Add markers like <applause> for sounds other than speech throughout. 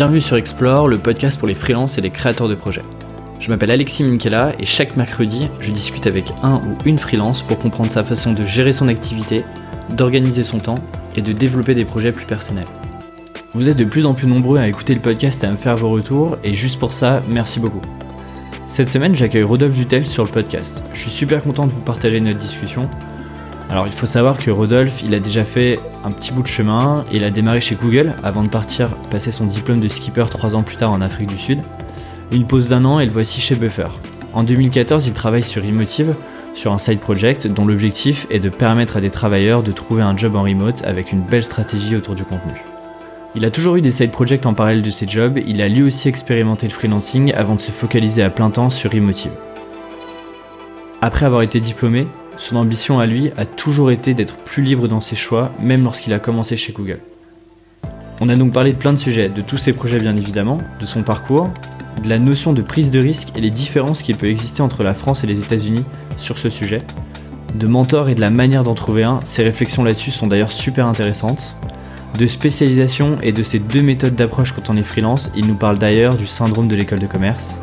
Bienvenue sur Explore, le podcast pour les freelances et les créateurs de projets. Je m'appelle Alexis Minkela et chaque mercredi, je discute avec un ou une freelance pour comprendre sa façon de gérer son activité, d'organiser son temps et de développer des projets plus personnels. Vous êtes de plus en plus nombreux à écouter le podcast et à me faire vos retours, et juste pour ça, merci beaucoup. Cette semaine, j'accueille Rodolphe Dutel sur le podcast. Je suis super content de vous partager notre discussion. Alors, il faut savoir que Rodolphe, il a déjà fait un petit bout de chemin. Il a démarré chez Google avant de partir passer son diplôme de skipper trois ans plus tard en Afrique du Sud. Une pause d'un an et le voici chez Buffer. En 2014, il travaille sur Emotive, sur un side project dont l'objectif est de permettre à des travailleurs de trouver un job en remote avec une belle stratégie autour du contenu. Il a toujours eu des side projects en parallèle de ses jobs, il a lui aussi expérimenté le freelancing avant de se focaliser à plein temps sur Emotive. Après avoir été diplômé, son ambition à lui a toujours été d'être plus libre dans ses choix, même lorsqu'il a commencé chez Google. On a donc parlé de plein de sujets, de tous ses projets bien évidemment, de son parcours, de la notion de prise de risque et les différences qu'il peut exister entre la France et les États-Unis sur ce sujet, de mentor et de la manière d'en trouver un, ses réflexions là-dessus sont d'ailleurs super intéressantes, de spécialisation et de ces deux méthodes d'approche quand on est freelance, il nous parle d'ailleurs du syndrome de l'école de commerce.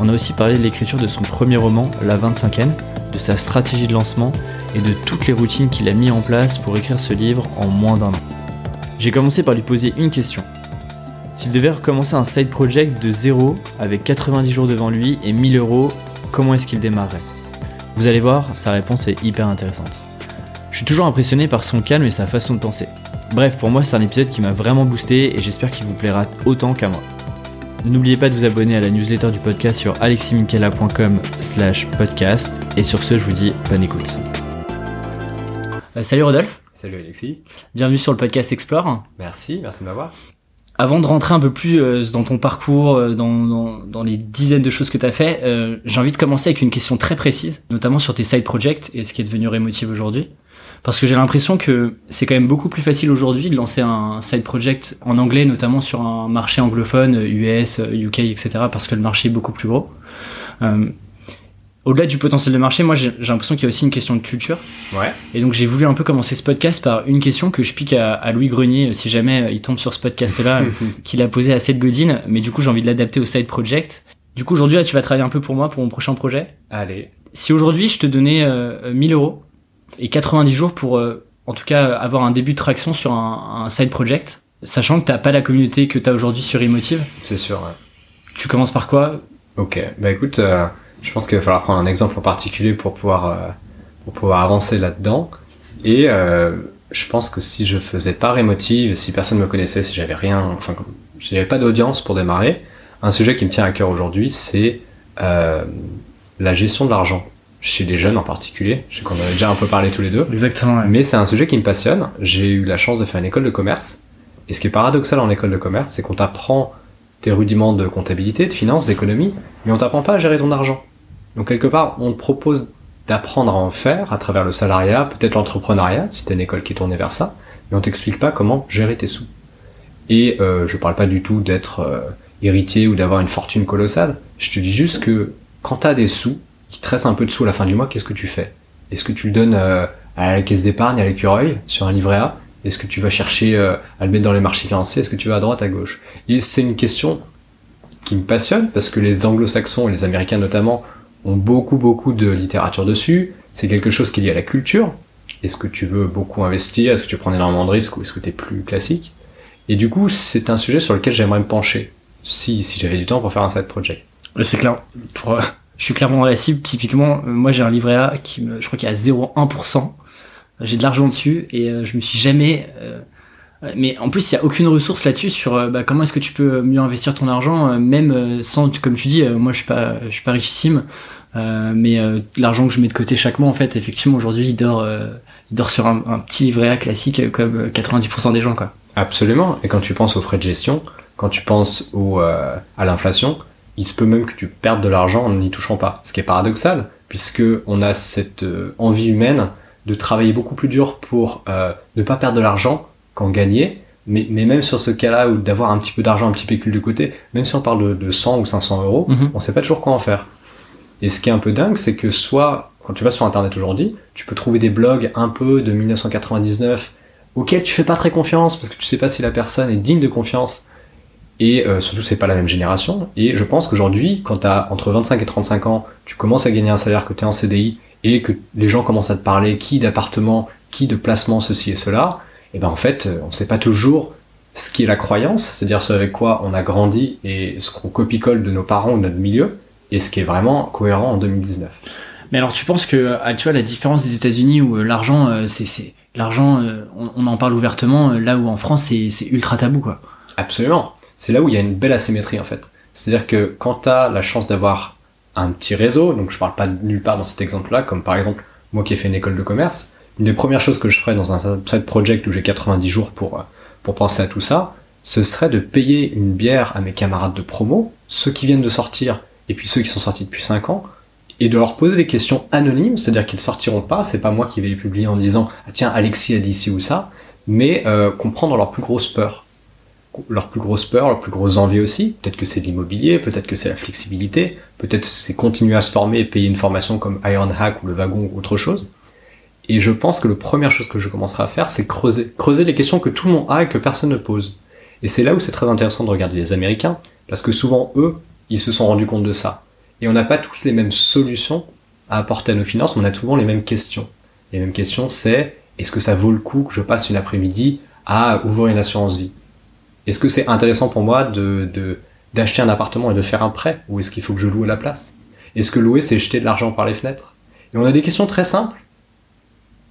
On a aussi parlé de l'écriture de son premier roman, La 25e, sa stratégie de lancement et de toutes les routines qu'il a mis en place pour écrire ce livre en moins d'un an. J'ai commencé par lui poser une question. S'il devait recommencer un side project de zéro avec 90 jours devant lui et 1000 euros, comment est-ce qu'il démarrerait? Vous allez voir, sa réponse est hyper intéressante. Je suis toujours impressionné par son calme et sa façon de penser. Bref, pour moi, c'est un épisode qui m'a vraiment boosté et j'espère qu'il vous plaira autant qu'à moi. N'oubliez pas de vous abonner à la newsletter du podcast sur aleximinkela.com slash podcast. Et sur ce, je vous dis bonne écoute. Euh, salut Rodolphe. Salut Alexis. Bienvenue sur le podcast Explore. Merci, merci de m'avoir. Avant de rentrer un peu plus euh, dans ton parcours, euh, dans, dans, les dizaines de choses que tu as fait, j'ai envie de commencer avec une question très précise, notamment sur tes side projects et ce qui est devenu Remotive aujourd'hui. Parce que j'ai l'impression que c'est quand même beaucoup plus facile aujourd'hui de lancer un side project en anglais, notamment sur un marché anglophone, US, UK, etc., parce que le marché est beaucoup plus gros. Euh, au-delà du potentiel de marché, moi j'ai l'impression qu'il y a aussi une question de culture. Ouais. Et donc j'ai voulu un peu commencer ce podcast par une question que je pique à, Louis Grenier, si jamais il tombe sur ce podcast-là, <laughs> qu'il a posé à Seth Godin, mais du coup j'ai envie de l'adapter au side project. Du coup aujourd'hui là tu vas travailler un peu pour moi pour mon prochain projet. Allez. Si aujourd'hui je te donnais euh, 1000 euros et 90 jours pour, euh, en tout cas, avoir un début de traction sur un, un side project, sachant que t'as pas la communauté que t'as aujourd'hui sur Emotive. C'est sûr. Ouais. Tu commences par quoi? Ok, bah écoute, euh, je pense qu'il va falloir prendre un exemple en particulier pour pouvoir euh, pour pouvoir avancer là-dedans. Et je pense que si je faisais pas Emotive, si personne me connaissait, si j'avais rien, enfin, j'avais pas d'audience pour démarrer, un sujet qui me tient à cœur aujourd'hui, c'est la gestion de l'argent chez les jeunes en particulier. Je sais qu'on en avait déjà un peu parlé tous les deux. Exactement. Mais c'est un sujet qui me passionne. J'ai eu la chance de faire une école de commerce. Et ce qui est paradoxal en école de commerce, c'est qu'on t'apprend tes rudiments de comptabilité, de finance, d'économie, mais on t'apprend pas à gérer ton argent. Donc quelque part, on te propose d'apprendre à en faire à travers le salariat, peut-être l'entrepreneuriat, si t'es une école qui est tournée vers ça, mais on t'explique pas comment gérer tes sous. Et euh, je parle pas du tout d'être euh, héritier ou d'avoir une fortune colossale. Je te dis juste que quand t'as des sous, qui tresse un peu de sous à la fin du mois, qu'est-ce que tu fais? Est-ce que tu le donnes euh, à la caisse d'épargne, à l'écureuil, sur un livret A? Est-ce que tu vas chercher euh, à le mettre dans les marchés financiers? Est-ce que tu vas à droite, à gauche? Et c'est une question qui me passionne parce que les anglo-saxons et les américains notamment ont beaucoup beaucoup de littérature dessus. C'est quelque chose qui est lié à la culture. Est-ce que tu veux beaucoup investir? Est-ce que tu prends énormément de risques? Ou est-ce que tu es plus classique? Et du coup, c'est un sujet sur lequel j'aimerais me pencher si, si j'avais du temps pour faire un side project. C'est clair. Je suis clairement dans la cible. Typiquement, euh, moi j'ai un livret A qui me, je crois qu'il y a 0,1%. J'ai de l'argent dessus et euh, je me suis jamais. Euh, mais en plus, il y a aucune ressource là-dessus sur bah, comment est-ce que tu peux mieux investir ton argent, même sans, comme tu dis, moi je suis pas, je suis pas richissime, mais l'argent que je mets de côté chaque mois, en fait, effectivement, aujourd'hui, il dort, il dort sur un, un, petit livret A classique comme 90% des gens, quoi. Absolument. Et quand tu penses aux frais de gestion, quand tu penses au, à l'inflation, il se peut même que tu perdes de l'argent en n'y touchant pas. Ce qui est paradoxal, puisque on a cette euh, envie humaine de travailler beaucoup plus dur pour euh, ne pas perdre de l'argent qu'en gagner. Mais, mais même sur ce cas-là, ou d'avoir un petit peu d'argent, un petit pécule de côté, même si on parle de, de 100 ou 500 euros, Mhm. on sait pas toujours quoi en faire. Et ce qui est un peu dingue, c'est que soit, quand tu vas sur Internet aujourd'hui, tu peux trouver des blogs un peu de 1999 auxquels tu fais pas très confiance parce que tu sais pas si la personne est digne de confiance. Et euh, surtout, c'est pas la même génération. Et je pense qu'aujourd'hui, quand t'as entre 25 et 35 ans, tu commences à gagner un salaire que t'es en CDI et que les gens commencent à te parler qui d'appartement, qui de placement, ceci et cela, et ben en fait, euh, on sait pas toujours ce qui est la croyance, c'est-à-dire ce avec quoi on a grandi et ce qu'on copie-colle de nos parents ou de notre milieu, et ce qui est vraiment cohérent en 2019. Mais alors tu penses que ah, tu vois la différence des États-Unis où euh, l'argent euh, c'est l'argent on, on, en parle ouvertement là où en France c'est ultra tabou quoi. Absolument. C'est là où il y a une belle asymétrie en fait. C'est-à-dire que quand tu la chance d'avoir un petit réseau, donc je parle pas de nulle part dans cet exemple-là, comme par exemple moi qui ai fait une école de commerce, une des premières choses que je ferais dans un side project où j'ai 90 jours pour, pour penser à tout ça, ce serait de payer une bière à mes camarades de promo, ceux qui viennent de sortir et puis ceux qui sont sortis depuis 5 ans, et de leur poser des questions anonymes, c'est-à-dire qu'ils sortiront pas, c'est pas moi qui vais les publier en disant ah tiens Alexis a dit ci ou ça, mais euh, comprendre leur plus grosse peur. Leur plus grosse peur, leur plus grosse envie aussi, peut-être que c'est l'immobilier, peut-être que c'est la flexibilité, peut-être c'est continuer à se former et payer une formation comme Ironhack ou le wagon ou autre chose. Et je pense que la première chose que je commencerai à faire, c'est creuser. Creuser les questions que tout le monde a et que personne ne pose. Et c'est là où c'est très intéressant de regarder les Américains, parce que souvent, eux, ils se sont rendus compte de ça. Et on n'a pas tous les mêmes solutions à apporter à nos finances, mais on a souvent les mêmes questions. Les mêmes questions, c'est est-ce que ça vaut le coup que je passe une après-midi à ouvrir une assurance vie? Est-ce que c'est intéressant pour moi de, d'acheter un appartement et de faire un prêt Ou est-ce qu'il faut que je loue la place? Est-ce que louer, c'est jeter de l'argent par les fenêtres? Et on a des questions très simples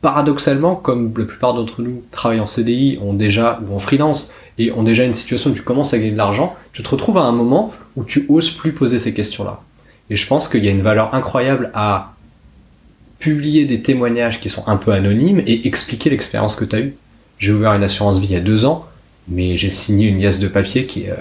paradoxalement, comme la plupart d'entre nous travaillent en CDI, ont déjà, ou en freelance, et ont déjà une situation où tu commences à gagner de l'argent, tu te retrouves à un moment où tu oses plus poser ces questions-là. Et je pense qu'il y a une valeur incroyable à publier des témoignages qui sont un peu anonymes et expliquer l'expérience que tu as eue. J'ai ouvert une assurance vie il y a deux ans, mais j'ai signé une liasse de papier qui est, euh,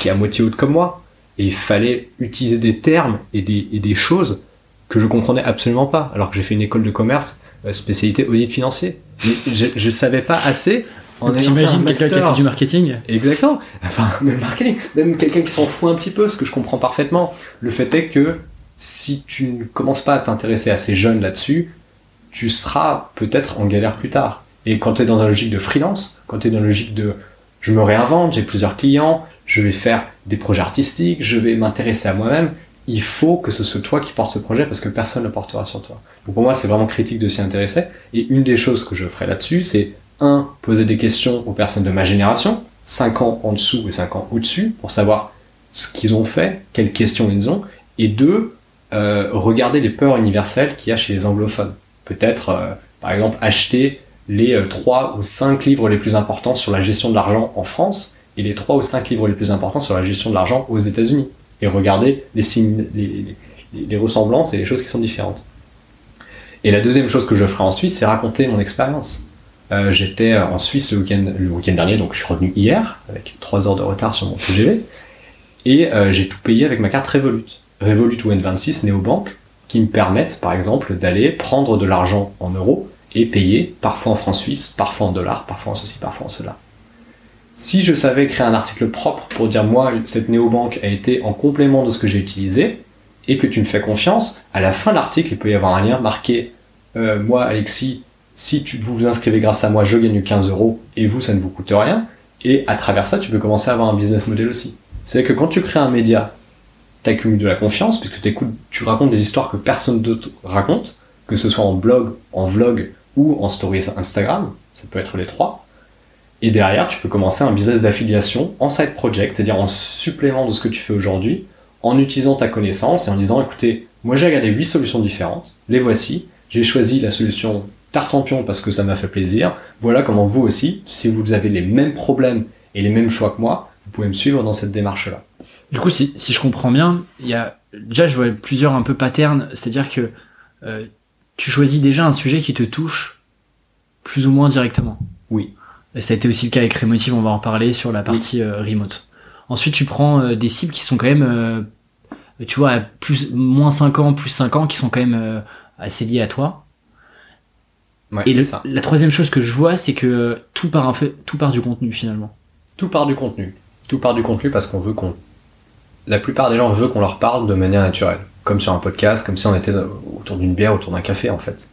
qui est à moitié haute comme moi. Et il fallait utiliser des termes et des, et des choses que je comprenais absolument pas. Alors que j'ai fait une école de commerce euh, spécialité audit financier. Mais je, je savais pas assez. T'imagines quelqu'un qui a fait du marketing? Exactement. Enfin, <laughs> même marketing, même quelqu'un qui s'en fout un petit peu, ce que je comprends parfaitement. Le fait est que si tu ne commences pas à t'intéresser à ces jeunes là-dessus, tu seras peut-être en galère plus tard. Et quand tu es dans une logique de freelance, quand tu es dans une logique de je me réinvente, j'ai plusieurs clients, je vais faire des projets artistiques, je vais m'intéresser à moi-même, il faut que ce soit toi qui portes ce projet parce que personne ne portera sur toi. Donc pour moi, c'est vraiment critique de s'y intéresser. Et une des choses que je ferai là-dessus, c'est un, poser des questions aux personnes de ma génération, 5 ans en dessous et 5 ans au-dessus, pour savoir ce qu'ils ont fait, quelles questions ils ont, et deux, euh, regarder les peurs universelles qu'il y a chez les anglophones. Peut-être, euh, par exemple, acheter les euh, 3 ou 5 livres les plus importants sur la gestion de l'argent en France et les 3 ou 5 livres les plus importants sur la gestion de l'argent aux États-Unis et regarder les signes, les, ressemblances et les choses qui sont différentes. Et la deuxième chose que je ferai ensuite, c'est raconter mon expérience. Euh, j'étais en Suisse le week-end dernier, donc je suis revenu hier, avec 3 heures de retard sur mon TGV, et euh, j'ai tout payé avec ma carte Revolut. Revolut ou N26 Néobank, qui me permettent par exemple d'aller prendre de l'argent en euros et payer parfois en francs suisses, parfois en dollars, parfois en ceci, parfois en cela si je savais créer un article propre pour dire moi cette néobanque a été en complément de ce que j'ai utilisé et que tu me fais confiance, à la fin de l'article il peut y avoir un lien marqué euh, moi Alexis si vous, vous inscrivez grâce à moi je gagne 15 euros et vous ça ne vous coûte rien et à travers ça tu peux commencer à avoir un business model aussi. C'est que quand tu crées un média tu accumules de la confiance puisque tu racontes des histoires que personne d'autre raconte, que ce soit en blog, en vlog ou en story Instagram, ça peut être les trois et derrière, tu peux commencer un business d'affiliation en side project, c'est-à-dire en supplément de ce que tu fais aujourd'hui, en utilisant ta connaissance et en disant, écoutez, moi j'ai regardé 8 solutions différentes, les voici, j'ai choisi la solution Tartampion parce que ça m'a fait plaisir, voilà comment vous aussi, si vous avez les mêmes problèmes et les mêmes choix que moi, vous pouvez me suivre dans cette démarche-là. Du coup, si, je comprends bien, il y déjà je vois plusieurs un peu patterns, c'est-à-dire que euh, tu choisis déjà un sujet qui te touche plus ou moins directement. Oui. Ça a été aussi le cas avec Remotive, on va en parler sur la partie euh, remote. Ensuite, tu prends euh, des cibles qui sont quand même, euh, tu vois, à plus, moins 5 ans, plus 5 ans, qui sont quand même assez liés à toi. Ouais, Et ça. la troisième chose que je vois, c'est que tout part, un fait, tout part du contenu finalement. Tout part du contenu. Tout part du contenu parce qu'on veut qu'on. La plupart des gens veulent qu'on leur parle de manière naturelle. Comme sur un podcast, comme si on était autour d'une bière, autour d'un café en fait.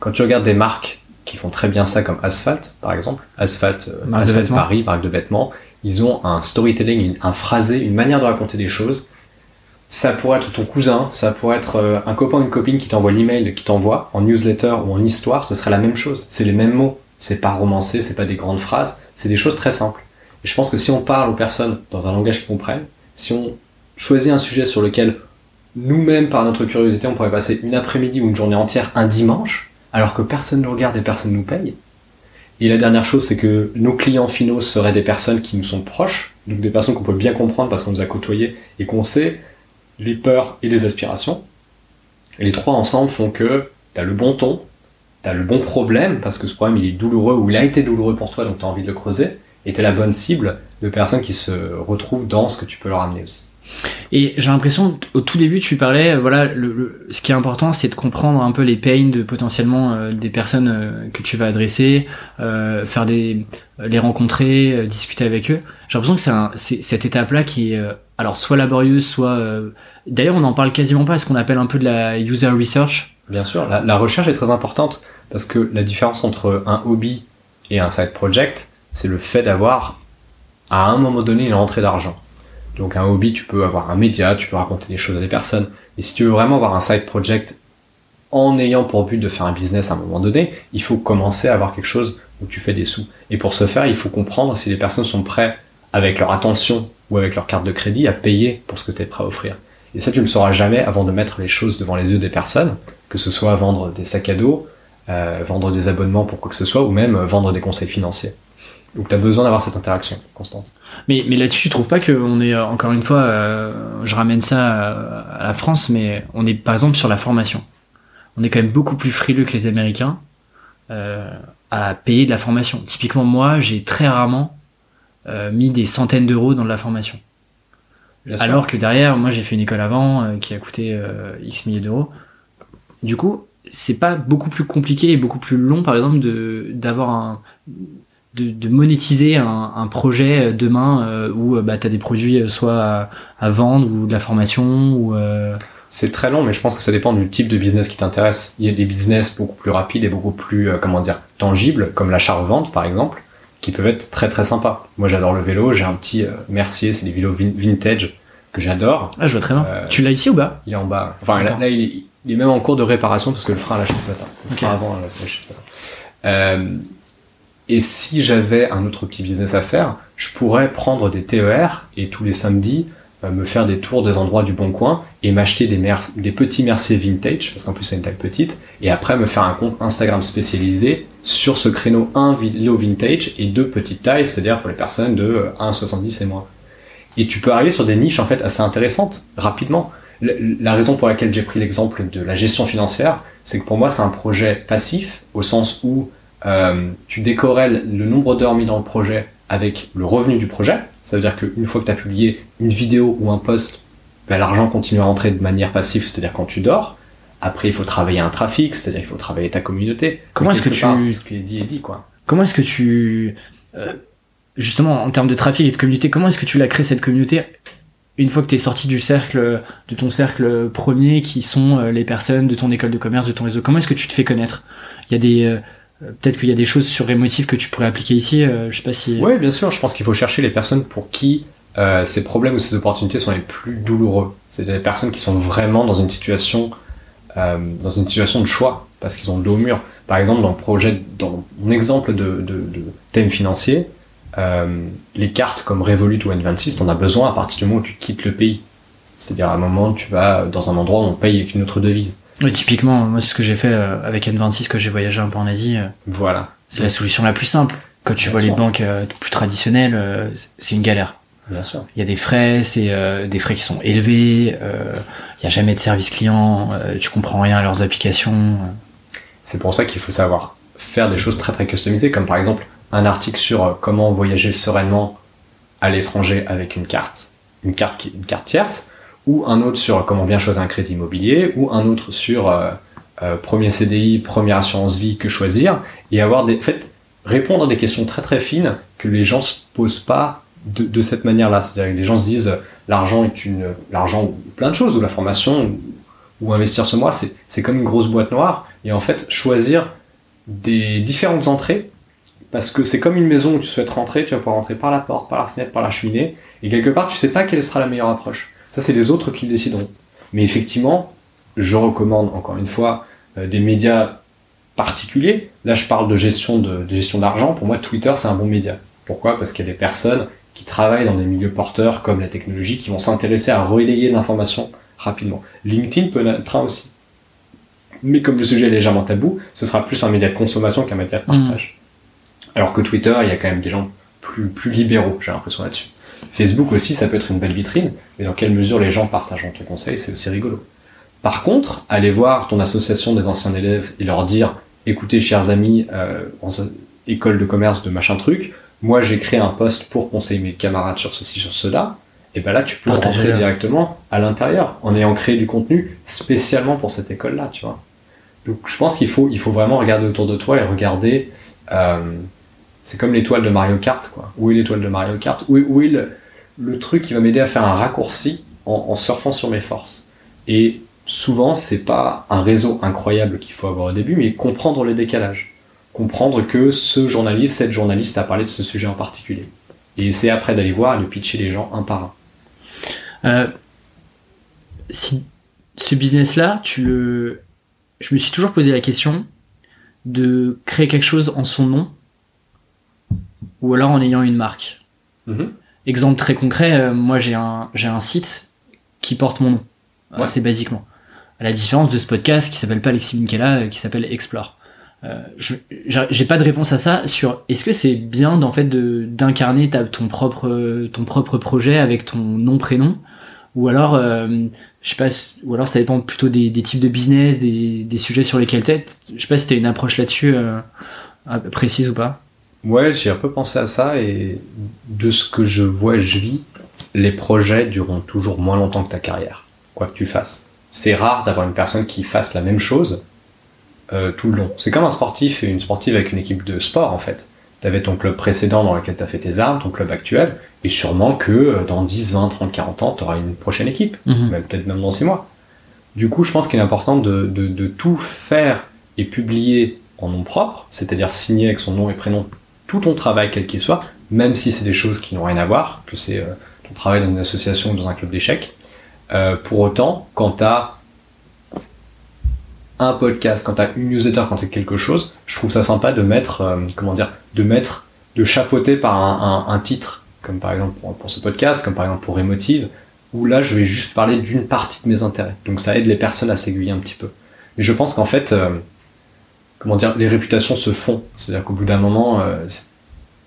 Quand tu regardes des marques qui font très bien ça comme Asphalt, par exemple. Asphalt, euh, marque Asphalt de Paris, marque de vêtements. ils ont un storytelling, un phrasé, une manière de raconter des choses. Ça pourrait être ton cousin, ça pourrait être euh, un copain ou une copine qui t'envoie l'email, qui t'envoie en newsletter ou en histoire, ce serait la même chose. C'est les mêmes mots. C'est pas romancé, c'est pas des grandes phrases, c'est des choses très simples. Et je pense que si on parle aux personnes dans un langage qu'ils comprennent, si on choisit un sujet sur lequel nous-mêmes, par notre curiosité, on pourrait passer une après-midi ou une journée entière un dimanche, alors que personne ne nous regarde et personne ne nous paye. Et la dernière chose, c'est que nos clients finaux seraient des personnes qui nous sont proches, donc des personnes qu'on peut bien comprendre parce qu'on nous a côtoyés et qu'on sait les peurs et les aspirations. Les trois ensemble font que tu as le bon ton, tu as le bon problème, parce que ce problème il est douloureux ou il a été douloureux pour toi, donc tu as envie de le creuser, et tu es la bonne cible de personnes qui se retrouvent dans ce que tu peux leur amener aussi. Et j'ai l'impression au tout début tu parlais, euh, voilà, le, ce qui est important c'est de comprendre un peu les pains de potentiellement euh, des personnes euh, que tu vas adresser, faire des, les rencontrer, discuter avec eux. J'ai l'impression que c'est cette étape-là qui est alors soit laborieuse, soit. D'ailleurs on n'en parle quasiment pas, ce qu'on appelle un peu de la user research. Bien sûr, la, la recherche est très importante parce que la différence entre un hobby et un side project, c'est le fait d'avoir à un moment donné une rentrée d'argent. Donc un hobby, tu peux avoir un média, tu peux raconter des choses à des personnes. Et si tu veux vraiment avoir un side project en ayant pour but de faire un business à un moment donné, il faut commencer à avoir quelque chose où tu fais des sous. Et pour ce faire, il faut comprendre si les personnes sont prêtes, avec leur attention ou avec leur carte de crédit, à payer pour ce que tu es prêt à offrir. Et ça, tu ne le sauras jamais avant de mettre les choses devant les yeux des personnes, que ce soit vendre des sacs à dos, euh, vendre des abonnements pour quoi que ce soit, ou même vendre des conseils financiers. Donc tu as besoin d'avoir cette interaction constante. Mais, mais là-dessus, tu trouves pas qu'on est, euh, encore une fois, euh, je ramène ça à, la France, mais on est par exemple sur la formation. On est quand même beaucoup plus frileux que les Américains euh, à payer de la formation. Typiquement, moi, j'ai très rarement euh, mis des centaines d'euros dans de la formation. Alors que derrière, moi, j'ai fait une école avant euh, qui a coûté X milliers d'euros. Du coup, c'est pas beaucoup plus compliqué et beaucoup plus long, par exemple, de d'avoir un de, monétiser un, projet euh, demain euh, où euh, bah, tu as des produits soit à, vendre ou de la formation ou c'est très long mais je pense que ça dépend du type de business qui t'intéresse. Il y a des business beaucoup plus rapides et beaucoup plus comment dire tangibles comme l'achat-revente par exemple qui peuvent être très très sympas. Moi j'adore le vélo j'ai un petit Mercier c'est des vélos vintage que j'adore. Ah je vois très bien. Tu l'as ici ou bas il est en bas. Enfin là, il, est, même en cours de réparation parce que le frein a lâché ce matin. Le frein avant a lâché ce matin et si j'avais un autre petit business à faire, je pourrais prendre des TER et tous les samedis euh, me faire des tours des endroits du bon coin et m'acheter des, des petits Mercier vintage, parce qu'en plus c'est une taille petite, et après me faire un compte Instagram spécialisé sur ce créneau 1 low vintage et 2 petites tailles, c'est-à-dire pour les personnes de 1,70 euh, et moins. Et tu peux arriver sur des niches en fait assez intéressantes rapidement. La raison pour laquelle j'ai pris l'exemple de la gestion financière, c'est que pour moi c'est un projet passif au sens où euh, tu décorrèles le nombre d'heures mis dans le projet avec le revenu du projet. Ça veut dire qu'une fois que tu as publié une vidéo ou un post, ben, l'argent continue à rentrer de manière passive, c'est-à-dire quand tu dors. Après, il faut travailler un trafic, c'est-à-dire qu'il faut travailler ta communauté. Comment est-ce que tu... ce qui est dit est dit, quoi. Comment est-ce que tu... Euh, justement, en termes de trafic et de communauté, comment est-ce que tu l'as créé cette communauté une fois que tu es sorti du cercle, de ton cercle premier, qui sont euh, les personnes de ton école de commerce, de ton réseau, comment est-ce que tu te fais connaître? Il y a des peut-être qu'il y a des choses sur Emotive que tu pourrais appliquer ici. Euh, je sais pas si. Oui, bien sûr. Je pense qu'il faut chercher les personnes pour qui euh, ces problèmes ou ces opportunités sont les plus douloureux. C'est des personnes qui sont vraiment dans une situation, dans une situation de choix parce qu'ils ont le dos au mur. Par exemple, dans projet, dans mon exemple de, de, thème financier, les cartes comme Revolut ou N26, t'en as besoin à partir du moment où tu quittes le pays. C'est-à-dire à un moment, tu vas dans un endroit où on paye avec une autre devise. Oui, typiquement, moi, c'est ce que j'ai fait euh, avec N26 que j'ai voyagé un peu en Asie. Euh. Voilà. C'est la solution la plus simple. Quand tu vois les banques euh, plus traditionnelles, c'est une galère. Bien sûr. Il y a des frais, c'est des frais qui sont élevés. Il n'y a jamais de service client. tu comprends rien à leurs applications. C'est pour ça qu'il faut savoir faire des choses très très customisées, comme par exemple un article sur comment voyager sereinement à l'étranger avec une carte, une carte qui, une carte tierce ou un autre sur comment bien choisir un crédit immobilier, ou un autre sur euh, euh, premier CDI, première assurance vie, que choisir, et avoir des, en fait, répondre à des questions très très fines que les gens se posent pas de, de cette manière-là. C'est-à-dire que les gens se disent l'argent est une, l'argent ou plein de choses, ou la formation, ou, investir ce mois, c'est comme une grosse boîte noire, et en fait choisir des différentes entrées Parce que c'est comme une maison où tu souhaites rentrer, tu vas pouvoir rentrer par la porte, par la fenêtre, par la cheminée, et quelque part, tu sais pas quelle sera la meilleure approche. Ça, c'est les autres qui le décideront. Mais effectivement, je recommande, encore une fois, euh, des médias particuliers. Là, je parle de gestion de, de gestion d'argent. Pour moi, Twitter, c'est un bon média. Pourquoi? Parce qu'il y a des personnes qui travaillent dans des milieux porteurs comme la technologie qui vont s'intéresser à relayer l'information rapidement. LinkedIn peut être un aussi. Mais comme le sujet est légèrement tabou, ce sera plus un média de consommation qu'un média de partage. Alors que Twitter, il y a quand même des gens plus, plus libéraux, j'ai l'impression là-dessus. Facebook aussi, ça peut être une belle vitrine, mais dans quelle mesure les gens partagent ton conseil, c'est aussi rigolo. Par contre, aller voir ton association des anciens élèves et leur dire, écoutez, chers amis, euh, en école de commerce de machin truc, moi j'ai créé un poste pour conseiller mes camarades sur ceci, sur cela, et ben là tu peux Partager, rentrer là. directement à l'intérieur en ayant créé du contenu spécialement pour cette école-là, tu vois. Donc je pense qu'il faut, il faut vraiment regarder autour de toi et regarder. euh, c'est comme l'étoile de Mario Kart, quoi. Où est l'étoile de Mario Kart? Où est, où est le, le truc qui va m'aider à faire un raccourci en, en surfant sur mes forces Et souvent, c'est pas un réseau incroyable qu'il faut avoir au début, mais comprendre le décalage. Comprendre que ce journaliste, cette journaliste a parlé de ce sujet en particulier. Et c'est après d'aller voir et de pitcher les gens un par un. Euh, si ce business-là, tu le, je me suis toujours posé la question de créer quelque chose en son nom ou alors en ayant une marque. Mhm. Exemple très concret, euh, moi j'ai un, j'ai un site qui porte mon nom, euh, Ouais. assez basiquement. À la différence de ce podcast qui s'appelle pas Alexis Minkela, euh, qui s'appelle Explore. Euh, je- j'ai pas de réponse à ça sur est-ce que c'est bien d'en fait de d'incarner ton propre ton propre projet avec ton nom prénom? Ou alors euh, je sais pas ou alors ça dépend plutôt des, des types de business des, des sujets sur lesquels t'es je sais pas si t'as une approche là-dessus euh, précise ou pas Ouais, j'ai un peu pensé à ça et de ce que je vois je vis, les projets dureront toujours moins longtemps que ta carrière, quoi que tu fasses. C'est rare d'avoir une personne qui fasse la même chose euh, tout le long. C'est comme un sportif et une sportive avec une équipe de sport en fait. Tu avais ton club précédent dans lequel tu as fait tes armes, ton club actuel, et sûrement que euh, dans 10, 20, 30, 40 ans, tu auras une prochaine équipe même peut-être même dans six mois. Du coup, je pense qu'il est important de, de, de tout faire et publier en nom propre, c'est-à-dire signer avec son nom et prénom tout ton travail, quel qu'il soit, même si c'est des choses qui n'ont rien à voir, que c'est euh, ton travail dans une association ou dans un club d'échecs. Euh, pour autant, quand tu as un podcast, quand tu as une newsletter, quand tu as quelque chose, je trouve ça sympa de mettre, euh, comment dire, de mettre, de chapeauter par un, titre, comme par exemple pour, pour ce podcast, comme par exemple pour Emotive, où là je vais juste parler d'une partie de mes intérêts. Donc ça aide les personnes à s'aiguiller un petit peu. Mais je pense qu'en fait, comment dire, les réputations se font. C'est-à-dire qu'au bout d'un moment, euh,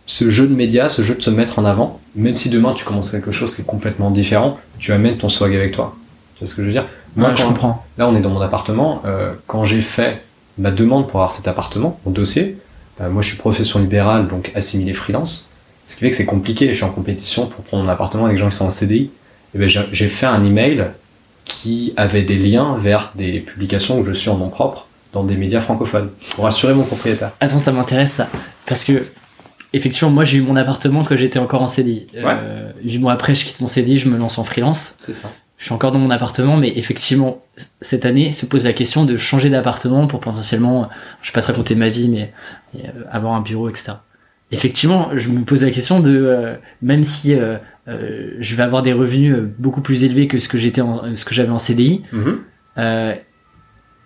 ce jeu de médias, ce jeu de se mettre en avant, même si demain tu commences quelque chose qui est complètement différent, tu amènes ton swag avec toi. Tu vois ce que je veux dire? Moi, Ouais, je comprends Là, on est dans mon appartement. euh, quand j'ai fait ma demande pour avoir cet appartement, mon dossier, euh, moi je suis profession libérale, donc assimilé freelance, ce qui fait que c'est compliqué. Je suis en compétition pour prendre mon appartement avec des gens qui sont en CDI. Et ben, j'ai j'ai fait un email qui avait des liens vers des publications où je suis en nom propre dans des médias francophones pour assurer mon propriétaire. Attends, ça m'intéresse ça. Parce que, effectivement, moi j'ai eu mon appartement quand j'étais encore en CDI. Euh, Huit mois après, je quitte mon CDI, je me lance en freelance. C'est ça. Je suis encore dans mon appartement, mais effectivement, cette année se pose la question de changer d'appartement pour potentiellement, je vais pas te raconter ma vie, mais euh, avoir un bureau, etc. Effectivement, je me pose la question de, euh, même si euh, euh, je vais avoir des revenus euh, beaucoup plus élevés que ce que j'étais, en- ce que j'avais en CDI, Mhm. euh,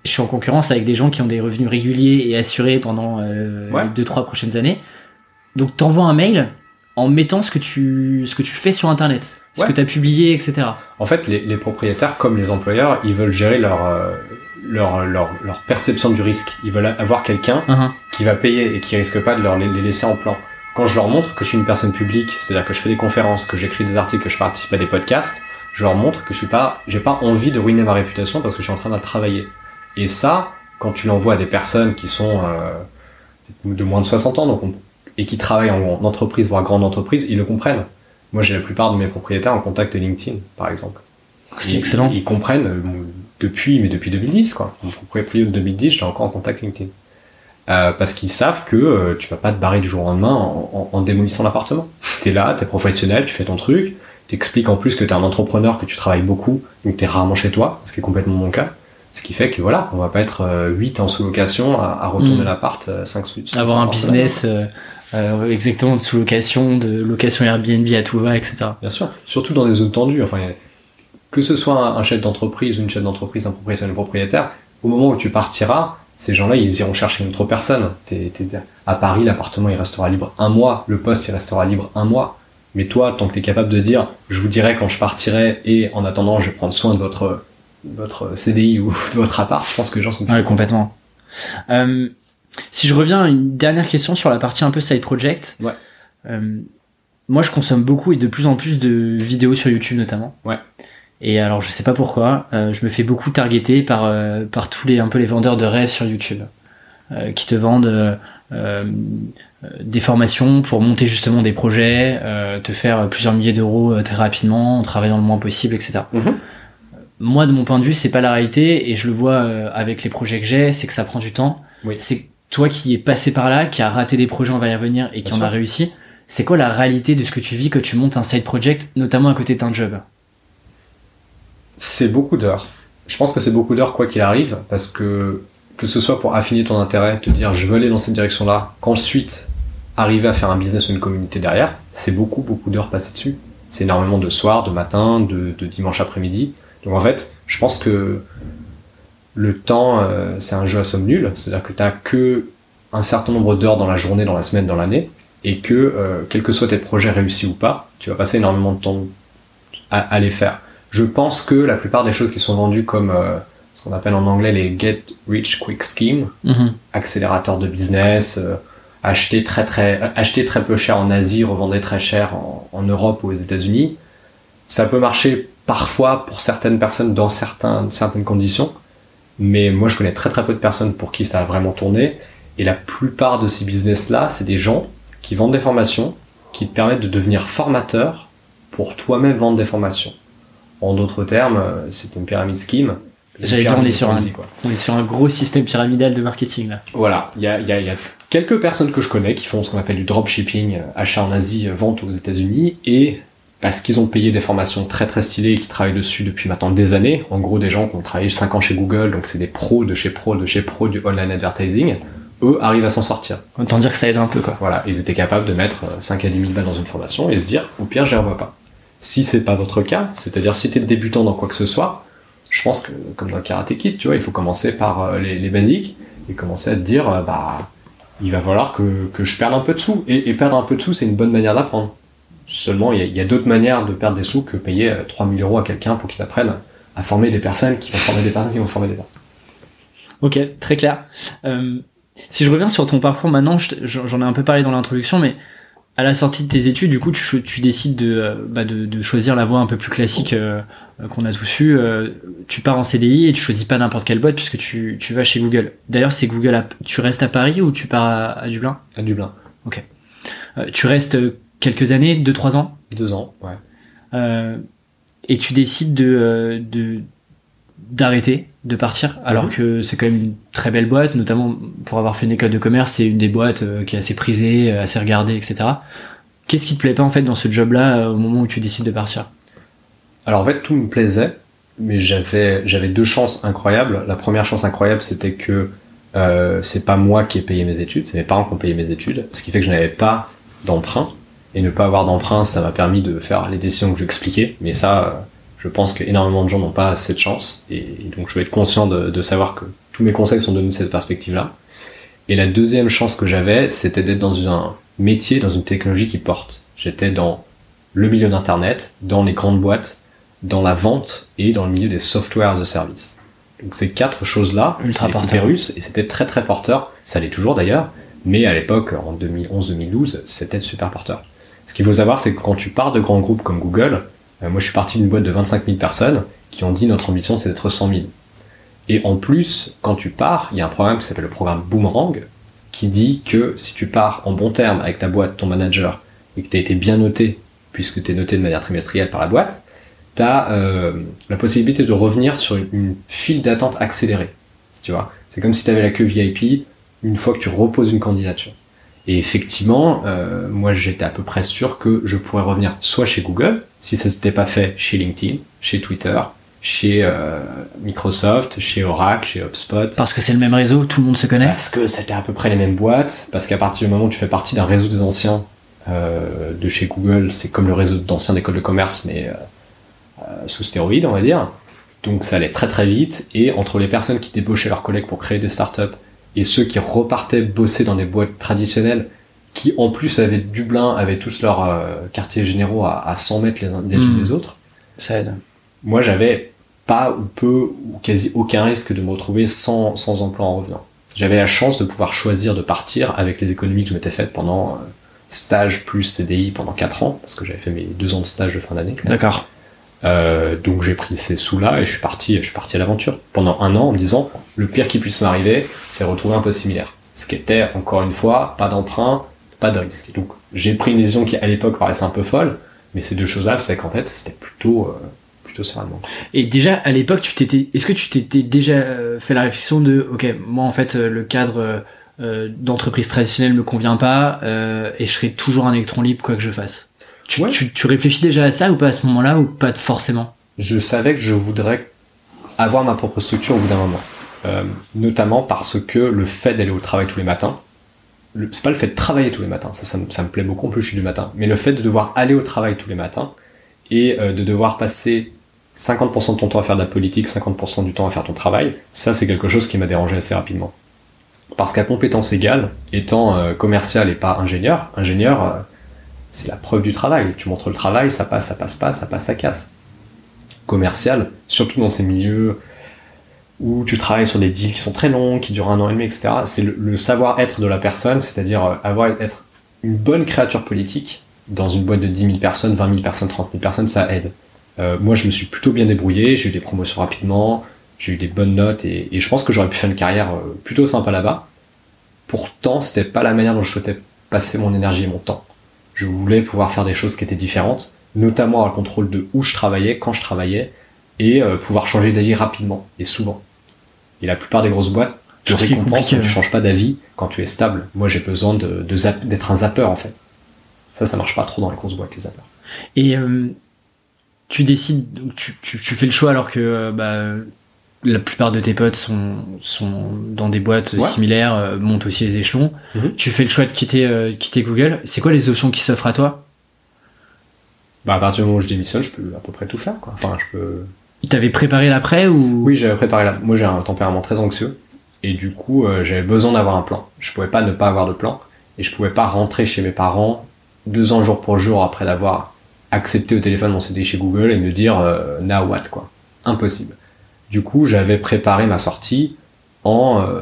je suis en concurrence avec des gens qui ont des revenus réguliers et assurés pendant euh, Ouais. les deux trois prochaines années. Donc t'envoies un mail en mettant ce que tu ce que tu fais sur internet, ce Ouais. que tu as publié, etc. En fait, les, les propriétaires, comme les employeurs, ils veulent gérer leur, euh, leur, leur, leur perception du risque. Ils veulent avoir quelqu'un Uhum. qui va payer et qui risque pas de leur les, laisser en plan. Quand je leur montre que je suis une personne publique, c'est-à-dire que je fais des conférences, que j'écris des articles, que je participe à des podcasts, je leur montre que je suis pas, j'ai pas envie de ruiner ma réputation parce que je suis en train de travailler. Et ça, quand tu l'envoies à des personnes qui sont euh, de moins de 60 ans donc on- et qui travaillent en, en entreprise, voire grande entreprise, ils le comprennent. Moi, j'ai la plupart de mes propriétaires en contact LinkedIn, par exemple. C'est Ils- excellent. Ils, comprennent euh, depuis, mais depuis 2010, quoi. Mon propriétaire de 2010, j'étais encore en contact LinkedIn. Euh, parce qu'ils savent que euh, tu vas pas te barrer du jour au lendemain en, en- en démolissant l'appartement. <laughs> T'es là, t'es professionnel, tu fais ton truc, t'expliques en plus que t'es un entrepreneur, que tu travailles beaucoup, donc t'es rarement chez toi, ce qui est complètement mon cas. Ce qui fait que voilà, on va pas être 8 en sous-location à, à retourner Mm. l'appart 5 sous Avoir un business euh, euh, exactement de sous-location, de location Airbnb à tout va, etc. Bien sûr, surtout dans des zones tendues. Enfin, que ce soit un, chef d'entreprise une chef d'entreprise, un propriétaire un propriétaire, au moment où tu partiras, ces gens-là, ils iront chercher une autre personne. T'es, à Paris, l'appartement, il restera libre un mois, le poste, il restera libre un mois. Mais toi, tant que tu es capable de dire, je vous dirai quand je partirai, et en attendant, je vais prendre soin de votre, votre CDI ou <laughs> de votre appart, je pense que les gens sont plus. Ouais, complètement. Euh, si je reviens à une dernière question sur la partie un peu side project. Ouais. Euh, moi, je consomme beaucoup et de plus en plus de vidéos sur YouTube notamment. Ouais. Et alors, je sais pas pourquoi, euh, je me fais beaucoup targeter par, par tous les, un peu les vendeurs de rêves sur YouTube. Qui te vendent des formations pour monter justement des projets, te faire plusieurs milliers d'euros très rapidement, en travaillant le moins possible, etc. Moi, de mon point de vue, c'est pas la réalité, et je le vois avec les projets que j'ai, c'est que ça prend du temps. Oui. C'est toi qui es passé par là, qui a raté des projets, on va y revenir, et qui en a réussi. C'est quoi la réalité de ce que tu vis que tu montes un side project, notamment à côté d'un job? C'est beaucoup d'heures. Je pense que c'est beaucoup d'heures quoi qu'il arrive, parce que que ce soit pour affiner ton intérêt, te dire je veux aller dans cette direction-là, qu'ensuite arriver à faire un business ou une communauté derrière, c'est beaucoup beaucoup d'heures passées dessus. C'est énormément de soir, de matin, de, dimanche après-midi. Donc en fait, je pense que le temps, euh, c'est un jeu à somme nulle. C'est-à-dire que tu n'as que un certain nombre d'heures dans la journée, dans la semaine, dans l'année, et que, euh, quels que soient tes projets réussis ou pas, tu vas passer énormément de temps à les faire. Je pense que la plupart des choses qui sont vendues comme euh, ce qu'on appelle en anglais les get rich quick scheme, mhm. accélérateur de business, euh, acheter très très acheter très peu cher en Asie, revendre très cher en, en Europe ou aux États-Unis, ça peut marcher parfois pour certaines personnes dans certains, certaines conditions, mais moi je connais très très peu de personnes pour qui ça a vraiment tourné, et la plupart de ces business-là, c'est des gens qui vendent des formations, qui te permettent de devenir formateur pour toi-même vendre des formations. En d'autres termes, euh, c'est une pyramide scheme. J'allais dire, on est, sur un, on est sur un gros système pyramidal de marketing là. Voilà, il y a, y, y a, quelques personnes que je connais qui font ce qu'on appelle du dropshipping, euh, achat en Asie, euh, vente aux États-Unis, et parce qu'ils ont payé des formations très très stylées et qui travaillent dessus depuis maintenant des années, en gros des gens qui ont travaillé 5 ans chez Google, donc c'est des pros de chez pro, de chez pro du online advertising, eux arrivent à s'en sortir. Autant dire que ça aide un peu quoi. Voilà, ils étaient capables de mettre 5 à 10 000 balles dans une formation et se dire, au pire, j'y revois pas. Si c'est pas votre cas, c'est-à-dire si tu es débutant dans quoi que ce soit, je pense que comme dans le Karate Kid, tu vois, il faut commencer par euh, les, basiques et commencer à te dire, euh, bah, il va falloir que, que, je perde un peu de sous. Et, perdre un peu de sous, c'est une bonne manière d'apprendre. Seulement, il y a, d'autres manières de perdre des sous que payer 3000 euh, euros à quelqu'un pour qu'il apprenne à former des personnes qui vont former des personnes qui vont former des personnes. Ok, très clair. si je reviens sur ton parcours maintenant, j'en ai un peu parlé dans l'introduction, mais à la sortie de tes études, du coup, tu, décides de, euh, bah de, choisir la voie un peu plus classique euh, qu'on a tous eu. Euh, tu pars en CDI et tu choisis pas n'importe quelle boîte puisque tu, vas chez Google. D'ailleurs, c'est Google. tu restes à Paris ou tu pars à, Dublin? À Dublin. Ok. tu restes quelques années, deux trois ans. Deux ans, ouais. et tu décides de d'arrêter de partir alors mhm. que c'est quand même une très belle boîte notamment pour avoir fait une école de commerce c'est une des boîtes euh, qui est assez prisée euh, assez regardée etc qu'est-ce qui te plaît pas en fait dans ce job là euh, au moment où tu décides de partir? Alors en fait tout me plaisait mais j'avais j'avais deux chances incroyables la première chance incroyable c'était que c'est pas moi qui ai payé mes études c'est mes parents qui ont payé mes études ce qui fait que je n'avais pas d'emprunt et ne pas avoir d'emprunt ça m'a permis de faire les décisions que j'expliquais mais ça je pense qu'énormément de gens n'ont pas cette chance, et, donc je vais être conscient de, savoir que tous mes conseils sont donnés de cette perspective-là. Et la deuxième chance que j'avais, c'était d'être dans un métier, dans une technologie qui porte. J'étais dans le milieu d'Internet, dans les grandes boîtes, dans la vente et dans le milieu des softwares de service. Donc ces quatre choses-là, c'est hyper et c'était très très porteur. Ça l'est toujours d'ailleurs, mais à l'époque, en 2011-2012, c'était super porteur. Ce qu'il faut savoir, c'est que quand tu pars de grands groupes comme Google, euh, moi, je suis parti d'une boîte de 25 000 personnes qui ont dit notre ambition, c'est d'être 100 000. Et en plus, quand tu pars, il y a un programme qui s'appelle le programme Boomerang, qui dit que si tu pars en bon terme avec ta boîte, ton manager, et que tu as été bien noté, puisque tu es noté de manière trimestrielle par la boîte, tu as euh, la possibilité de revenir sur une, file d'attente accélérée. Tu vois? C'est comme si tu avais la queue VIP une fois que tu reposes une candidature. Et effectivement, euh, moi j'étais à peu près sûr que je pourrais revenir soit chez Google, si ça s'était pas fait chez LinkedIn, chez Twitter, chez euh, Microsoft, chez Oracle, chez HubSpot. Parce que c'est le même réseau, tout le monde se connaît Parce que c'était à peu près les mêmes boîtes, parce qu'à partir du moment où tu fais partie d'un réseau des anciens euh, de chez Google, c'est comme le réseau d'anciens d'écoles de commerce, mais sous stéroïdes, on va dire. Donc ça allait très très vite, et entre les personnes qui débauchaient leurs collègues pour créer des startups et ceux qui repartaient bosser dans des boîtes traditionnelles, qui en plus avaient Dublin, avaient tous leurs euh, quartiers généraux à, à 100 mètres les uns des unes Mm. des autres, Ça aide. moi j'avais pas ou peu ou quasi aucun risque de me retrouver sans, sans emploi en revenant. J'avais la chance de pouvoir choisir de partir avec les économies que je m'étais faites pendant euh, stage plus CDI pendant 4 ans, parce que j'avais fait mes deux ans de stage de fin d'année. D'accord. Euh, donc j'ai pris ces sous-là et je suis parti, je suis parti à l'aventure pendant un an en me disant le pire qui puisse m'arriver, c'est retrouver un poste similaire. Ce qui était encore une fois pas d'emprunt, pas de risque. Donc j'ai pris une décision qui à l'époque paraissait un peu folle, mais ces deux choses-là, c'est qu'en fait c'était plutôt euh, plutôt sereinement. Et déjà, à l'époque, tu t'étais, est-ce que tu t'étais déjà euh, fait la réflexion de, ok, moi en fait, euh, le cadre euh, euh, d'entreprise traditionnelle me convient pas, et je serai toujours un électron libre quoi que je fasse? Tu, Ouais. tu, tu réfléchis déjà à ça ou pas à ce moment-là ou pas forcément je savais que je voudrais avoir ma propre structure au bout d'un moment. Euh, notamment parce que le fait d'aller au travail tous les matins, le- c'est pas le fait de travailler tous les matins, ça, ça, me, ça me plaît beaucoup, en plus je suis du matin, mais le fait de devoir aller au travail tous les matins et euh, de devoir passer 50% de ton temps à faire de la politique, 50% du temps à faire ton travail, ça c'est quelque chose qui m'a dérangé assez rapidement. Parce qu'à compétence égale, étant euh, commercial et pas ingénieur, ingénieur, euh, c'est la preuve du travail. Tu montres le travail, ça passe, ça passe pas, ça passe, ça casse commercial, surtout dans ces milieux où tu travailles sur des deals qui sont très longs, qui durent un an et demi, etc. C'est le, savoir-être de la personne, c'est-à-dire euh, avoir être une bonne créature politique dans une boîte de 10 000 personnes, 20 000 personnes, 30 000 personnes, ça aide. Euh, moi, je me suis plutôt bien débrouillé, j'ai eu des promotions rapidement, j'ai eu des bonnes notes et, et je pense que j'aurais pu faire une carrière euh, plutôt sympa là-bas. Pourtant, c'était pas la manière dont je souhaitais passer mon énergie et mon temps. Je voulais pouvoir faire des choses qui étaient différentes, notamment avoir le contrôle de où je travaillais, quand je travaillais, et euh, pouvoir changer d'avis rapidement et souvent. Et la plupart des grosses boîtes te Ce qui est récompensent compliqué, quand tu changes pas d'avis, quand tu es stable. Moi, j'ai besoin de, d'être un zapper en fait. Ça, ça marche pas trop dans les grosses boîtes, les zappers. Et euh, tu décides, donc tu, tu, tu fais le choix alors que euh, bah, la plupart de tes potes sont, sont dans des boîtes Ouais. similaires, euh, montent aussi les échelons. Mhm. Tu fais le choix de quitter, euh, quitter Google. C'est quoi les options qui s'offrent à toi? Bah, à partir du moment où je démissionne, je peux à peu près tout faire, quoi. Enfin, je peux. T'avais préparé l'après ou? Oui, j'avais préparé la. Moi, j'ai un tempérament très anxieux. Et du coup, euh, j'avais besoin d'avoir un plan. Je pouvais pas ne pas avoir de plan. Et je pouvais pas rentrer chez mes parents deux ans jour pour jour après d'avoir accepté au téléphone mon CD chez Google et me dire euh, now what, quoi. Impossible. Du coup, j'avais préparé ma sortie en. euh,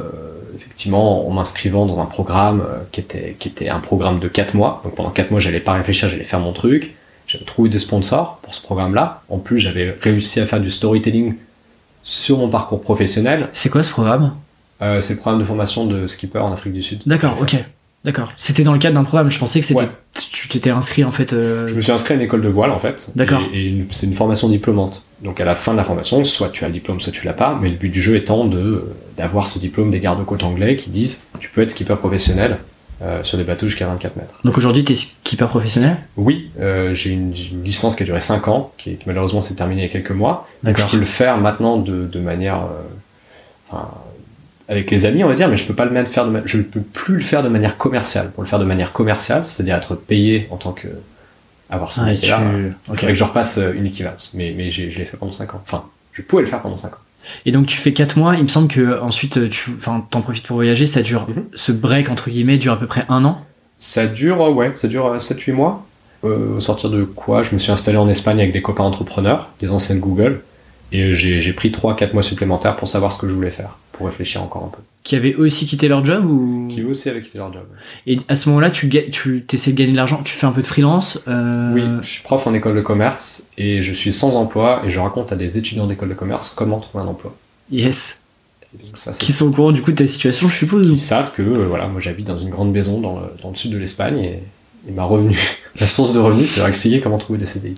effectivement, en m'inscrivant dans un programme euh, qui, était, qui était un programme de 4 mois. Donc pendant 4 mois, j'allais pas réfléchir, j'allais faire mon truc. J'avais trouvé des sponsors pour ce programme-là. En plus, j'avais réussi à faire du storytelling sur mon parcours professionnel. c'est quoi ce programme? Euh, c'est le programme de formation de skipper en Afrique du Sud. D'accord, ok. D'accord. C'était dans le cadre d'un programme. Je pensais que c'était. Ouais. Tu t'étais inscrit en fait. euh, Je me suis inscrit à une école de voile en fait. D'accord. Et, c'est une formation diplômante. Donc à la fin de la formation, soit tu as le diplôme, soit tu l'as pas. Mais le but du jeu étant de d'avoir ce diplôme des gardes-côtes anglais qui disent tu peux être skipper professionnel euh, sur des bateaux jusqu'à 24 mètres. Donc aujourd'hui, t'es skipper professionnel? Oui, euh, j'ai une, licence qui a duré 5 ans, qui, qui malheureusement s'est terminée il y a quelques mois. Donc je peux le faire maintenant de, de manière, euh, enfin, avec les amis on va dire, mais je peux pas le faire de, je ne peux plus le faire de manière commerciale. Pour le faire de manière commerciale, c'est-à-dire être payé en tant que avoir ce Ah, métier-là, tu- il ok. faudrait que je repasse euh, une équivalence. Mais, je l'ai fait pendant 5 ans. Enfin, je pouvais le faire pendant 5 ans. Et donc tu fais 4 mois, il me semble que ensuite tu enfin t'en profites pour voyager, ça dure Mhm. ce break entre guillemets dure à peu près un an? Ça dure, euh, ouais, ça dure 7-8 mois. Euh, au sortir de quoi Je me suis installé en Espagne avec des copains entrepreneurs, des anciens de Google, et euh, j'ai j'ai pris 3-4 mois supplémentaires pour savoir ce que je voulais faire, pour réfléchir encore un peu. Qui avaient aussi quitté leur job ou? Qui eux aussi avaient quitté leur job. Et à ce moment-là, tu tu essaies de gagner de l'argent, tu fais un peu de freelance. euh, Oui, je suis prof en école de commerce, et je suis sans emploi, et je raconte à des étudiants d'école de commerce comment trouver un emploi. Yes. Donc ça, Qui sont au courant du coup de ta situation, je suppose. ou- Ils savent que euh, voilà, moi j'habite dans une grande maison dans le, dans le sud de l'Espagne et, et ma revenu, <laughs> la source de revenus, c'est leur expliquer comment trouver des CDI.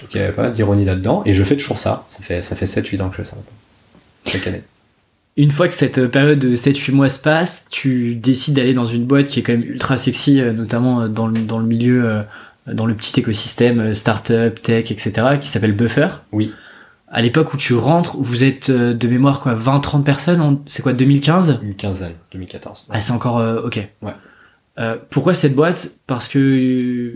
Donc il n'y avait pas d'ironie là-dedans et je fais toujours ça. Ça fait, ça fait 7-8 ans que je fais ça maintenant. Chaque année. Une fois que cette période de 7-8 mois se passe, tu décides d'aller dans une boîte qui est quand même ultra sexy, euh, notamment euh, dans le, dans le milieu, euh, dans le petit écosystème startup, tech, etc., qui s'appelle Buffer. Oui. à l'époque où tu rentres, vous êtes de mémoire quoi, 20-30 personnes, c'est quoi, 2015 Une quinzaine, 2014. Ah, c'est encore euh, ok. Ouais. Euh, pourquoi cette boîte? Parce que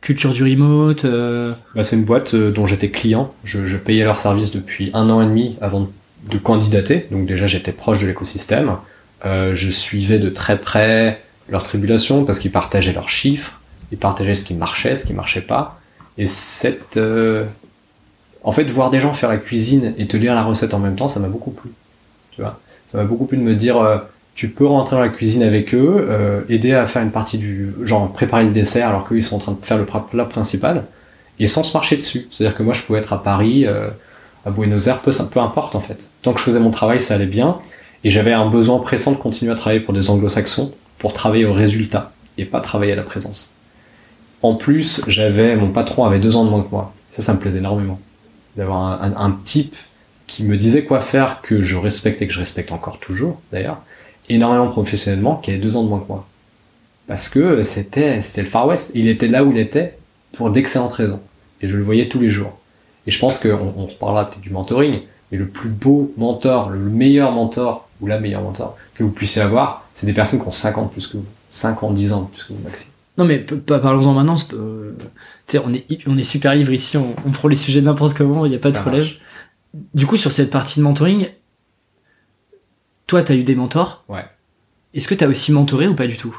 culture du remote. euh, Bah, c'est une boîte euh, dont j'étais client. Je, je payais leur service depuis un an et demi avant de candidater. Donc déjà, j'étais proche de l'écosystème. Euh, je suivais de très près leurs tribulations parce qu'ils partageaient leurs chiffres, ils partageaient ce qui marchait, ce qui marchait pas. Et cette, euh, en fait, voir des gens faire la cuisine et te lire la recette en même temps, ça m'a beaucoup plu. Tu vois, ça m'a beaucoup plu de me dire, euh, tu peux rentrer dans la cuisine avec eux, euh, aider à faire une partie du, genre préparer le dessert alors qu'eux ils sont en train de faire le plat principal, et sans se marcher dessus. C'est-à-dire que moi, je pouvais être à Paris, euh, à Buenos Aires, peu, peu importe en fait. Tant que je faisais mon travail, ça allait bien. Et j'avais un besoin pressant de continuer à travailler pour des anglo-saxons, pour travailler au résultat, et pas travailler à la présence. En plus, j'avais, mon patron avait deux ans de moins que moi. Ça, ça me plaisait énormément. D'avoir un, un- type qui me disait quoi faire, que je respectais, que je respecte encore toujours, d'ailleurs, énormément professionnellement, qui avait deux ans de moins que moi. Parce que c'était, c'était le Far West. Il était là où il était pour d'excellentes raisons. Et je le voyais tous les jours. Et je pense qu'on on reparlera peut-être du mentoring, mais le plus beau mentor, le meilleur mentor, ou la meilleure mentor que vous puissiez avoir, c'est des personnes qui ont 5 ans de plus que vous. 5 ans, 10 ans de plus que vous, Maxime. Non mais parlons-en maintenant. euh, tu sais, on est on est super libre ici. On, on prend les sujets n'importe comment. Il n'y a pas de problème. marche. Du coup, sur cette partie de mentoring, toi, t'as eu des mentors? Ouais. Est-ce que t'as aussi mentoré ou pas du tout?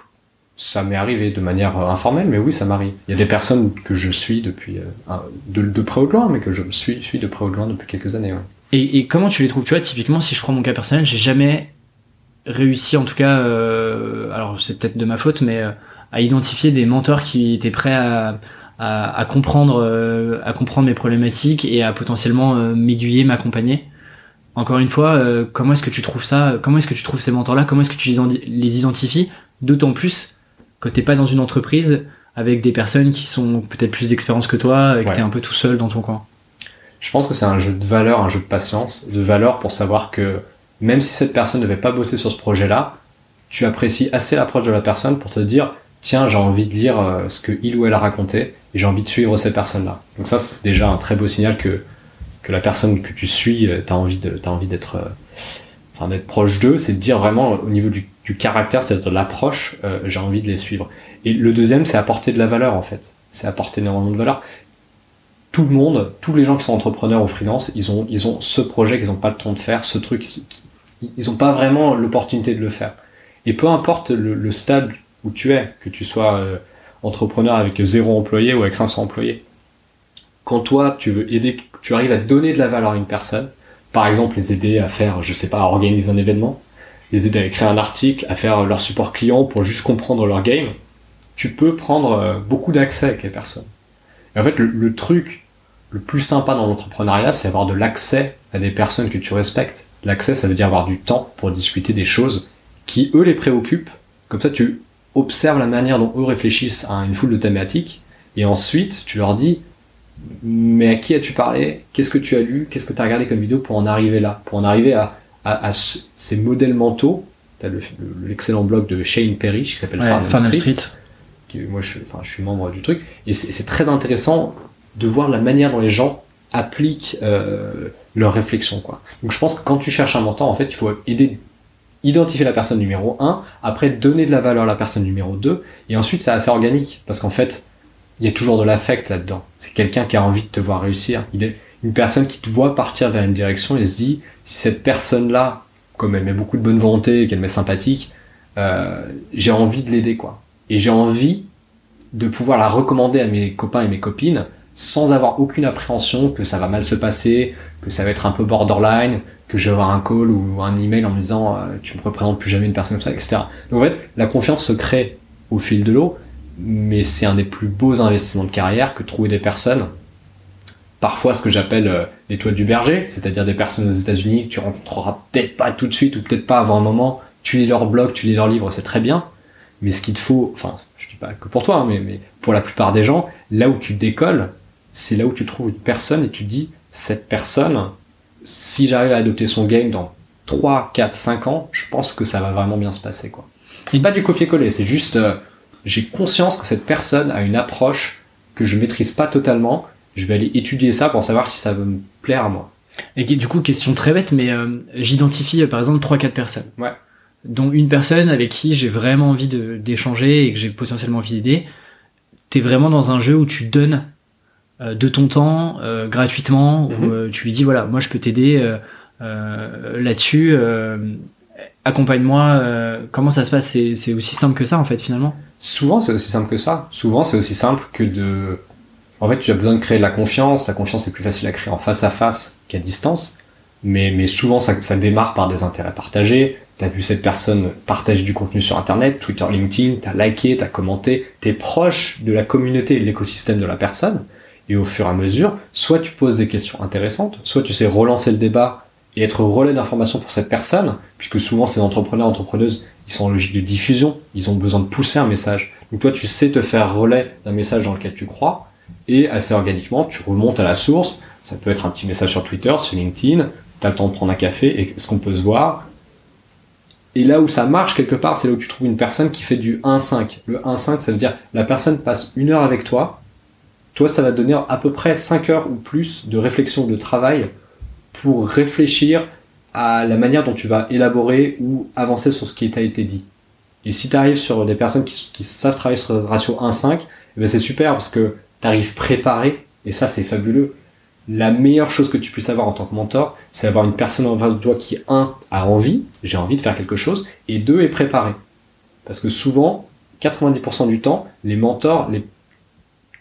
Ça m'est arrivé de manière euh, informelle, mais oui, ça m'arrive. Il y a des personnes que je suis depuis, euh, de, près ou de loin, mais que je suis, suis de près ou de loin depuis quelques années. ouais. Et, et comment tu les trouves? Tu vois, typiquement, si je prends mon cas personnel, j'ai jamais réussi, en tout cas, euh, alors c'est peut-être de ma faute, mais euh, à identifier des mentors qui étaient prêts à, à, à comprendre, euh, à comprendre mes problématiques et à potentiellement m'aiguiller, m'accompagner. Encore une fois, euh, comment est-ce que tu trouves ça? Comment est-ce que tu trouves ces mentors-là? Comment est-ce que tu les, les identifies? D'autant plus que t'es pas dans une entreprise avec des personnes qui sont peut-être plus d'expérience que toi et que Ouais. t'es un peu tout seul dans ton coin. Je pense que c'est un jeu de valeur, un jeu de patience, de valeur pour savoir que même si cette personne ne devait pas bosser sur ce projet-là, tu apprécies assez l'approche de la personne pour te dire tiens, j'ai envie de lire euh, ce que il ou elle a raconté et j'ai envie de suivre cette personne-là. Donc ça, c'est déjà un très beau signal que que la personne que tu suis, euh, t'as envie de, t'as envie d'être, euh, enfin d'être proche d'eux, c'est de dire vraiment au niveau du, du caractère, c'est-à-dire de l'approche, euh, j'ai envie de les suivre. Et le deuxième, c'est apporter de la valeur en fait. C'est apporter énormément de valeur. Tout le monde, tous les gens qui sont entrepreneurs ou freelance, ils ont, ils ont ce projet qu'ils n'ont pas le temps de faire, ce truc, ils- n'ont pas vraiment l'opportunité de le faire. Et peu importe le, le stade où tu es, que tu sois euh, entrepreneur avec zéro employé ou avec 500 employés, quand toi tu veux aider, tu arrives à donner de la valeur à une personne, par exemple les aider à faire, je sais pas, à organiser un événement, les aider à écrire un article, à faire leur support client pour juste comprendre leur game, tu peux prendre euh, beaucoup d'accès avec les personnes. Et en fait, le, le truc le plus sympa dans l'entrepreneuriat, c'est avoir de l'accès à des personnes que tu respectes. L'accès, ça veut dire avoir du temps pour discuter des choses qui, eux, les préoccupent. Comme ça, tu observes la manière dont eux réfléchissent à une foule de thématiques, et ensuite, tu leur dis, mais à qui as-tu parlé? Qu'est-ce que tu as lu? Qu'est-ce que tu as regardé comme vidéo pour en arriver là? Pour en arriver à, à, à ce- ces modèles mentaux. Tu as l'excellent blog de Shane Perry qui s'appelle Ouais, Farnham Farnham Street Street. qui- moi je, enfin, je suis membre du truc, et c'est très intéressant de voir la manière dont les gens appliquent euh, leurs réflexions. Quoi. Donc je pense que quand tu cherches un mentor, en fait, il faut aider, identifier la personne numéro 1, après donner de la valeur à la personne numéro 2, et ensuite c'est assez organique, parce qu'en fait, il y a toujours de l'affect là-dedans. C'est quelqu'un qui a envie de te voir réussir. Il est une personne qui te voit partir vers une direction et se dit, si cette personne-là, comme elle met beaucoup de bonne volonté et qu'elle m'est sympathique, euh, j'ai envie de l'aider, quoi. Et j'ai envie de pouvoir la recommander à mes copains et mes copines sans avoir aucune appréhension que ça va mal se passer, que ça va être un peu borderline, que je vais avoir un call ou un email en me disant euh, tu me représentes plus jamais une personne comme ça, etc. Donc en fait, la confiance se crée au fil de l'eau, mais c'est un des plus beaux investissements de carrière que trouver des personnes, parfois ce que j'appelle euh, l'étoile du berger, c'est-à-dire des personnes aux États-Unis que tu rencontreras peut-être pas tout de suite ou peut-être pas avant un moment, tu lis leur blog, tu lis leurs livres, c'est très bien, mais ce qu'il te faut, enfin, je dis pas que pour toi, hein, mais, mais pour la plupart des gens, là où tu décolles, c'est là où tu trouves une personne et tu dis, cette personne, si j'arrive à adopter son game dans 3, 4, 5 ans, je pense que ça va vraiment bien se passer, quoi. C'est pas du copier-coller, c'est juste, euh, j'ai conscience que cette personne a une approche que je maîtrise pas totalement, je vais aller étudier ça pour savoir si ça va me plaire à moi. Et du coup, question très bête, mais j'identifie par exemple 3-4 personnes. Ouais. Dont une personne avec qui j'ai vraiment envie d'échanger et que j'ai potentiellement envie d'aider. T'es vraiment dans un jeu où tu donnes de ton temps gratuitement, où Mhm. tu lui dis voilà, moi je peux t'aider là-dessus accompagne-moi, euh, comment ça se passe? C'est aussi simple que ça en fait finalement? Souvent, c'est aussi simple que ça. Souvent, c'est aussi simple que de. En fait, tu as besoin de créer de la confiance. La confiance est plus facile à créer en face à face qu'à distance. Mais, souvent, ça, démarre par des intérêts partagés. Tu as vu cette personne partager du contenu sur Internet, Twitter, LinkedIn, tu as liké, tu as commenté, tu es proche de la communauté et de l'écosystème de la personne. Et au fur et à mesure, soit tu poses des questions intéressantes, soit tu sais relancer le débat et être relais d'information pour cette personne, puisque souvent ces entrepreneurs, entrepreneuses, ils sont en logique de diffusion, ils ont besoin de pousser un message. Donc toi, tu sais te faire relais d'un message dans lequel tu crois, et assez organiquement, tu remontes à la source. Ça peut être un petit message sur Twitter, sur LinkedIn, tu as le temps de prendre un café, et est-ce qu'on peut se voir Et là où ça marche quelque part, c'est là où tu trouves une personne qui fait du 1-5. Le 1-5, ça veut dire la personne passe une heure avec toi, toi, ça va te donner à peu près 5 heures ou plus de réflexion, de travail pour réfléchir à la manière dont tu vas élaborer ou avancer sur ce qui t'a été dit. Et si tu arrives sur des personnes qui, qui, savent travailler sur le ratio 1-5, eh ben c'est super parce que tu arrives préparé, et ça c'est fabuleux. La meilleure chose que tu puisses avoir en tant que mentor, c'est avoir une personne en face de toi qui, un, a envie, j'ai envie de faire quelque chose, et deux, est préparé. Parce que souvent, 90% du temps, les mentors, les...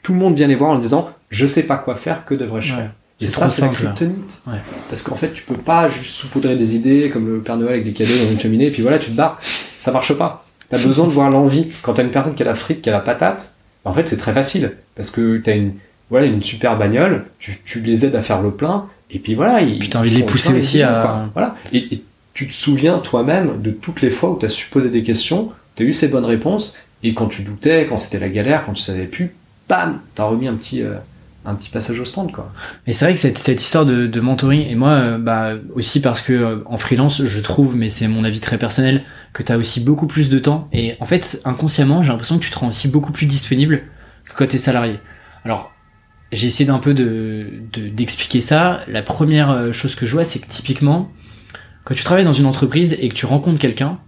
tout le monde vient les voir en disant je sais pas quoi faire, que devrais-je Ouais. faire et C'est ça, c'est la kryptonite. Ouais. Parce qu'en fait, tu peux pas juste saupoudrer des idées comme le Père Noël avec des cadeaux dans une cheminée, et puis voilà, tu te barres. Ça marche pas. T'as besoin de voir l'envie. Quand t'as une personne qui a la frite, qui a la patate, en fait, c'est très facile. Parce que t'as une, voilà, une super bagnole, tu, tu les aides à faire le plein, et puis voilà. Ils, Puis t'as envie de les pousser aussi à- quoi. Voilà. Et, et tu te souviens toi-même de toutes les fois où t'as su poser des questions, t'as eu ces bonnes réponses, et quand tu doutais, quand c'était la galère, quand tu savais plus, bam, t'as remis un petit, euh, un petit passage au stand, quoi. Mais c'est vrai que cette, cette histoire de, de mentoring, et moi, euh, bah, aussi parce que euh, en freelance, je trouve, mais c'est mon avis très personnel, que t'as aussi beaucoup plus de temps. Et en fait, inconsciemment, j'ai l'impression que tu te rends aussi beaucoup plus disponible que quand t'es salarié. Alors, j'ai essayé d'un peu de, de- d'expliquer ça. La première euh, chose que je vois, c'est que typiquement, quand tu travailles dans une entreprise et que tu rencontres quelqu'un,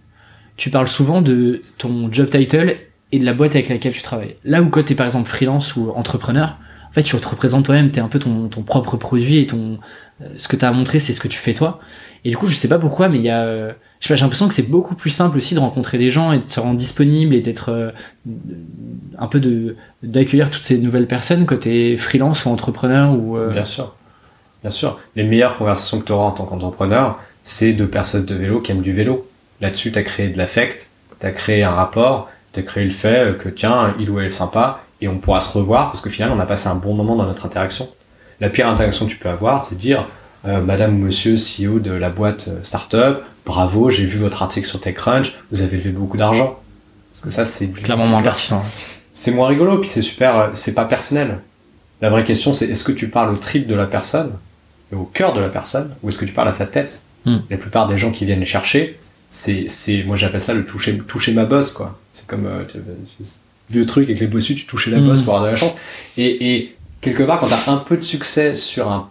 tu parles souvent de ton job title et de la boîte avec laquelle tu travailles. Là où quand t'es par exemple freelance ou entrepreneur, en fait, tu te représentes toi-même, t'es un peu ton, ton propre produit et ton euh, ce que t'as à montrer, c'est ce que tu fais toi. Et du coup, je sais pas pourquoi, mais il y a, euh, j'ai l'impression que c'est beaucoup plus simple aussi de rencontrer des gens et de se rendre disponible et d'être euh, un peu de d'accueillir toutes ces nouvelles personnes quand t'es freelance ou entrepreneur ou euh, Bien sûr. Bien sûr. Les meilleures conversations que tu auras en tant qu'entrepreneur, c'est de personnes de vélo qui aiment du vélo. Là-dessus, tu as créé de l'affect, tu as créé un rapport, tu as créé le fait que tiens, il ou elle est sympa et on pourra se revoir parce que finalement, on a passé un bon moment dans notre interaction. La pire interaction que tu peux avoir, c'est dire euh, Madame ou Monsieur CEO de la boîte euh, startup, bravo, j'ai vu votre article sur TechCrunch, vous avez levé beaucoup d'argent. Parce que ça, c'est clairement moins pertinent. c'est moins rigolo, puis c'est super, euh, c'est pas personnel. La vraie question, c'est est-ce que tu parles au trip de la personne, et au cœur de la personne, ou est-ce que tu parles à sa tête? Hmm. La plupart des gens qui viennent les chercher, c'est, c'est, moi j'appelle ça le toucher, toucher ma bosse, quoi. C'est comme euh, vieux truc avec les bossus, tu touchais la Hmm. bosse pour avoir de la chance. Et, et quelque part, quand t'as un peu de succès sur un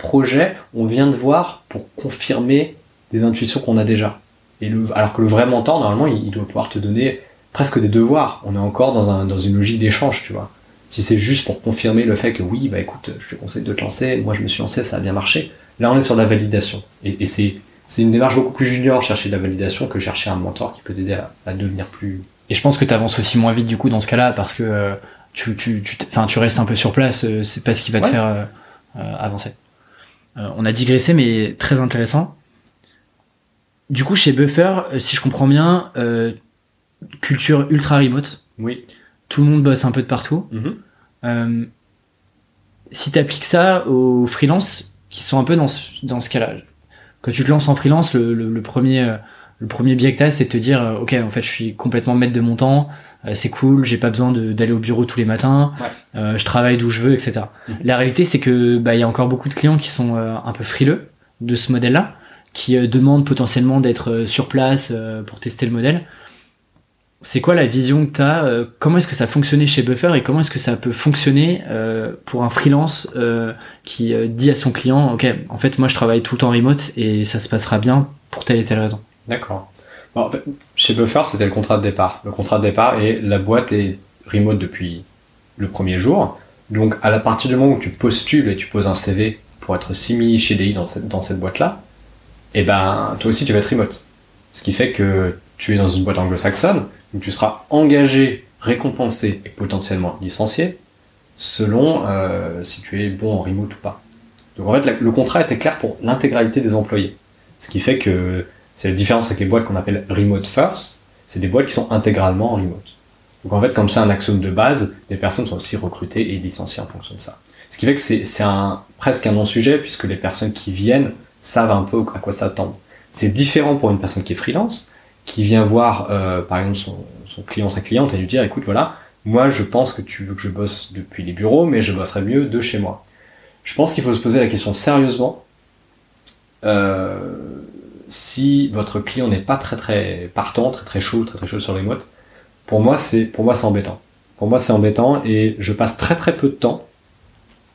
projet, on vient te voir pour confirmer des intuitions qu'on a déjà. Et le, alors que le vrai mentor, normalement, il, il doit pouvoir te donner presque des devoirs. On est encore dans, un, dans une logique d'échange, tu vois. Si c'est juste pour confirmer le fait que oui, bah écoute, je te conseille de te lancer, moi je me suis lancé, ça a bien marché. Là, on est sur la validation. Et, et c'est, c'est une démarche beaucoup plus junior, chercher de la validation, que chercher un mentor qui peut t'aider à, à devenir plus. Et je pense que tu avances aussi moins vite du coup dans ce cas-là parce que euh, tu, tu, tu, enfin, tu restes un peu sur place, euh, c'est pas ce qui va te faire euh, euh, avancer. Euh, on a digressé, mais très intéressant. Du coup, chez Buffer, euh, si je comprends bien, euh, culture ultra remote, Oui. tout le monde bosse un peu de partout. Euh, si tu appliques ça aux freelances qui sont un peu dans ce, dans ce cas-là, quand tu te lances en freelance, le, le, le premier, le premier biais que t'as, c'est de te dire, ok, en fait, je suis complètement maître de mon temps, c'est cool, j'ai pas besoin d'aller au bureau tous les matins, Ouais. euh, je travaille d'où je veux, etc. Mhm. La réalité, c'est que bah, il y a encore beaucoup de clients qui sont euh, un peu frileux de ce modèle-là, qui euh, demandent potentiellement d'être euh, sur place euh, pour tester le modèle. c'est quoi la vision que tu as euh, Comment est-ce que ça fonctionnait chez Buffer et comment est-ce que ça peut fonctionner euh, pour un freelance euh, qui dit à son client Ok, en fait, moi je travaille tout le temps remote et ça se passera bien pour telle et telle raison D'accord. En fait, chez Buffer, c'était le contrat de départ. Le contrat de départ et la boîte est remote depuis le premier jour. Donc, à la partir du moment où tu postules et tu poses un CV pour être simi chez DI dans cette, dans cette boîte-là, eh ben, toi aussi tu vas être remote. Ce qui fait que tu es dans une boîte anglo-saxonne, où tu seras engagé, récompensé et potentiellement licencié, selon euh, si tu es bon en remote ou pas. Donc en fait, le contrat était clair pour l'intégralité des employés. Ce qui fait que c'est la différence avec les boîtes qu'on appelle remote first, c'est des boîtes qui sont intégralement en remote. Donc en fait, comme c'est un axiome de base, les personnes sont aussi recrutées et licenciées en fonction de ça. Ce qui fait que c'est presque un non-sujet, puisque les personnes qui viennent savent un peu à quoi s'attendre. C'est différent pour une personne qui est freelance, qui vient voir, euh, par exemple, son, son, client, sa cliente, et lui dire, écoute, voilà, moi, je pense que tu veux que je bosse depuis les bureaux, mais je bosserai mieux de chez moi. Je pense qu'il faut se poser la question sérieusement. Euh, si votre client n'est pas très très partant, très très chaud, très très chaud sur les mots, pour moi c'est pour moi c'est embêtant. Pour moi c'est embêtant et je passe très très peu de temps,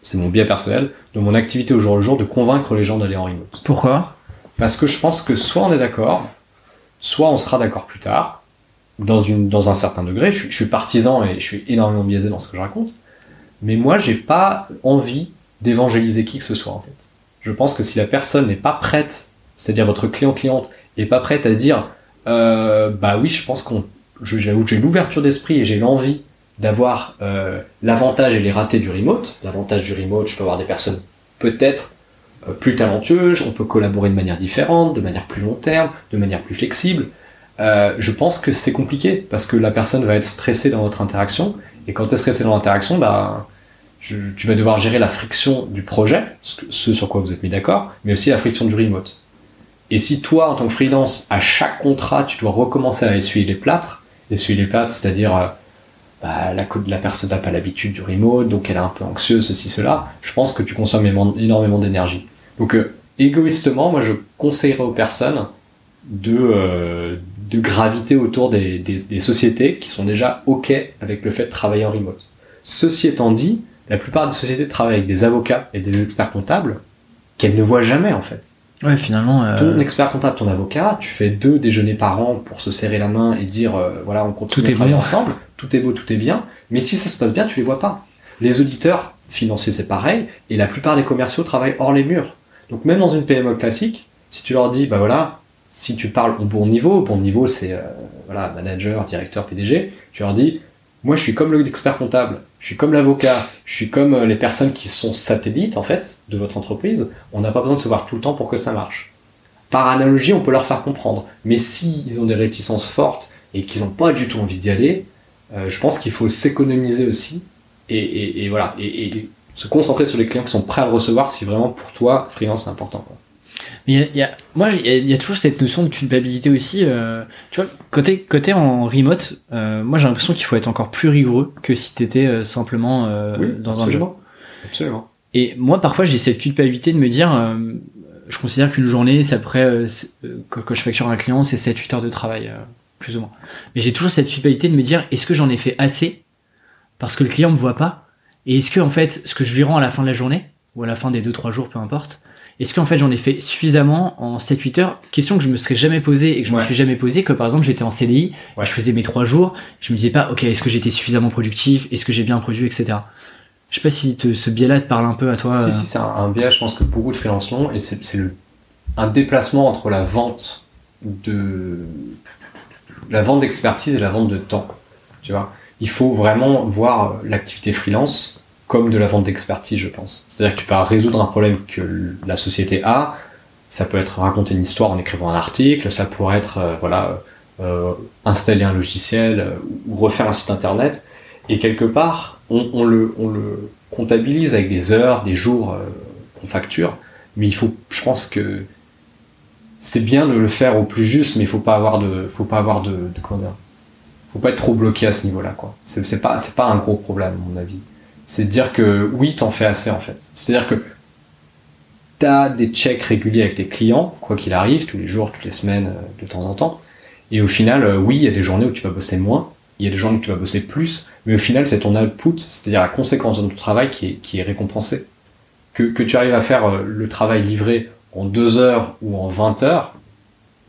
c'est mon biais personnel, de mon activité au jour le jour de convaincre les gens d'aller en remote. Pourquoi? Parce que je pense que soit on est d'accord, soit on sera d'accord plus tard, dans, une, dans un certain degré. Je, suis partisan et je suis énormément biaisé dans ce que je raconte. Mais moi, j'ai pas envie d'évangéliser qui que ce soit, en fait. Je pense que si la personne n'est pas prête, c'est-à-dire votre client-cliente, n'est pas prête à dire, euh, bah oui, je pense qu'on, j'ai l'ouverture d'esprit et j'ai l'envie d'avoir euh, l'avantage et les ratés du remote. L'avantage du remote, je peux avoir des personnes peut-être euh, plus talentueuses, on peut collaborer de manière différente, de manière plus long terme, de manière plus flexible. Je pense que c'est compliqué parce que la personne va être stressée dans votre interaction et quand tu es stressé dans l'interaction, bah, tu vas devoir gérer la friction du projet, ce sur quoi vous êtes mis d'accord, mais aussi la friction du remote. Et si toi, en tant que freelance, à chaque contrat, tu dois recommencer à essuyer les plâtres, essuyer les plâtres, c'est-à-dire euh, bah, la, la personne n'a pas l'habitude du remote, donc elle est un peu anxieuse, ceci, cela, je pense que tu consommes énormément d'énergie. Donc euh, égoïstement, moi je conseillerais aux personnes de, euh, graviter autour des, sociétés qui sont déjà OK avec le fait de travailler en remote. Ceci étant dit, la plupart des sociétés travaillent avec des avocats et des experts comptables qu'elles ne voient jamais en fait. Ouais, finalement. Euh... Ton expert comptable, ton avocat, tu fais deux déjeuners par an pour se serrer la main et dire euh, voilà, on continue tout à travailler ensemble, tout est beau, tout est bien, mais si ça se passe bien, tu les vois pas. Les auditeurs financiers, c'est pareil, et la plupart des commerciaux travaillent hors les murs. Donc même dans une PME classique, si tu leur dis, bah voilà, si tu parles au bon niveau, bon niveau c'est euh, voilà, manager, directeur, PDG, tu leur dis moi je suis comme l'expert comptable, je suis comme l'avocat, je suis comme euh, les personnes qui sont satellites en fait de votre entreprise, on n'a pas besoin de se voir tout le temps pour que ça marche. Par analogie, on peut leur faire comprendre, mais s'ils ont des réticences fortes et qu'ils n'ont pas du tout envie d'y aller, euh, je pense qu'il faut s'économiser aussi et, voilà et, se concentrer sur les clients qui sont prêts à le recevoir si vraiment pour toi freelance c'est important. Mais y a, moi, il y, a toujours cette notion de culpabilité aussi. Euh, tu vois, côté, côté en remote, euh, moi j'ai l'impression qu'il faut être encore plus rigoureux que si t'étais euh, simplement dans un jeu. Absolument. Et moi, parfois, j'ai cette culpabilité de me dire, je considère qu'une journée, c'est après, que, je facture un client, c'est 7-8 heures de travail, plus ou moins. Mais j'ai toujours cette culpabilité de me dire, est-ce que j'en ai fait assez parce que le client me voit pas? Et est-ce que, en fait, ce que je lui rends à la fin de la journée, ou à la fin des 2-3 jours, peu importe, est-ce qu'en fait j'en ai fait suffisamment en 7-8 heures? Question que je me serais jamais posée et que je me suis jamais posée, que par exemple j'étais en CDI, je faisais mes 3 jours, je me disais pas, ok, est-ce que j'étais suffisamment productif? Est-ce que j'ai bien produit, etc. Je sais pas si ce biais-là te parle un peu à toi. Si, si, c'est un, biais, je pense que beaucoup de freelance l'ont, et c'est un déplacement entre la vente de la vente d'expertise et la vente de temps. Tu vois, il faut vraiment voir l'activité freelance comme de la vente d'expertise, je pense. C'est-à-dire que tu vas résoudre un problème que la société a. Ça peut être raconter une histoire en écrivant un article, ça pourrait être euh, voilà euh, installer un logiciel euh, ou refaire un site internet. Et quelque part, on, le, on le comptabilise avec des heures, des jours qu'on facture. Mais il faut, je pense que c'est bien de le faire au plus juste, mais il faut pas avoir de, faut pas avoir de, de comment dire, faut pas être trop bloqué à ce niveau-là, quoi. C'est pas, pas un gros problème, à mon avis c'est de dire que oui, t'en fais assez en fait. C'est-à-dire que t'as des checks réguliers avec tes clients, quoi qu'il arrive, tous les jours, toutes les semaines, euh, de temps en temps, Et au final, euh, oui, il y a des journées où tu vas bosser moins, il y a des journées où tu vas bosser plus, mais au final, c'est ton output, c'est-à-dire la conséquence de ton travail qui est, qui récompensée. Que, que tu arrives à faire euh, le travail livré en deux heures ou en 20 heures,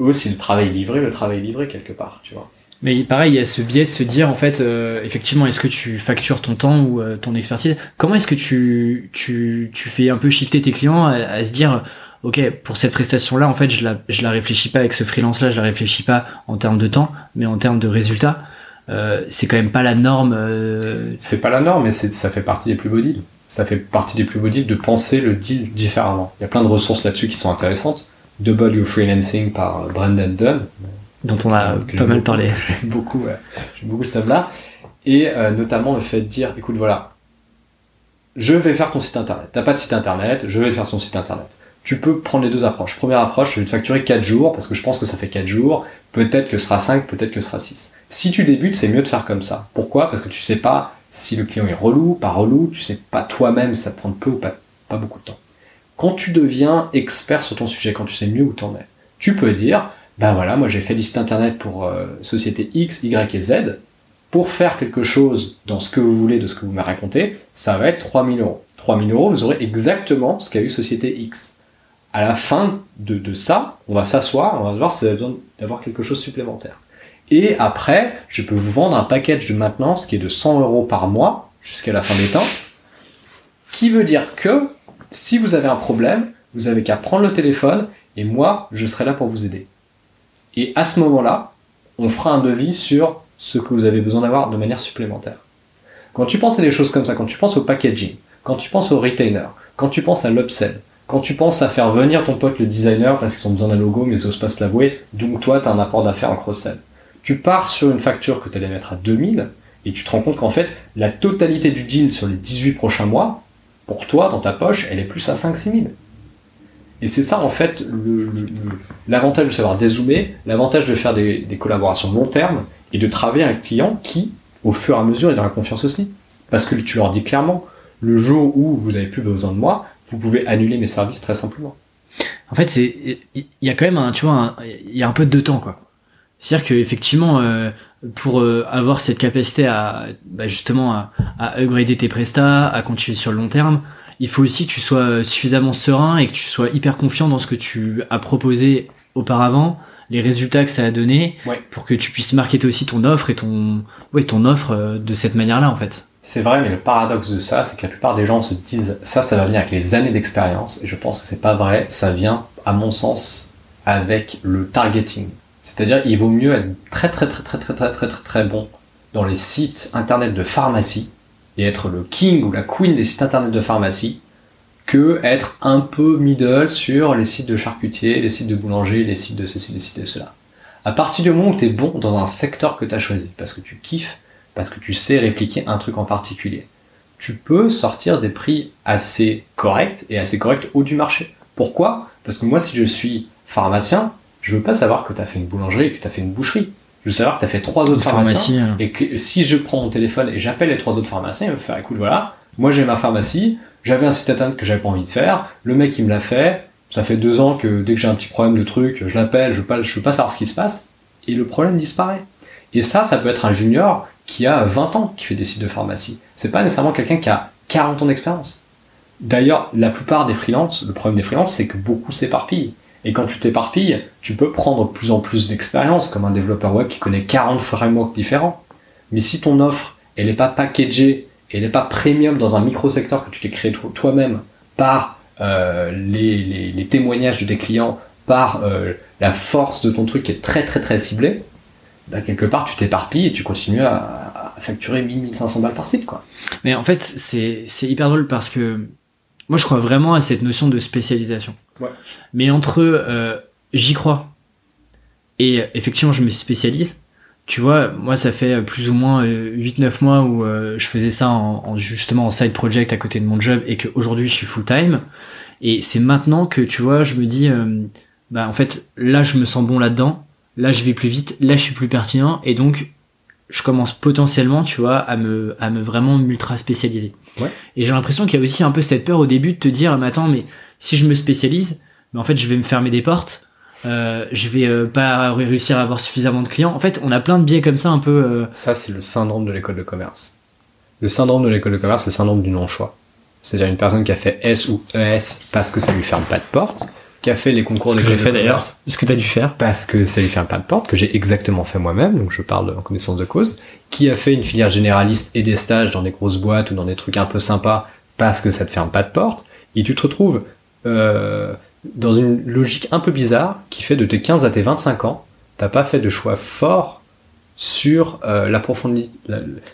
eux, si le travail livré, le travail livré quelque part, tu vois. Mais pareil, il y a ce biais de se dire, en fait, euh, effectivement, est-ce que tu factures ton temps ou euh, ton expertise? Comment est-ce que tu, tu, tu fais un peu shifter tes clients à, se dire, ok, pour cette prestation-là, en fait, je la, je la réfléchis pas avec ce freelance-là, je la réfléchis pas en termes de temps, mais en termes de résultats. Euh, c'est quand même pas la norme. euh, C'est pas la norme, mais ça fait partie des plus beaux deals. Ça fait partie des plus beaux deals de penser le deal différemment. Il y a plein de ressources là-dessus qui sont intéressantes. Double Your Freelancing par Brandon Dunn, dont on a que pas mal beaucoup. parlé. <laughs> J'aime beaucoup, ouais. J'aime beaucoup ce là Et euh, notamment le fait de dire, écoute, voilà, je vais faire ton site internet. T'as pas de site internet, je vais faire ton site internet. Tu peux prendre les deux approches. Première approche, je vais te facturer 4 jours, parce que je pense que ça fait 4 jours. Peut-être que ce sera 5, peut-être que ce sera 6. Si tu débutes, c'est mieux de faire comme ça. Pourquoi? Parce que tu sais pas si le client est relou, pas relou, tu sais pas toi-même si ça te prend peu ou pas, pas beaucoup de temps. Quand tu deviens expert sur ton sujet, quand tu sais mieux où t'en es, tu peux dire, ben voilà, moi j'ai fait des sites internet pour euh, société X, Y et Z. Pour faire quelque chose dans ce que vous voulez, de ce que vous m'avez raconté, ça va être 3000 euros. 3000 euros, vous aurez exactement ce qu'a eu société X. À la fin de, de ça, on va s'asseoir, on va se voir si vous avez besoin d'avoir quelque chose supplémentaire. Et après, je peux vous vendre un package de maintenance qui est de 100 euros par mois jusqu'à la fin des temps, qui veut dire que si vous avez un problème, vous avez qu'à prendre le téléphone et moi, je serai là pour vous aider. Et à ce moment-là, on fera un devis sur ce que vous avez besoin d'avoir de manière supplémentaire. Quand tu penses à des choses comme ça, quand tu penses au packaging, quand tu penses au retainer, quand tu penses à l'upsell, quand tu penses à faire venir ton pote le designer parce qu'ils ont besoin d'un logo mais ils osent pas se l'avouer, donc toi tu as un apport d'affaires en cross-sell. Tu pars sur une facture que tu allais mettre à 2000 et tu te rends compte qu'en fait la totalité du deal sur les 18 prochains mois, pour toi dans ta poche, elle est plus à 5-6 000. Et c'est ça en fait l'avantage de savoir dézoomer, l'avantage de faire des, collaborations long terme et de travailler avec un client qui, au fur et à mesure, est dans la confiance aussi. Parce que tu leur dis clairement, le jour où vous avez plus besoin de moi, vous pouvez annuler mes services très simplement. En fait, c'est il y a quand même un, tu vois, il y a un peu de temps quoi. C'est-à-dire que effectivement, euh, pour euh, avoir cette capacité à bah, justement à, à upgrader tes prestats, à continuer sur le long terme, il faut aussi que tu sois suffisamment serein et que tu sois hyper confiant dans ce que tu as proposé auparavant, les résultats que ça a donné, Ouais. pour que tu puisses marketer aussi ton offre et ton, ouais, ton offre euh, de cette manière-là en fait. C'est vrai, mais le paradoxe de ça, c'est que la plupart des gens se disent ça, ça va venir avec les années d'expérience, et je pense que c'est pas vrai. Ça vient, à mon sens, avec le targeting. C'est-à-dire, il vaut mieux être très très très très très très très très très bon dans les sites internet de pharmacie et être le king ou la queen des sites internet de pharmacie que être un peu middle sur les sites de charcutier, les sites de boulanger, les sites de ceci, les sites de cela. À partir du moment où tu es bon dans un secteur que tu as choisi, parce que tu kiffes, parce que tu sais répliquer un truc en particulier, tu peux sortir des prix assez corrects et assez corrects haut du marché. Pourquoi? Parce que moi, si je suis pharmacien, je veux pas savoir que tu as fait une boulangerie et que tu as fait une boucherie. Je veux savoir que tu as fait trois autres pharmaciens. Pharmacie, euh, Et que si je prends mon téléphone et j'appelle les trois autres pharmaciens, ils vont me faire écoute, voilà, moi j'ai ma pharmacie, j'avais un site internet que j'avais pas envie de faire, le mec il me l'a fait, ça fait deux ans que dès que j'ai un petit problème de truc, je l'appelle, je je veux pas savoir ce qui se passe, et le problème disparaît. Et ça, ça peut être un junior qui a 20 ans qui fait des sites de pharmacie. C'est pas nécessairement quelqu'un qui a 40 ans d'expérience. D'ailleurs, la plupart des freelances, le problème des freelances, c'est que beaucoup s'éparpillent. Et quand tu t'éparpilles, tu peux prendre de plus en plus d'expérience, comme un développeur web qui connaît 40 frameworks différents. Mais si ton offre, elle n'est pas packagée, elle n'est pas premium dans un micro-secteur que tu t'es créé to- toi-même par euh, les, témoignages de tes clients, par euh, la force de ton truc qui est très très très ciblé, bah, quelque part tu t'éparpilles et tu continues à, facturer 1000-1500 balles par site. Mais en fait, c'est hyper drôle parce que moi, je crois vraiment à cette notion de spécialisation. Ouais. Mais entre euh, j'y crois et euh, effectivement, je me spécialise. Tu vois, moi, ça fait plus ou moins euh, 8-9 mois où euh, je faisais ça en, en- justement en side project à côté de mon job et qu'aujourd'hui, je suis full time. Et c'est maintenant que, tu vois, je me dis, euh, bah, en fait, là, je me sens bon là-dedans. Là, je vais plus vite. Là, je suis plus pertinent. Et donc, je commence potentiellement, tu vois, à me, à me vraiment ultra spécialiser. Ouais. Et j'ai l'impression qu'il y a aussi un peu cette peur au début de te dire, mais attends, mais si je me spécialise, mais en fait, je vais me fermer des portes. euh, je vais euh, pas réussir à avoir suffisamment de clients. En fait, on a plein de biais comme ça un peu. euh, Ça, c'est le syndrome de l'école de commerce. Le syndrome de l'école de commerce, c'est le syndrome du non-choix. C'est-à-dire une personne qui a fait S ou ES parce que ça lui ferme pas de porte, qui a fait les concours ce que d'école j'ai de fait d'ailleurs, ce que t'as dû faire. parce que ça lui ferme pas de porte, que j'ai exactement fait moi-même, donc je parle en connaissance de cause, qui a fait une filière généraliste et des stages dans des grosses boîtes ou dans des trucs un peu sympas parce que ça te ferme pas de porte, et tu te retrouves euh, dans une logique un peu bizarre qui fait de tes 15 à tes 25 ans, t'as pas fait de choix fort sur euh, la-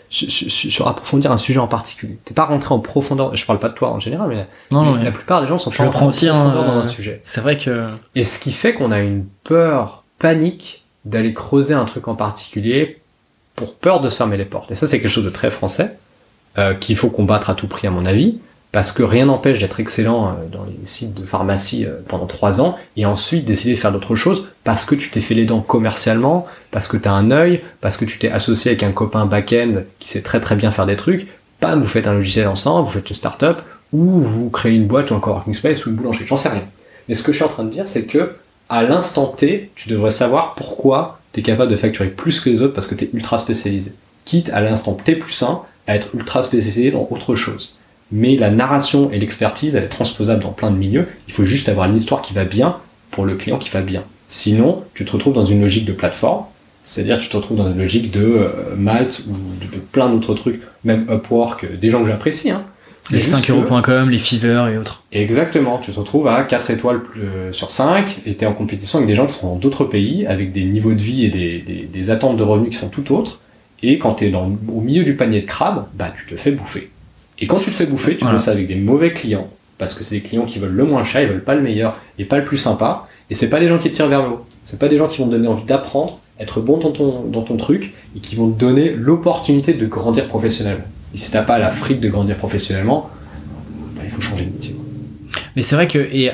sur, approfondir un sujet en particulier. T'es pas rentré en profondeur, je parle pas de toi en général, mais Non, non, la mais plupart des gens sont pas rentrés en aussi, profondeur hein, dans un euh, sujet. c'est vrai que. Et ce qui fait qu'on a une peur panique d'aller creuser un truc en particulier pour peur de se fermer les portes. Et ça, c'est quelque chose de très français, euh, qu'il faut combattre à tout prix, à mon avis, parce que rien n'empêche d'être excellent euh, dans les sites de pharmacie euh, pendant trois ans, et ensuite décider de faire d'autres choses, parce que tu t'es fait les dents commercialement, parce que tu as un œil, parce que tu t'es associé avec un copain back-end qui sait très très bien faire des trucs, bam, vous faites un logiciel ensemble, vous faites une start-up, ou vous créez une boîte ou un coworking space ou une boulangerie, j'en sais rien. Mais ce que je suis en train de dire, c'est que à l'instant T, tu devrais savoir pourquoi tu es capable de facturer plus que les autres parce que tu es ultra spécialisé. Quitte à l'instant T plus 1 à être ultra spécialisé dans autre chose. Mais la narration et l'expertise, elle est transposable dans plein de milieux. Il faut juste avoir l'histoire qui va bien pour le client qui va bien. Sinon, tu te retrouves dans une logique de plateforme, c'est-à-dire tu te retrouves dans une logique de euh, Malte ou de, de plein d'autres trucs, même Upwork, euh, des gens que j'apprécie. Hein. Les juste 5 que- euros.com, les Fiverr et autres. Exactement, tu te retrouves à 4 étoiles euh, sur 5 et tu es en compétition avec des gens qui sont dans d'autres pays, avec des niveaux de vie et des, des- des attentes de revenus qui sont tout autres. Et quand tu es dans, au milieu du panier de crabes, bah tu te fais bouffer. Et quand tu te fais bouffer, tu Voilà. bosses avec des mauvais clients, parce que c'est des clients qui veulent le moins cher, ils veulent pas le meilleur et pas le plus sympa. Et c'est pas des gens qui te tirent vers le haut. C'est pas des gens qui vont te donner envie d'apprendre, être bon dans ton, dans ton truc et qui vont te donner l'opportunité de grandir professionnellement. Et si t'as pas la fric de grandir professionnellement, bah, il faut changer de métier. Mais c'est vrai que et euh,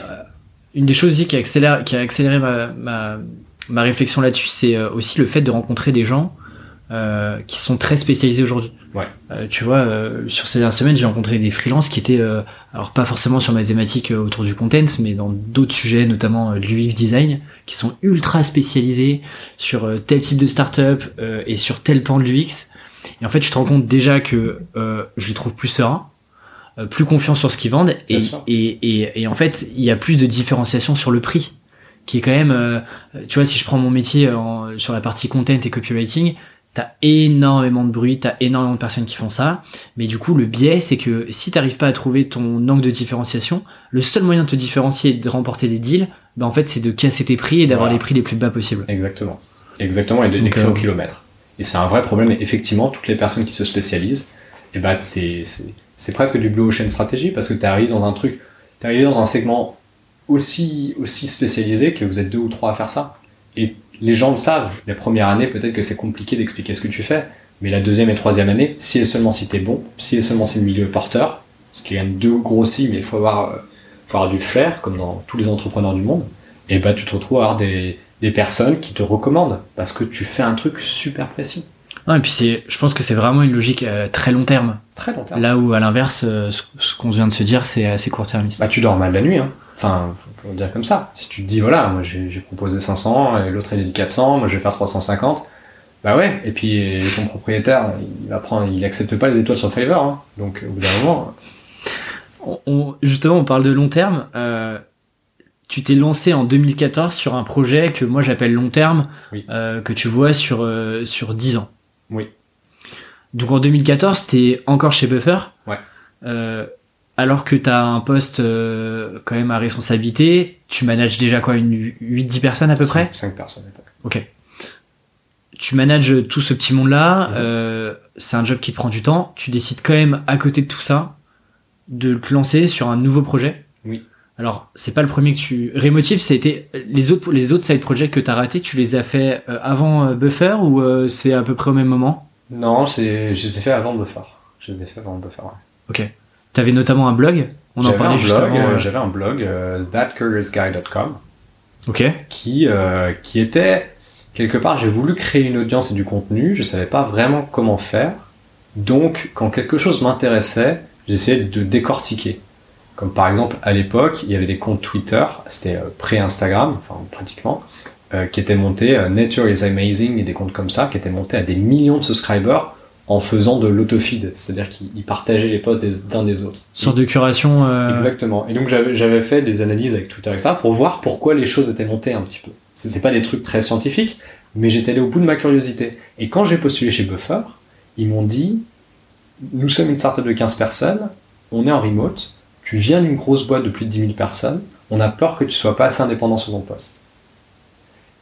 une des choses aussi qui a accéléré, qui a accéléré ma, ma, ma réflexion là-dessus, c'est euh, aussi le fait de rencontrer des gens euh, qui sont très spécialisés aujourd'hui. Ouais. Euh, tu vois, euh, sur ces dernières semaines, j'ai rencontré des freelances qui étaient, euh, alors pas forcément sur ma thématique euh, autour du content, mais dans d'autres sujets, notamment l'UX design, qui sont ultra spécialisés sur tel type de startup euh, et sur tel pan de l'UX. Et en fait, je te rends compte déjà que euh, je les trouve plus sereins, euh, plus confiants sur ce qu'ils vendent, et, et, et, et en fait, il y a plus de différenciation sur le prix, qui est quand même, euh, tu vois, si je prends mon métier en- sur la partie content et copywriting, t'as énormément de bruit, t'as énormément de personnes qui font ça, mais du coup, le biais, c'est que si t'arrives pas à trouver ton angle de différenciation, le seul moyen de te différencier et de remporter des deals, bah en fait, c'est de casser tes prix et d'avoir Voilà. les prix les plus bas possibles. Exactement. Exactement, et de Donc, d'écrire euh, au kilomètre. Et c'est un vrai problème, et effectivement, toutes les personnes qui se spécialisent, et bah, c'est, c'est, presque du blue ocean stratégie, parce que tu arrivé dans un truc, arrivé dans un segment aussi, aussi spécialisé que vous êtes deux ou trois à faire ça. Et les gens le savent, les premières années, peut-être que c'est compliqué d'expliquer ce que tu fais, mais la deuxième et troisième année, si et seulement si t'es bon, si et seulement si le milieu est porteur, ce qui est deux gros si, mais il faut avoir, euh, faut avoir du flair, comme dans tous les entrepreneurs du monde, et bah, tu te retrouves à avoir des, des personnes qui te recommandent parce que tu fais un truc super précis. Non, et puis c'est, je pense que c'est vraiment une logique euh, très long terme. Très long terme. Là où, à l'inverse, euh, ce, ce qu'on vient de se dire, c'est assez court-termiste. Bah, tu dors mal la nuit, hein. Enfin, faut le dire comme ça. Si tu te dis, voilà, moi j'ai proposé 500, et l'autre il a dit 400, moi je vais faire 350. Bah ouais, et puis ton propriétaire, il va prendre, il accepte pas les étoiles sur Fiverr, hein. Donc au bout d'un moment, On- on- justement, on parle de long terme. euh, tu t'es lancé en 2014 sur un projet que moi j'appelle long terme, Oui. euh, que tu vois sur, euh, sur 10 ans. Oui. Donc en 2014, t'es encore chez Buffer. Ouais. Alors que t'as un poste euh, quand même à responsabilité, tu manages déjà quoi, une 8-10 personnes à peu près? 5 personnes à peu près. Ok. Tu manages tout ce petit monde-là, euh, c'est un job qui te prend du temps, tu décides quand même à côté de tout ça de te lancer sur un nouveau projet? Oui. Alors, c'est pas le premier que tu... A été... Les autres, les autres side projects que t'as ratés, tu les as fait euh, avant Buffer ou c'est à peu près au même moment? Non, c'est, je les ai fait avant Buffer. Je les ai fait avant Buffer, ouais. Ok. T'avais notamment un blog On en J'avais parlait un juste blog, avant. euh, euh, j'avais un blog, euh, thatcuriousguy.com. Ok. qui, euh, qui était quelque part, j'ai voulu créer une audience et du contenu, je savais pas vraiment comment faire. Donc, quand quelque chose m'intéressait, j'essayais de décortiquer. Comme par exemple, à l'époque, il y avait des comptes Twitter, c'était euh, pré-Instagram, enfin pratiquement, qui étaient montés, Nature is Amazing et des comptes comme ça, qui étaient montés à des millions de subscribers en faisant de l'autofeed, c'est-à-dire qu'ils partageaient les posts des uns des autres. Sorte de curation. euh, Exactement. Et donc j'avais fait des analyses avec Twitter et ça pour voir pourquoi les choses étaient montées un petit peu. C'est pas des trucs très scientifiques, mais j'étais allé au bout de ma curiosité. Et quand j'ai postulé chez Buffer, ils m'ont dit nous sommes une startup de 15 personnes, on est en remote, tu viens d'une grosse boîte de plus de 10 000 personnes, on a peur que tu sois pas assez indépendant sur ton poste.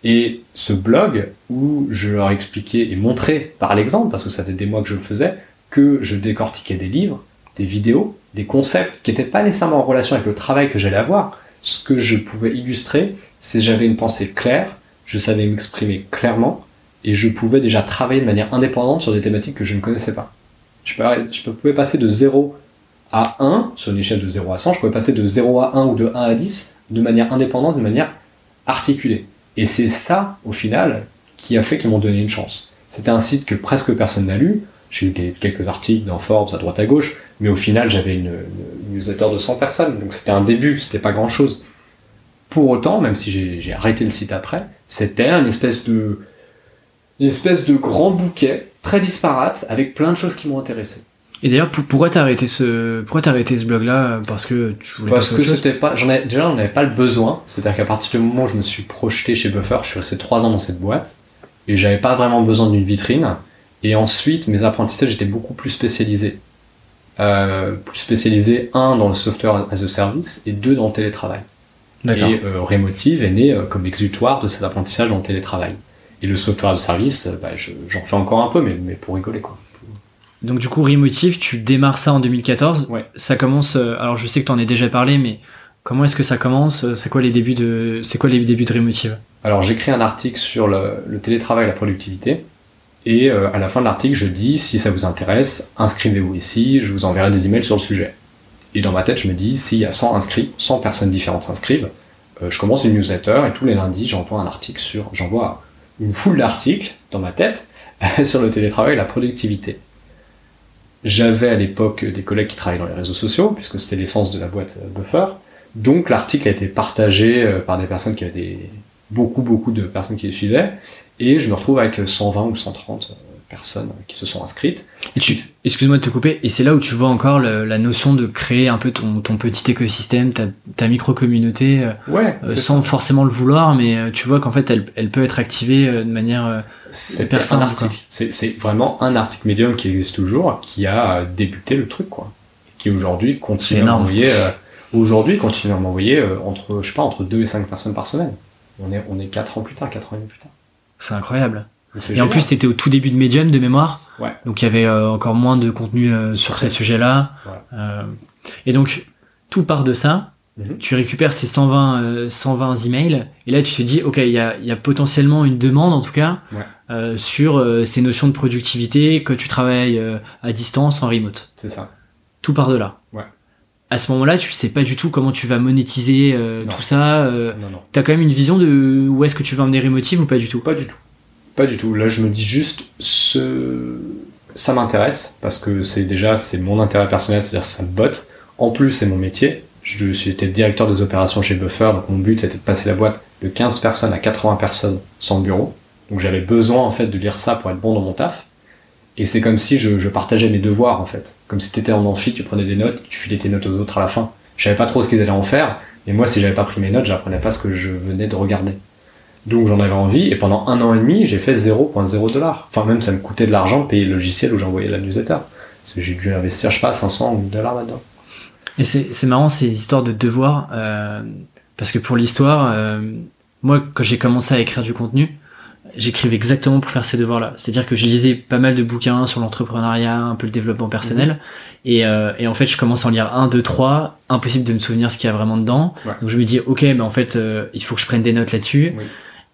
Et ce blog, où je leur expliquais et montrais par l'exemple, parce que ça fait des mois que je le faisais, que je décortiquais des livres, des vidéos, des concepts qui n'étaient pas nécessairement en relation avec le travail que j'allais avoir. Ce que je pouvais illustrer, c'est j'avais une pensée claire, je savais m'exprimer clairement, et je pouvais déjà travailler de manière indépendante sur des thématiques que je ne connaissais pas. Je pouvais, je pouvais passer de 0 à 1, sur une échelle de 0 à 100, je pouvais passer de 0 à 1 ou de 1 à 10 de manière indépendante, de manière articulée. Et c'est ça, au final, qui a fait qu'ils m'ont donné une chance. C'était un site que presque personne n'a lu. J'ai eu quelques articles dans Forbes à droite à gauche, mais au final, j'avais une, une newsletter de 100 personnes. Donc c'était un début, c'était pas grand chose. Pour autant, même si j'ai arrêté le site après, c'était une une espèce de grand bouquet, très disparate, avec plein de choses qui m'ont intéressé. Et d'ailleurs, pour- pourquoi t'as arrêté ce, pourquoi t'as arrêté ce blog-là Parce que tu voulais Parce que c'était pas, j'en ai, déjà, j'en avais pas le besoin. C'est-à-dire qu'à partir du moment où je me suis projeté chez Buffer, je suis resté trois ans dans cette boîte et j'avais pas vraiment besoin d'une vitrine. Et ensuite, mes apprentissages étaient beaucoup plus spécialisés. Euh, plus spécialisés, un, dans le software as a service et deux, dans le télétravail. D'accord. Et euh, Remotive est né euh, comme exutoire de cet apprentissage dans le télétravail. Et le software as a service, euh, bah, je- j'en fais encore un peu, mais, mais pour rigoler, quoi. Donc du coup, Remotive, tu démarres ça en 2014. Ouais. Ça commence. euh, alors je sais que t'en as déjà parlé, mais comment est-ce que ça commence? Euh, C'est quoi les débuts de, c'est quoi les débuts de Remotive? Alors j'écris un article sur le, le télétravail et la productivité. Et euh, à la fin de l'article, je dis si ça vous intéresse, inscrivez-vous ici, je vous enverrai des emails sur le sujet. Et dans ma tête, je me dis s'il y a 100 inscrits, 100 personnes différentes s'inscrivent, euh, je commence une newsletter et tous les lundis, j'envoie un article sur, j'envoie une foule d'articles dans ma tête <laughs> sur le télétravail et la productivité. J'avais à l'époque des collègues qui travaillaient dans les réseaux sociaux, puisque c'était l'essence de la boîte euh, Buffer. Donc l'article a été partagé euh, par des personnes qui avaient des, beaucoup, beaucoup de personnes qui les suivaient. Et je me retrouve avec 120 ou 130 euh, personnes qui se sont inscrites. Excuse-moi de te couper. Et c'est là où tu vois encore le- la notion de créer un peu ton, ton petit écosystème, ta, ta micro-communauté, euh, Ouais, euh, sans forcément le vouloir, mais euh, tu vois qu'en fait, elle, elle peut être activée de manière. euh, c'est vraiment un article médium qui existe toujours, qui a débuté le truc, quoi. Qui aujourd'hui continue à m'envoyer, euh, aujourd'hui continue à m'envoyer euh, entre, je sais pas, entre 2 et 5 personnes par semaine. On est, on est 4 ans plus tard, 4 ans et demi plus tard. c'est incroyable. Et en plus, c'était au tout début de Medium de mémoire. Ouais. Donc il y avait euh, encore moins de contenu euh, sur ces sujets-là. Voilà. Euh, et donc, tout part de ça. Mhm. Tu récupères ces 120, euh, 120 emails. Et là, tu te dis, OK, il y a, il y a potentiellement une demande, en tout cas, Ouais. euh, sur ces notions de productivité, que tu travailles à distance, en remote. c'est ça. Tout part de là. Ouais. À ce moment-là, tu sais pas du tout comment tu vas monétiser euh, tout ça. Euh, Non, non. T'as quand même une vision de où est-ce que tu vas emmener Remotive ou pas du tout? Pas du tout. Pas du tout. Là, je me dis juste, ce... ça m'intéresse, parce que c'est déjà, c'est mon intérêt personnel, c'est-à-dire ça me botte. En plus, c'est mon métier. Je suis été directeur des opérations chez Buffer, donc mon but c'était de passer la boîte de 15 personnes à 80 personnes sans bureau. Donc j'avais besoin en fait de lire ça pour être bon dans mon taf. Et c'est comme si je, partageais mes devoirs en fait. Comme si t'étais en amphi, tu prenais des notes, tu filais tes notes aux autres à la fin. Je savais pas trop ce qu'ils allaient en faire, mais moi si j'avais pas pris mes notes, j'apprenais pas ce que je venais de regarder. Donc j'en avais envie, et pendant un an et demi, j'ai fait 0.0 dollars. Enfin même ça me coûtait de l'argent de payer le logiciel où j'envoyais la newsletter. Parce que j'ai dû investir, je sais pas, 500 dollars là-dedans. Et c'est c'est marrant ces histoires de devoirs, euh, parce que pour l'histoire, euh, moi quand j'ai commencé à écrire du contenu, j'écrivais exactement pour faire ces devoirs-là. C'est-à-dire que je lisais pas mal de bouquins sur l'entrepreneuriat, un peu le développement personnel, et, euh, et en fait je commence à en lire un, deux, trois, impossible de me souvenir ce qu'il y a vraiment dedans. Ouais. Donc je me dis ok, ben en fait euh, il faut que je prenne des notes là-dessus. Oui.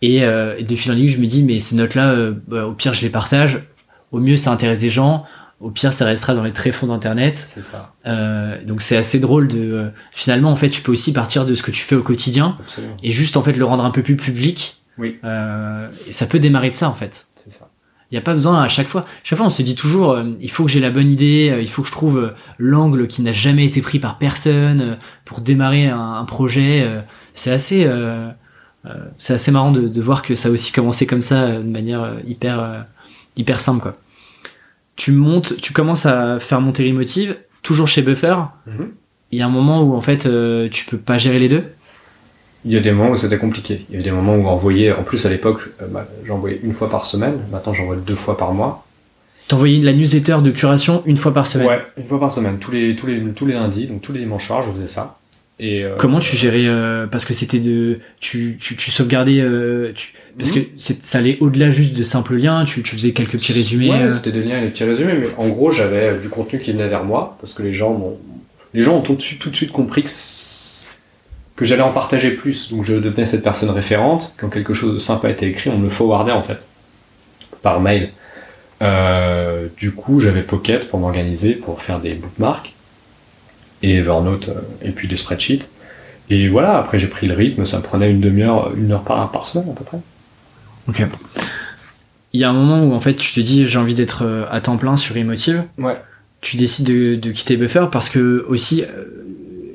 Et, euh, et de fil en aiguille, je me dis mais ces notes-là, euh, bah, au pire je les partage, au mieux ça intéresse des gens. Au pire, ça restera dans les tréfonds d'internet. C'est ça. Euh, donc c'est assez drôle de finalement en fait tu peux aussi partir de ce que tu fais au quotidien Absolument. et juste en fait le rendre un peu plus public Oui. Et ça peut démarrer de ça en fait C'est ça. Il n'y a pas besoin à chaque fois. Chaque fois, on se dit toujours, euh, il faut que j'ai la bonne idée, euh, il faut que je trouve euh, l'angle qui n'a jamais été pris par personne pour démarrer un, un projet. c'est assez, c'est assez marrant de, de voir que ça a aussi commencé comme ça, euh, de manière euh, hyper, euh, hyper simple, quoi. Tu montes, tu commences à faire monter Remotive, toujours chez Buffer. Mhm. Il y a un moment où en fait, euh, tu peux pas gérer les deux. Il y a des moments où c'était compliqué. Il y a des moments où envoyer, en plus à l'époque, euh, bah, j'envoyais une fois par semaine. Maintenant, j'envoie deux fois par mois. T'envoyais la newsletter de curation une fois par semaine. Ouais, une fois par semaine, tous les tous les tous les lundis, donc tous les dimanches soirs, je faisais ça. Et euh, Comment tu gérais euh, parce que c'était de tu tu, tu sauvegardais euh, tu, parce que c'est- ça allait au-delà juste de simples liens tu, tu faisais quelques petits résumés Ouais, c'était des liens et des petits résumés, mais en gros, j'avais du contenu qui venait vers moi parce que les gens m'ont les gens ont tout de suite tout de suite compris que que j'allais en partager plus, donc je devenais cette personne référente. Quand quelque chose de sympa était écrit, on me le forwardait en fait par mail. Du coup, j'avais Pocket pour m'organiser, pour faire des bookmarks et Evernote euh, et puis des spreadsheets. Et voilà, après j'ai pris le rythme, ça me prenait une demi-heure, une heure par, par semaine à peu près. ok il y a un moment où en fait tu te dis j'ai envie d'être euh, à temps plein sur Emotive Ouais. tu décides de, de quitter Buffer parce que aussi euh,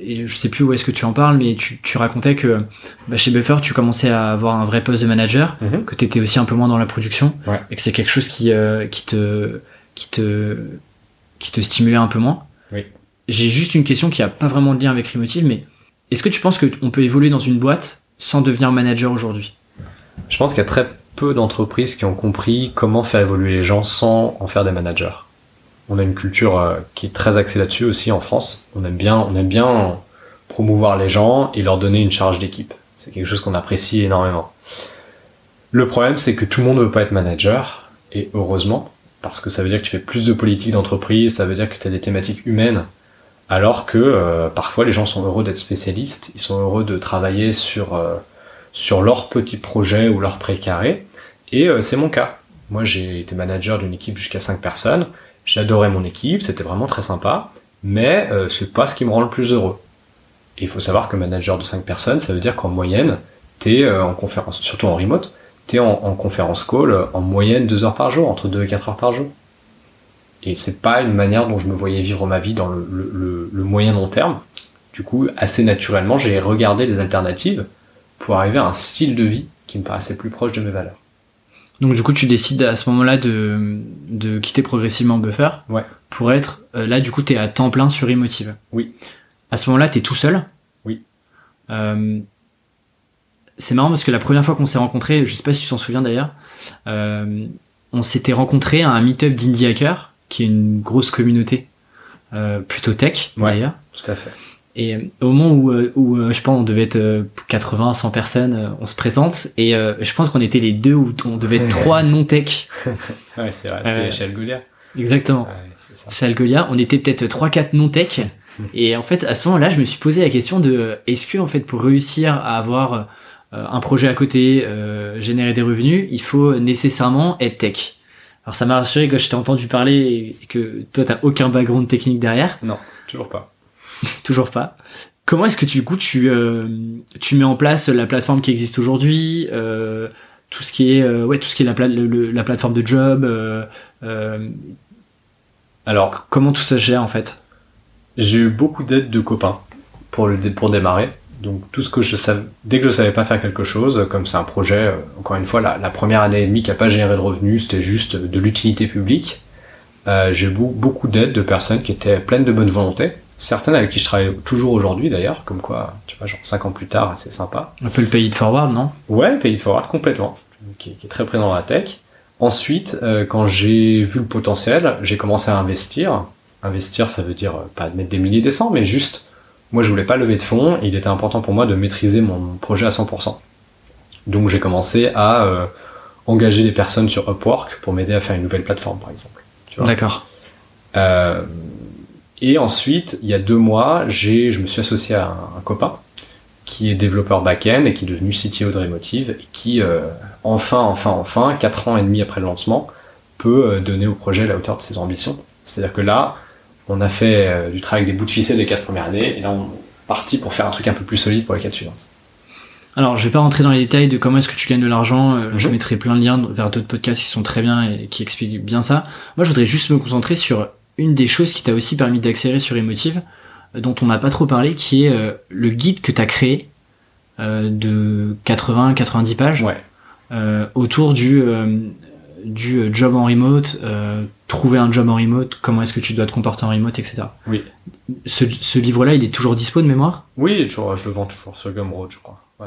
et je sais plus où est-ce que tu en parles mais tu, tu racontais que bah, chez Buffer tu commençais à avoir un vrai poste de manager Mhm. que tu étais aussi un peu moins dans la production Ouais. et que c'est quelque chose qui, euh, qui te qui te qui te stimulait un peu moins. J'ai juste une question qui a pas vraiment de lien avec Remotive, mais est-ce que tu penses qu'on peut évoluer dans une boîte sans devenir manager aujourd'hui? Je pense qu'il y a très peu d'entreprises qui ont compris comment faire évoluer les gens sans en faire des managers. On a une culture euh, qui est très axée là-dessus aussi en France. On aime bien, on aime bien promouvoir les gens et leur donner une charge d'équipe. C'est quelque chose qu'on apprécie énormément. Le problème, c'est que tout le monde ne veut pas être manager, et heureusement, parce que ça veut dire que tu fais plus de politique d'entreprise, ça veut dire que tu as des thématiques humaines, alors que euh, parfois les gens sont heureux d'être spécialistes, ils sont heureux de travailler sur, euh, sur leur petit projet ou leur précaré, et euh, c'est mon cas. Moi j'ai été manager d'une équipe jusqu'à 5 personnes, j'adorais mon équipe, c'était vraiment très sympa, mais c'est pas ce qui me rend le plus heureux. Et il faut savoir que manager de 5 personnes, ça veut dire qu'en moyenne, t'es en conférence, surtout en remote, t'es en, en conférence call en moyenne 2 heures par jour, entre 2 et 4 heures par jour. Et c'est pas une manière dont je me voyais vivre ma vie dans le, le, le- le moyen long terme. Du coup, assez naturellement, j'ai regardé des alternatives pour arriver à un style de vie qui me paraissait plus proche de mes valeurs. Donc du coup, tu décides à ce moment-là de, de quitter progressivement Buffer Ouais. pour être euh, là. Du coup, t'es à temps plein sur Emotive. Oui. À ce moment-là, t'es tout seul. Oui. Euh, c'est marrant parce que la première fois qu'on s'est rencontrés, je sais pas si tu t'en souviens d'ailleurs, euh, on s'était rencontrés à un meet-up d'Indie Hacker, qui est une grosse communauté euh, plutôt tech Ouais. d'ailleurs. Tout à fait. Et euh, au moment où, euh, où euh, je pense on devait être euh, 80, 100 personnes, on se présente et euh, je pense qu'on était les deux où on devait être trois <laughs> non-tech. Ouais, c'est vrai, c'est chez Algolia. Exactement. Ouais, ça. On était peut-être 3-4 non-tech. <laughs> Et en fait, à ce moment-là, je me suis posé la question de est-ce que en fait pour réussir à avoir un projet à côté, euh, générer des revenus, il faut nécessairement être tech? Alors ça m'a rassuré que je t'ai entendu parler et que toi t'as aucun background technique derrière. Non, toujours pas. <laughs> Toujours pas. Comment est-ce que du coup tu euh, tu mets en place la plateforme qui existe aujourd'hui, euh, tout ce qui est euh, ouais tout ce qui est la, pla- le- le- la plateforme de job, Alors, comment tout ça gère en fait? j'ai eu beaucoup d'aide de copains pour, le, dé- pour démarrer. Donc, tout ce que je savais, dès que je savais pas faire quelque chose, comme c'est un projet, euh, encore une fois, la, la première année et demie qui a pas généré de revenus, c'était juste de l'utilité publique. Euh, j'ai beaucoup d'aide de personnes qui étaient pleines de bonne volonté. Certaines avec qui je travaille toujours aujourd'hui d'ailleurs, comme quoi, tu vois, genre 5 ans plus tard, c'est sympa. Un peu le pays de forward, non? Ouais, Pay It Forward, complètement, qui, qui est très présent dans la tech. Ensuite, euh, quand j'ai vu le potentiel, j'ai commencé à investir. Investir, ça veut dire euh, pas mettre des milliers, des cents, mais juste, moi je voulais pas lever de fonds, il était important pour moi de maîtriser mon projet à 100%. Donc j'ai commencé à euh, engager des personnes sur Upwork pour m'aider à faire une nouvelle plateforme, par exemple. D'accord. Euh, et ensuite, il y a deux mois, j'ai, je me suis associé à un, un copain qui est développeur back-end et qui est devenu CTO de Remotive et qui, euh, enfin, enfin, enfin, quatre ans et demi après le lancement, peut donner au projet la hauteur de ses ambitions. C'est-à-dire que là, on a fait euh, du travail avec des bouts de ficelle les quatre premières années et là, on est parti pour faire un truc un peu plus solide pour les quatre suivantes. Alors, je vais pas rentrer dans les détails de comment est-ce que tu gagnes de l'argent. euh, Je Mhm. mettrai plein de liens vers d'autres podcasts qui sont très bien et qui expliquent bien ça. Moi, je voudrais juste me concentrer sur une des choses qui t'a aussi permis d'accélérer sur Emotive, euh, dont on n'a pas trop parlé, qui est euh, le guide que tu as créé de 80-90 pages Ouais. autour du, du job en remote, trouver un job en remote, comment est-ce que tu dois te comporter en remote, etc. Oui. Ce, ce livre-là, il est toujours dispo de mémoire? Oui, toujours, je le vends toujours sur Gumroad, je crois. Ouais.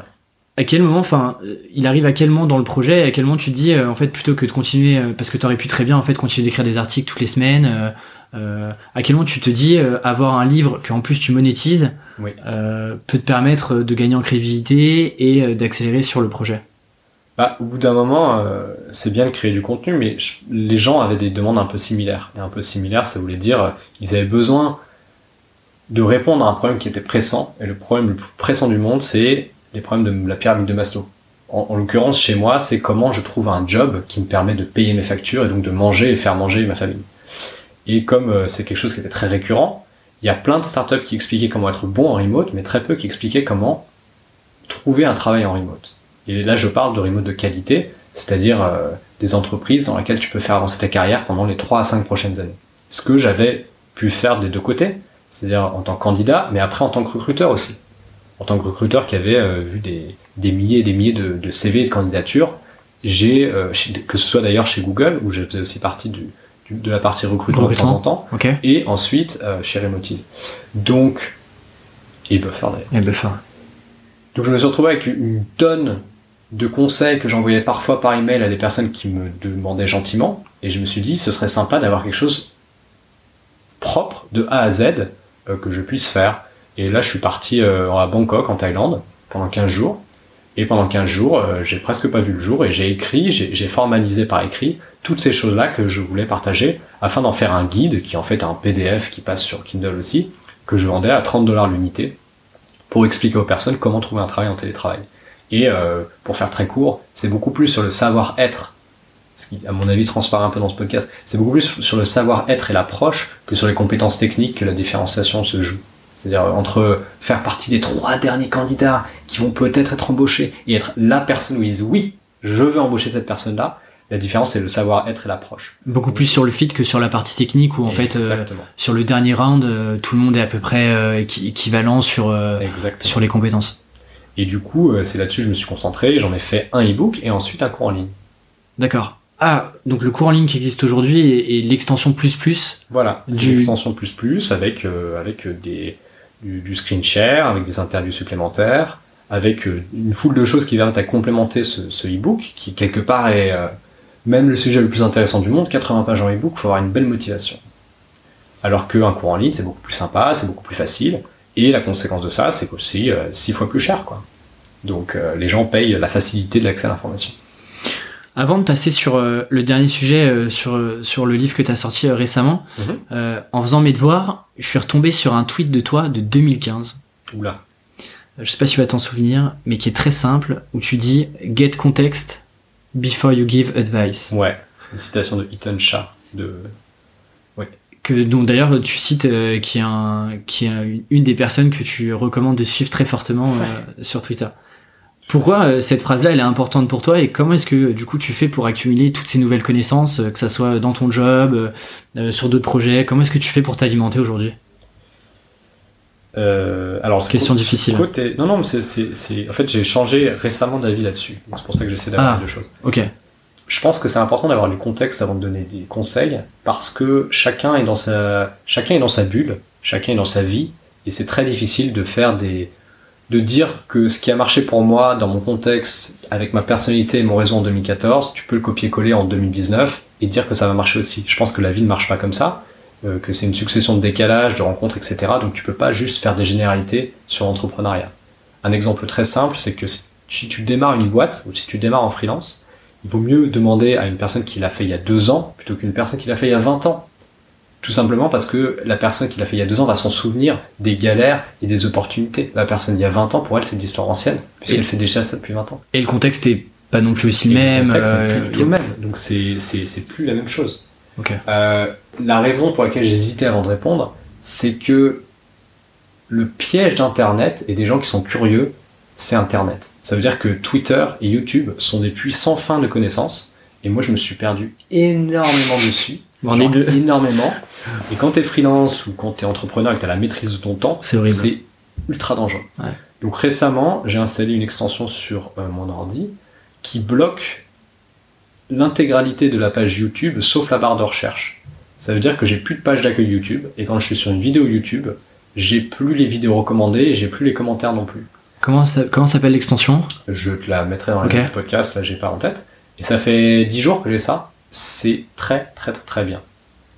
à quel moment, enfin, euh, il arrive à quel moment dans le projet, à quel moment tu te dis, euh, en fait, plutôt que de continuer, euh, parce que tu aurais pu très bien, en fait, continuer d'écrire des articles toutes les semaines, euh, à quel moment tu te dis, euh, avoir un livre qu'en plus tu monétises, Oui. euh, peut te permettre de gagner en crédibilité et d'accélérer sur le projet? Bah, au bout d'un moment, euh, c'est bien de créer du contenu, mais les gens avaient des demandes un peu similaires. Et un peu similaires, ça voulait dire euh, ils avaient besoin de répondre à un problème qui était pressant. Et le problème le plus pressant du monde, c'est les problèmes de la pyramide de Maslow. En, en l'occurrence, chez moi, c'est comment je trouve un job qui me permet de payer mes factures et donc de manger et faire manger ma famille. Et comme euh, c'est quelque chose qui était très récurrent, il y a plein de startups qui expliquaient comment être bon en remote, mais très peu qui expliquaient comment trouver un travail en remote. Et là, je parle de remote de qualité, c'est-à-dire euh, des entreprises dans lesquelles tu peux faire avancer ta carrière pendant les 3 à 5 prochaines années. Ce que j'avais pu faire des deux côtés, c'est-à-dire en tant que candidat, mais après en tant que recruteur aussi. En tant que recruteur qui avait euh, vu des, des milliers et des milliers de, de CV et de candidatures, j'ai, euh, que ce soit d'ailleurs chez Google, où je faisais aussi partie du, du- de la partie recrutement de temps en temps, et ensuite chez Remotive. Donc, et Buffer d'ailleurs. Et Buffer. Donc je me suis retrouvé avec une tonne de conseils que j'envoyais parfois par email à des personnes qui me demandaient gentiment, et je me suis dit ce serait sympa d'avoir quelque chose propre de A à Z euh, que je puisse faire. Et là je suis parti euh, à Bangkok en Thaïlande pendant 15 jours, et pendant 15 jours euh, j'ai presque pas vu le jour, et j'ai écrit, j'ai formalisé par écrit toutes ces choses-là que je voulais partager afin d'en faire un guide qui en fait est un PDF qui passe sur Kindle aussi, que je vendais à 30 dollars l'unité pour expliquer aux personnes comment trouver un travail en télétravail. Et euh, pour faire très court, c'est beaucoup plus sur le savoir-être, ce qui à mon avis transparaît un peu dans ce podcast, c'est beaucoup plus sur le savoir-être et l'approche que sur les compétences techniques que la différenciation se joue. C'est-à-dire euh, entre faire partie des trois derniers candidats qui vont peut-être être embauchés et être la personne où ils disent oui, je veux embaucher cette personne-là, la différence c'est le savoir-être et l'approche. Beaucoup plus sur le fit que sur la partie technique où, en fait, euh, sur le dernier round, euh, tout le monde est à peu près euh, équi- équivalent sur, euh, sur les compétences. Et du coup, euh, c'est là-dessus que je me suis concentré, j'en ai fait un e-book et ensuite un cours en ligne. D'accord. Ah, donc le cours en ligne qui existe aujourd'hui et, et l'extension plus plus. Voilà, c'est Du- une extension plus plus avec, euh, avec euh, des, du, du screen share, avec des interviews supplémentaires, avec euh, une foule de choses qui viennent à complémenter ce, ce e-book, qui quelque part est euh, même le sujet le plus intéressant du monde, 80 pages en e-book, faut avoir une belle motivation. Alors qu'un cours en ligne, c'est beaucoup plus sympa, c'est beaucoup plus facile, et la conséquence de ça, c'est qu'aussi euh, six fois plus cher, quoi. Donc euh, les gens payent la facilité de l'accès à l'information. Avant de passer sur euh, le dernier sujet, euh, sur, sur le livre que tu as sorti récemment, Mhm. en faisant mes devoirs, je suis retombé sur un tweet de toi de 2015. Oula. Je sais pas si tu vas t'en souvenir, mais qui est très simple, où tu dis Get context before you give advice. Ouais, c'est une citation de Ethan Shah, de Que, dont d'ailleurs tu cites, euh, qui est, un, qui est un- une des personnes que tu recommandes de suivre très fortement euh, sur Twitter. Pourquoi euh, cette phrase-là elle est importante pour toi et comment est-ce que du coup tu fais pour accumuler toutes ces nouvelles connaissances, euh, que ça soit dans ton job, sur d'autres projets? Comment est-ce que tu fais pour t'alimenter aujourd'hui? Euh, alors, Question difficile. côté- Non, non, mais c'est, En fait, j'ai changé récemment d'avis là-dessus. C'est pour ça que j'essaie d'avoir Ah. deux choses. Ok. Je pense que c'est important d'avoir du contexte avant de donner des conseils, parce que chacun est dans sa, chacun est dans sa bulle, chacun est dans sa vie, et c'est très difficile de faire des, de dire que ce qui a marché pour moi dans mon contexte, avec ma personnalité et mon réseau en 2014, tu peux le copier-coller en 2019 et dire que ça va marcher aussi. Je pense que la vie ne marche pas comme ça, euh, que c'est une succession de décalages, de rencontres, etc. Donc tu peux pas juste faire des généralités sur l'entrepreneuriat. Un exemple très simple, c'est que si tu, tu démarres une boîte, ou si tu démarres en freelance, il vaut mieux demander à une personne qui l'a fait il y a deux ans plutôt qu'une personne qui l'a fait il y a 20 ans. Tout simplement parce que la personne qui l'a fait il y a deux ans va s'en souvenir des galères et des opportunités. La personne il y a 20 ans, pour elle, c'est de l'histoire ancienne, puisqu'elle fait déjà ça depuis 20 ans. Et le contexte est pas non plus aussi le même. Le contexte n'est euh, plus du tout le même. Donc c'est, c'est, c'est plus la même chose. Euh, la raison pour laquelle j'hésitais avant de répondre, c'est que le piège d'Internet et des gens qui sont curieux, c'est Internet. Ça veut dire que Twitter et YouTube sont des puits sans fin de connaissances. Et moi, je me suis perdu énormément dessus. <laughs> On est deux. énormément. Et quand t'es freelance ou quand t'es entrepreneur et que t'as la maîtrise de ton temps, C'est ultra dangereux. Ouais. Donc récemment, j'ai installé une extension sur euh, mon ordi qui bloque l'intégralité de la page YouTube sauf la barre de recherche. Ça veut dire que j'ai plus de page d'accueil YouTube et quand je suis sur une vidéo YouTube, j'ai plus les vidéos recommandées et j'ai plus les commentaires non plus. Comment ça, comment s'appelle l'extension? Je te la mettrai dans le podcast, là j'ai pas en tête. Et ça fait 10 jours que j'ai ça. C'est très très très très bien.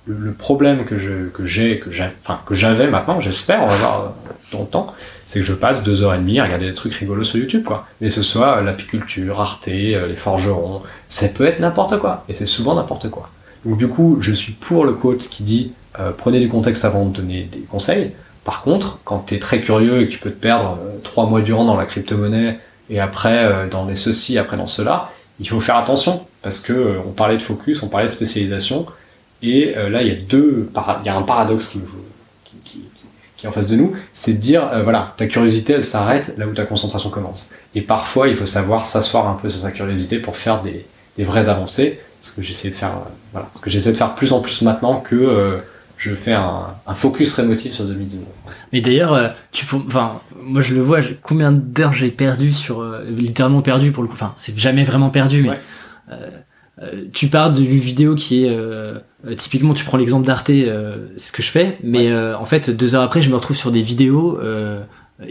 Le, le problème que je que j'ai que j'ai enfin que j'avais maintenant, j'espère, on va voir dans le temps, c'est que je passe deux heures et demie à regarder des trucs rigolos sur YouTube quoi. Mais ce soit l'apiculture, Arte, euh, les forgerons, ça peut être n'importe quoi. Et c'est souvent n'importe quoi. Donc du coup, je suis pour le quote qui dit euh, prenez du contexte avant de donner des conseils. Par contre, quand tu es très curieux et que tu peux te perdre euh, trois mois durant dans la crypto-monnaie et après euh, dans les ceci, après dans cela, il faut faire attention parce que euh, on parlait de focus, on parlait de spécialisation et là il y a deux, il y a un paradoxe qui, est en face de nous, c'est de dire voilà ta curiosité elle s'arrête là où ta concentration commence. Et parfois il faut savoir s'asseoir un peu sur sa curiosité pour faire des, vraies avancées. Ce que j'essaie de faire, voilà, ce que j'essaie de faire plus en plus maintenant que je fais un, un focus rémotif sur 2019. Mais d'ailleurs, euh, tu enfin, moi je le vois, combien d'heures j'ai perdu sur, euh, littéralement perdu pour le coup. Enfin, c'est jamais vraiment perdu, mais Ouais. euh, tu pars d'une vidéo qui est, euh, typiquement, tu prends l'exemple d'Arte, c'est ce que je fais, mais en fait, deux heures après, je me retrouve sur des vidéos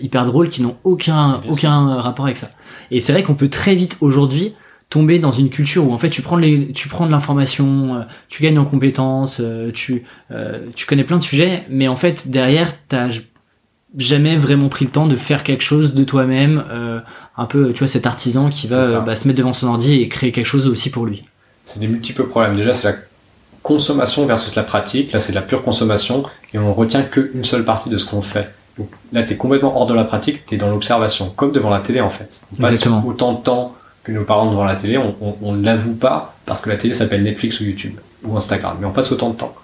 hyper drôles qui n'ont aucun, Bien aucun rapport avec ça. Et c'est vrai qu'on peut très vite aujourd'hui tomber dans une culture où en fait tu prends les, tu prends de l'information, euh, tu gagnes en compétences, euh, tu, euh, tu connais plein de sujets, mais en fait derrière t'as jamais vraiment pris le temps de faire quelque chose de toi-même, euh, un peu tu vois cet artisan qui va bah, se mettre devant son ordi et créer quelque chose aussi pour lui. c'est des multiples problèmes. Déjà, c'est la consommation versus la pratique. Là, c'est de la pure consommation et on retient qu'une seule partie de ce qu'on fait. Donc là, t'es complètement hors de la pratique, t'es dans l'observation, comme devant la télé en fait. On passe Exactement. autant de temps que nos parents devant la télé, on, ne l'avoue pas parce que la télé s'appelle Netflix ou YouTube ou Instagram, mais on passe autant de temps.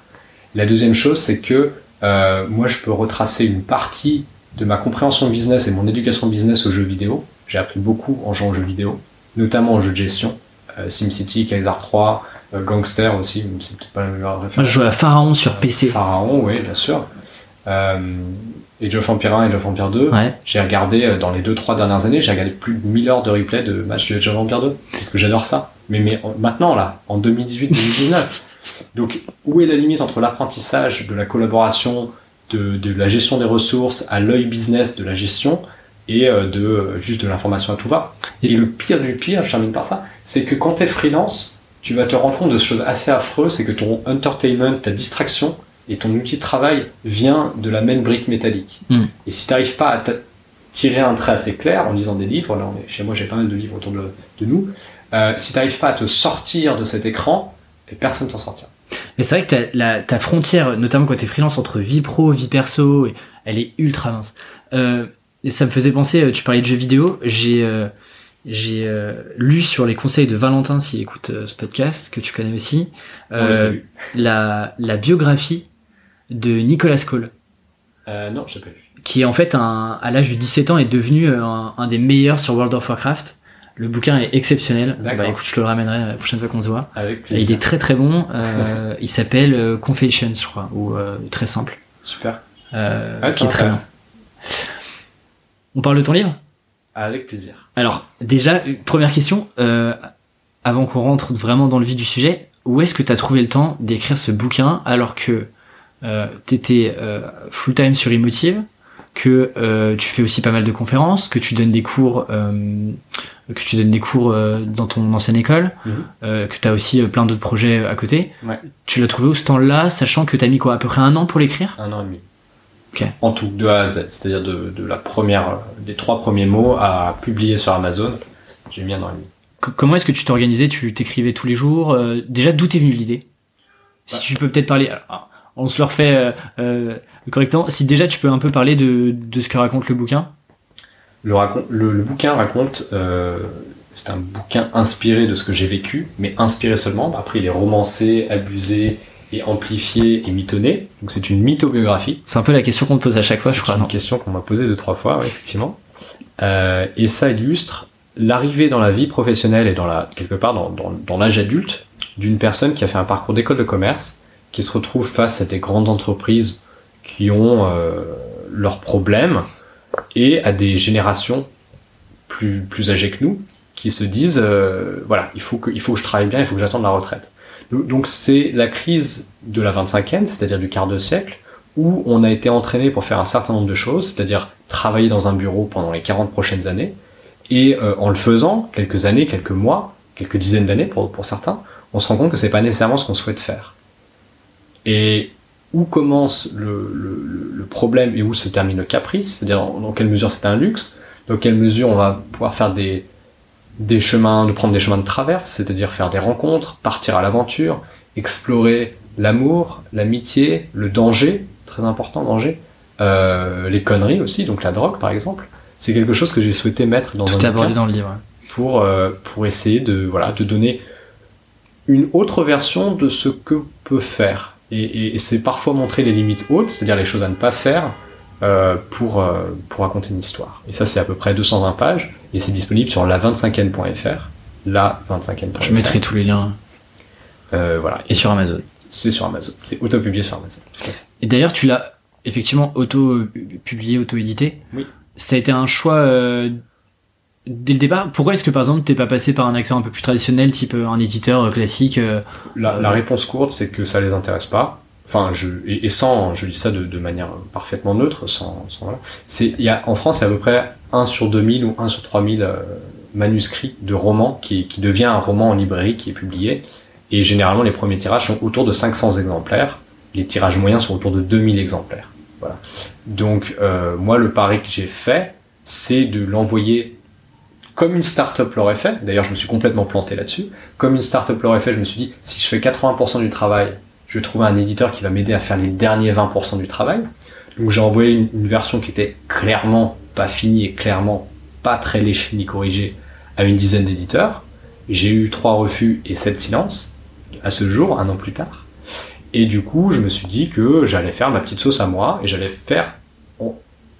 La deuxième chose, c'est que euh, moi, je peux retracer une partie de ma compréhension business et mon éducation business aux jeux vidéo. J'ai appris beaucoup en jouant aux jeux vidéo, notamment aux jeux de gestion, euh, SimCity, Kaiser 3, euh, Gangster aussi, c'est peut-être pas la meilleure référence. je joue à Pharaon sur PC. Pharaon, oui, bien sûr. Age of Empire 1 et Age of Empire 2. Ouais. J'ai regardé, euh, dans les 2-3 dernières années, j'ai regardé plus de 1000 heures de replay de matchs de Age of Empire 2. Parce que j'adore ça. Mais, mais en- maintenant, là, en 2018-2019. <laughs> Donc, où est la limite entre l'apprentissage de la collaboration, de, de la gestion des ressources, à l'œil business de la gestion, et euh, de euh, juste de l'information à tout va? Et le pire du pire, je termine par ça, c'est que quand tu es freelance, tu vas te rendre compte de choses assez affreuses, c'est que ton entertainment, ta distraction et ton outil de travail vient de la même brique métallique. Mm. Et si tu n'arrives pas à tirer un trait assez clair en lisant des livres, là on est, chez moi j'ai pas mal de livres autour de, de nous, euh, si tu n'arrives pas à te sortir de cet écran, et personne t'en sortira. Mais c'est vrai que ta, la, ta frontière, notamment quand t'es freelance entre vie pro, vie perso, elle est ultra mince. Euh, et ça me faisait penser, euh, tu parlais de jeux vidéo, j'ai euh, j'ai euh, lu sur les conseils de Valentin, s'il écoute ce podcast, que tu connais aussi, la, la biographie de Nicolas Cole, Euh, non, j'ai pas vu. qui en fait, un, à l'âge de 17 ans, est devenu euh, un, un des meilleurs sur World of Warcraft. Le bouquin est exceptionnel. D'accord. Bah écoute, je te le ramènerai la prochaine fois qu'on se voit. Avec plaisir. il est très très bon. Euh, <laughs> il s'appelle euh, Confessions, je crois, ou euh, très simple. Super. Euh, Ouais, qui est très bien. On parle de ton livre? Avec plaisir. Alors, déjà, première question, euh, avant qu'on rentre vraiment dans le vif du sujet, où est-ce que tu as trouvé le temps d'écrire ce bouquin alors que euh, tu étais full-time sur Emotive, que euh, tu fais aussi pas mal de conférences, que tu donnes des cours, euh, que tu donnes des cours euh, dans ton ancienne école, euh, que tu as aussi euh, plein d'autres projets à côté. Ouais. Tu l'as trouvé où ce temps-là, sachant que tu as mis quoi, à peu près un an pour l'écrire? Un an et demi. Ok. En tout, de A à Z. C'est-à-dire de, de la première, euh, des trois premiers mots à publier sur Amazon. J'ai mis un an et demi. Comment est-ce que tu t'organisais? Tu t'écrivais tous les jours euh, Déjà, d'où t'es venue l'idée? Si Bah. tu peux peut-être parler. alors, on se le refait euh, euh, correctement. Si déjà tu peux un peu parler de, de ce que raconte le bouquin. Le, racon- le, le bouquin raconte, euh, c'est un bouquin inspiré de ce que j'ai vécu, mais inspiré seulement. Après, il est romancé, abusé et amplifié et mitonné. Donc c'est une mythobiographie. C'est un peu la question qu'on te pose à chaque fois, je c'est crois. une non question qu'on m'a posée deux trois fois, ouais, effectivement. Euh, et ça illustre l'arrivée dans la vie professionnelle et dans la, quelque part dans, dans, dans l'âge adulte d'une personne qui a fait un parcours d'école de commerce, qui se retrouve face à des grandes entreprises qui ont euh, leurs problèmes et à des générations plus, plus âgées que nous qui se disent euh, voilà il faut que il faut que je travaille bien il faut que j'attende la retraite. Donc c'est la crise de la 25e c'est-à-dire du quart de siècle où on a été entraîné pour faire un certain nombre de choses c'est-à-dire travailler dans un bureau pendant les 40 prochaines années et euh, en le faisant quelques années quelques mois quelques dizaines d'années pour, pour certains on se rend compte que c'est pas nécessairement ce qu'on souhaite faire et où commence le, le, le, problème et où se termine le caprice, c'est-à-dire dans, dans, quelle mesure c'est un luxe, dans quelle mesure on va pouvoir faire des, des chemins, de prendre des chemins de traverse, c'est-à-dire faire des rencontres, partir à l'aventure, explorer l'amour, l'amitié, le danger, très important danger, euh, les conneries aussi, donc la drogue par exemple. C'est quelque chose que j'ai souhaité mettre dans Tout un abordé dans le livre. pour euh, pour essayer de voilà de donner une autre version de ce que peut faire et, et, et c'est parfois montrer les limites hautes, c'est-à-dire les choses à ne pas faire euh, pour, euh, pour raconter une histoire. Et ça, c'est à peu près 220 pages, et c'est disponible sur la25n.fr. La25n.fr. Je mettrai tous les liens. Euh, voilà. Et sur Amazon. C'est sur Amazon. C'est auto-publié sur Amazon. Et d'ailleurs, tu l'as effectivement auto-publié, auto-édité. Oui. Ça a été un choix euh, dès le départ. Pourquoi est-ce que par exemple t'es pas passé par un acteur un peu plus traditionnel, type euh, un éditeur classique euh, la, réponse courte, c'est que ça les intéresse pas. Enfin, je et, sans, je dis ça de, manière parfaitement neutre, sans. C'est, y a en France, il y a à peu près 1 sur 2000 ou 1 sur 3000 euh, manuscrits de romans qui, qui devient un roman en librairie qui est publié. Et généralement, les premiers tirages sont autour de 500 exemplaires. Les tirages moyens sont autour de 2000 exemplaires. Voilà. Donc, euh, moi, le pari que j'ai fait, c'est de l'envoyer comme une startup l'aurait fait. D'ailleurs, je me suis complètement planté là-dessus. Comme une startup l'aurait fait, je me suis dit, si je fais 80% du travail, je vais trouver un éditeur qui va m'aider à faire les derniers 20% du travail. Donc, j'ai envoyé une, version qui était clairement pas finie et clairement pas très léchée ni corrigée à une dizaine d'éditeurs. J'ai eu trois refus et sept silences à ce jour, un an plus tard. Et du coup, je me suis dit que j'allais faire ma petite sauce à moi et j'allais faire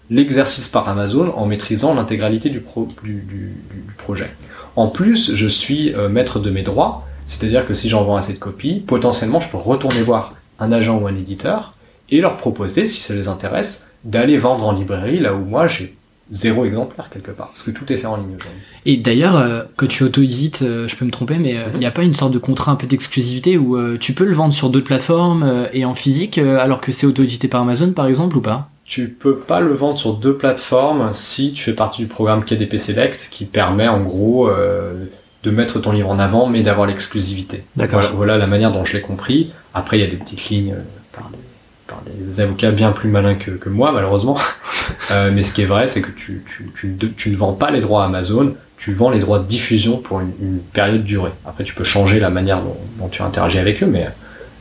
l'exercice par Amazon en maîtrisant l'intégralité du, pro, du, du, du, projet. En plus, je suis euh, maître de mes droits, c'est-à-dire que si j'en vends assez de copies, potentiellement je peux retourner voir un agent ou un éditeur et leur proposer, si ça les intéresse, d'aller vendre en librairie là où moi j'ai zéro exemplaire quelque part, parce que tout est fait en ligne aujourd'hui. Et d'ailleurs, euh, quand tu auto-édites, euh, je peux me tromper, mais il euh, n'y a pas une sorte de contrat un peu d'exclusivité où tu peux le vendre sur d'autres plateformes et en physique, alors que c'est auto-édité par Amazon par exemple ou pas? Tu peux pas le vendre sur deux plateformes si tu fais partie du programme KDP Select qui permet en gros euh, de mettre ton livre en avant mais d'avoir l'exclusivité. D'accord. Voilà, voilà, la manière dont je l'ai compris. Après il y a des petites lignes par des, par des avocats bien plus malins que, que moi malheureusement. <laughs> euh, mais ce qui est vrai c'est que tu, tu, tu, tu, ne vends pas les droits à Amazon, tu vends les droits de diffusion pour une, une période durée. Après tu peux changer la manière dont, dont tu interagis avec eux mais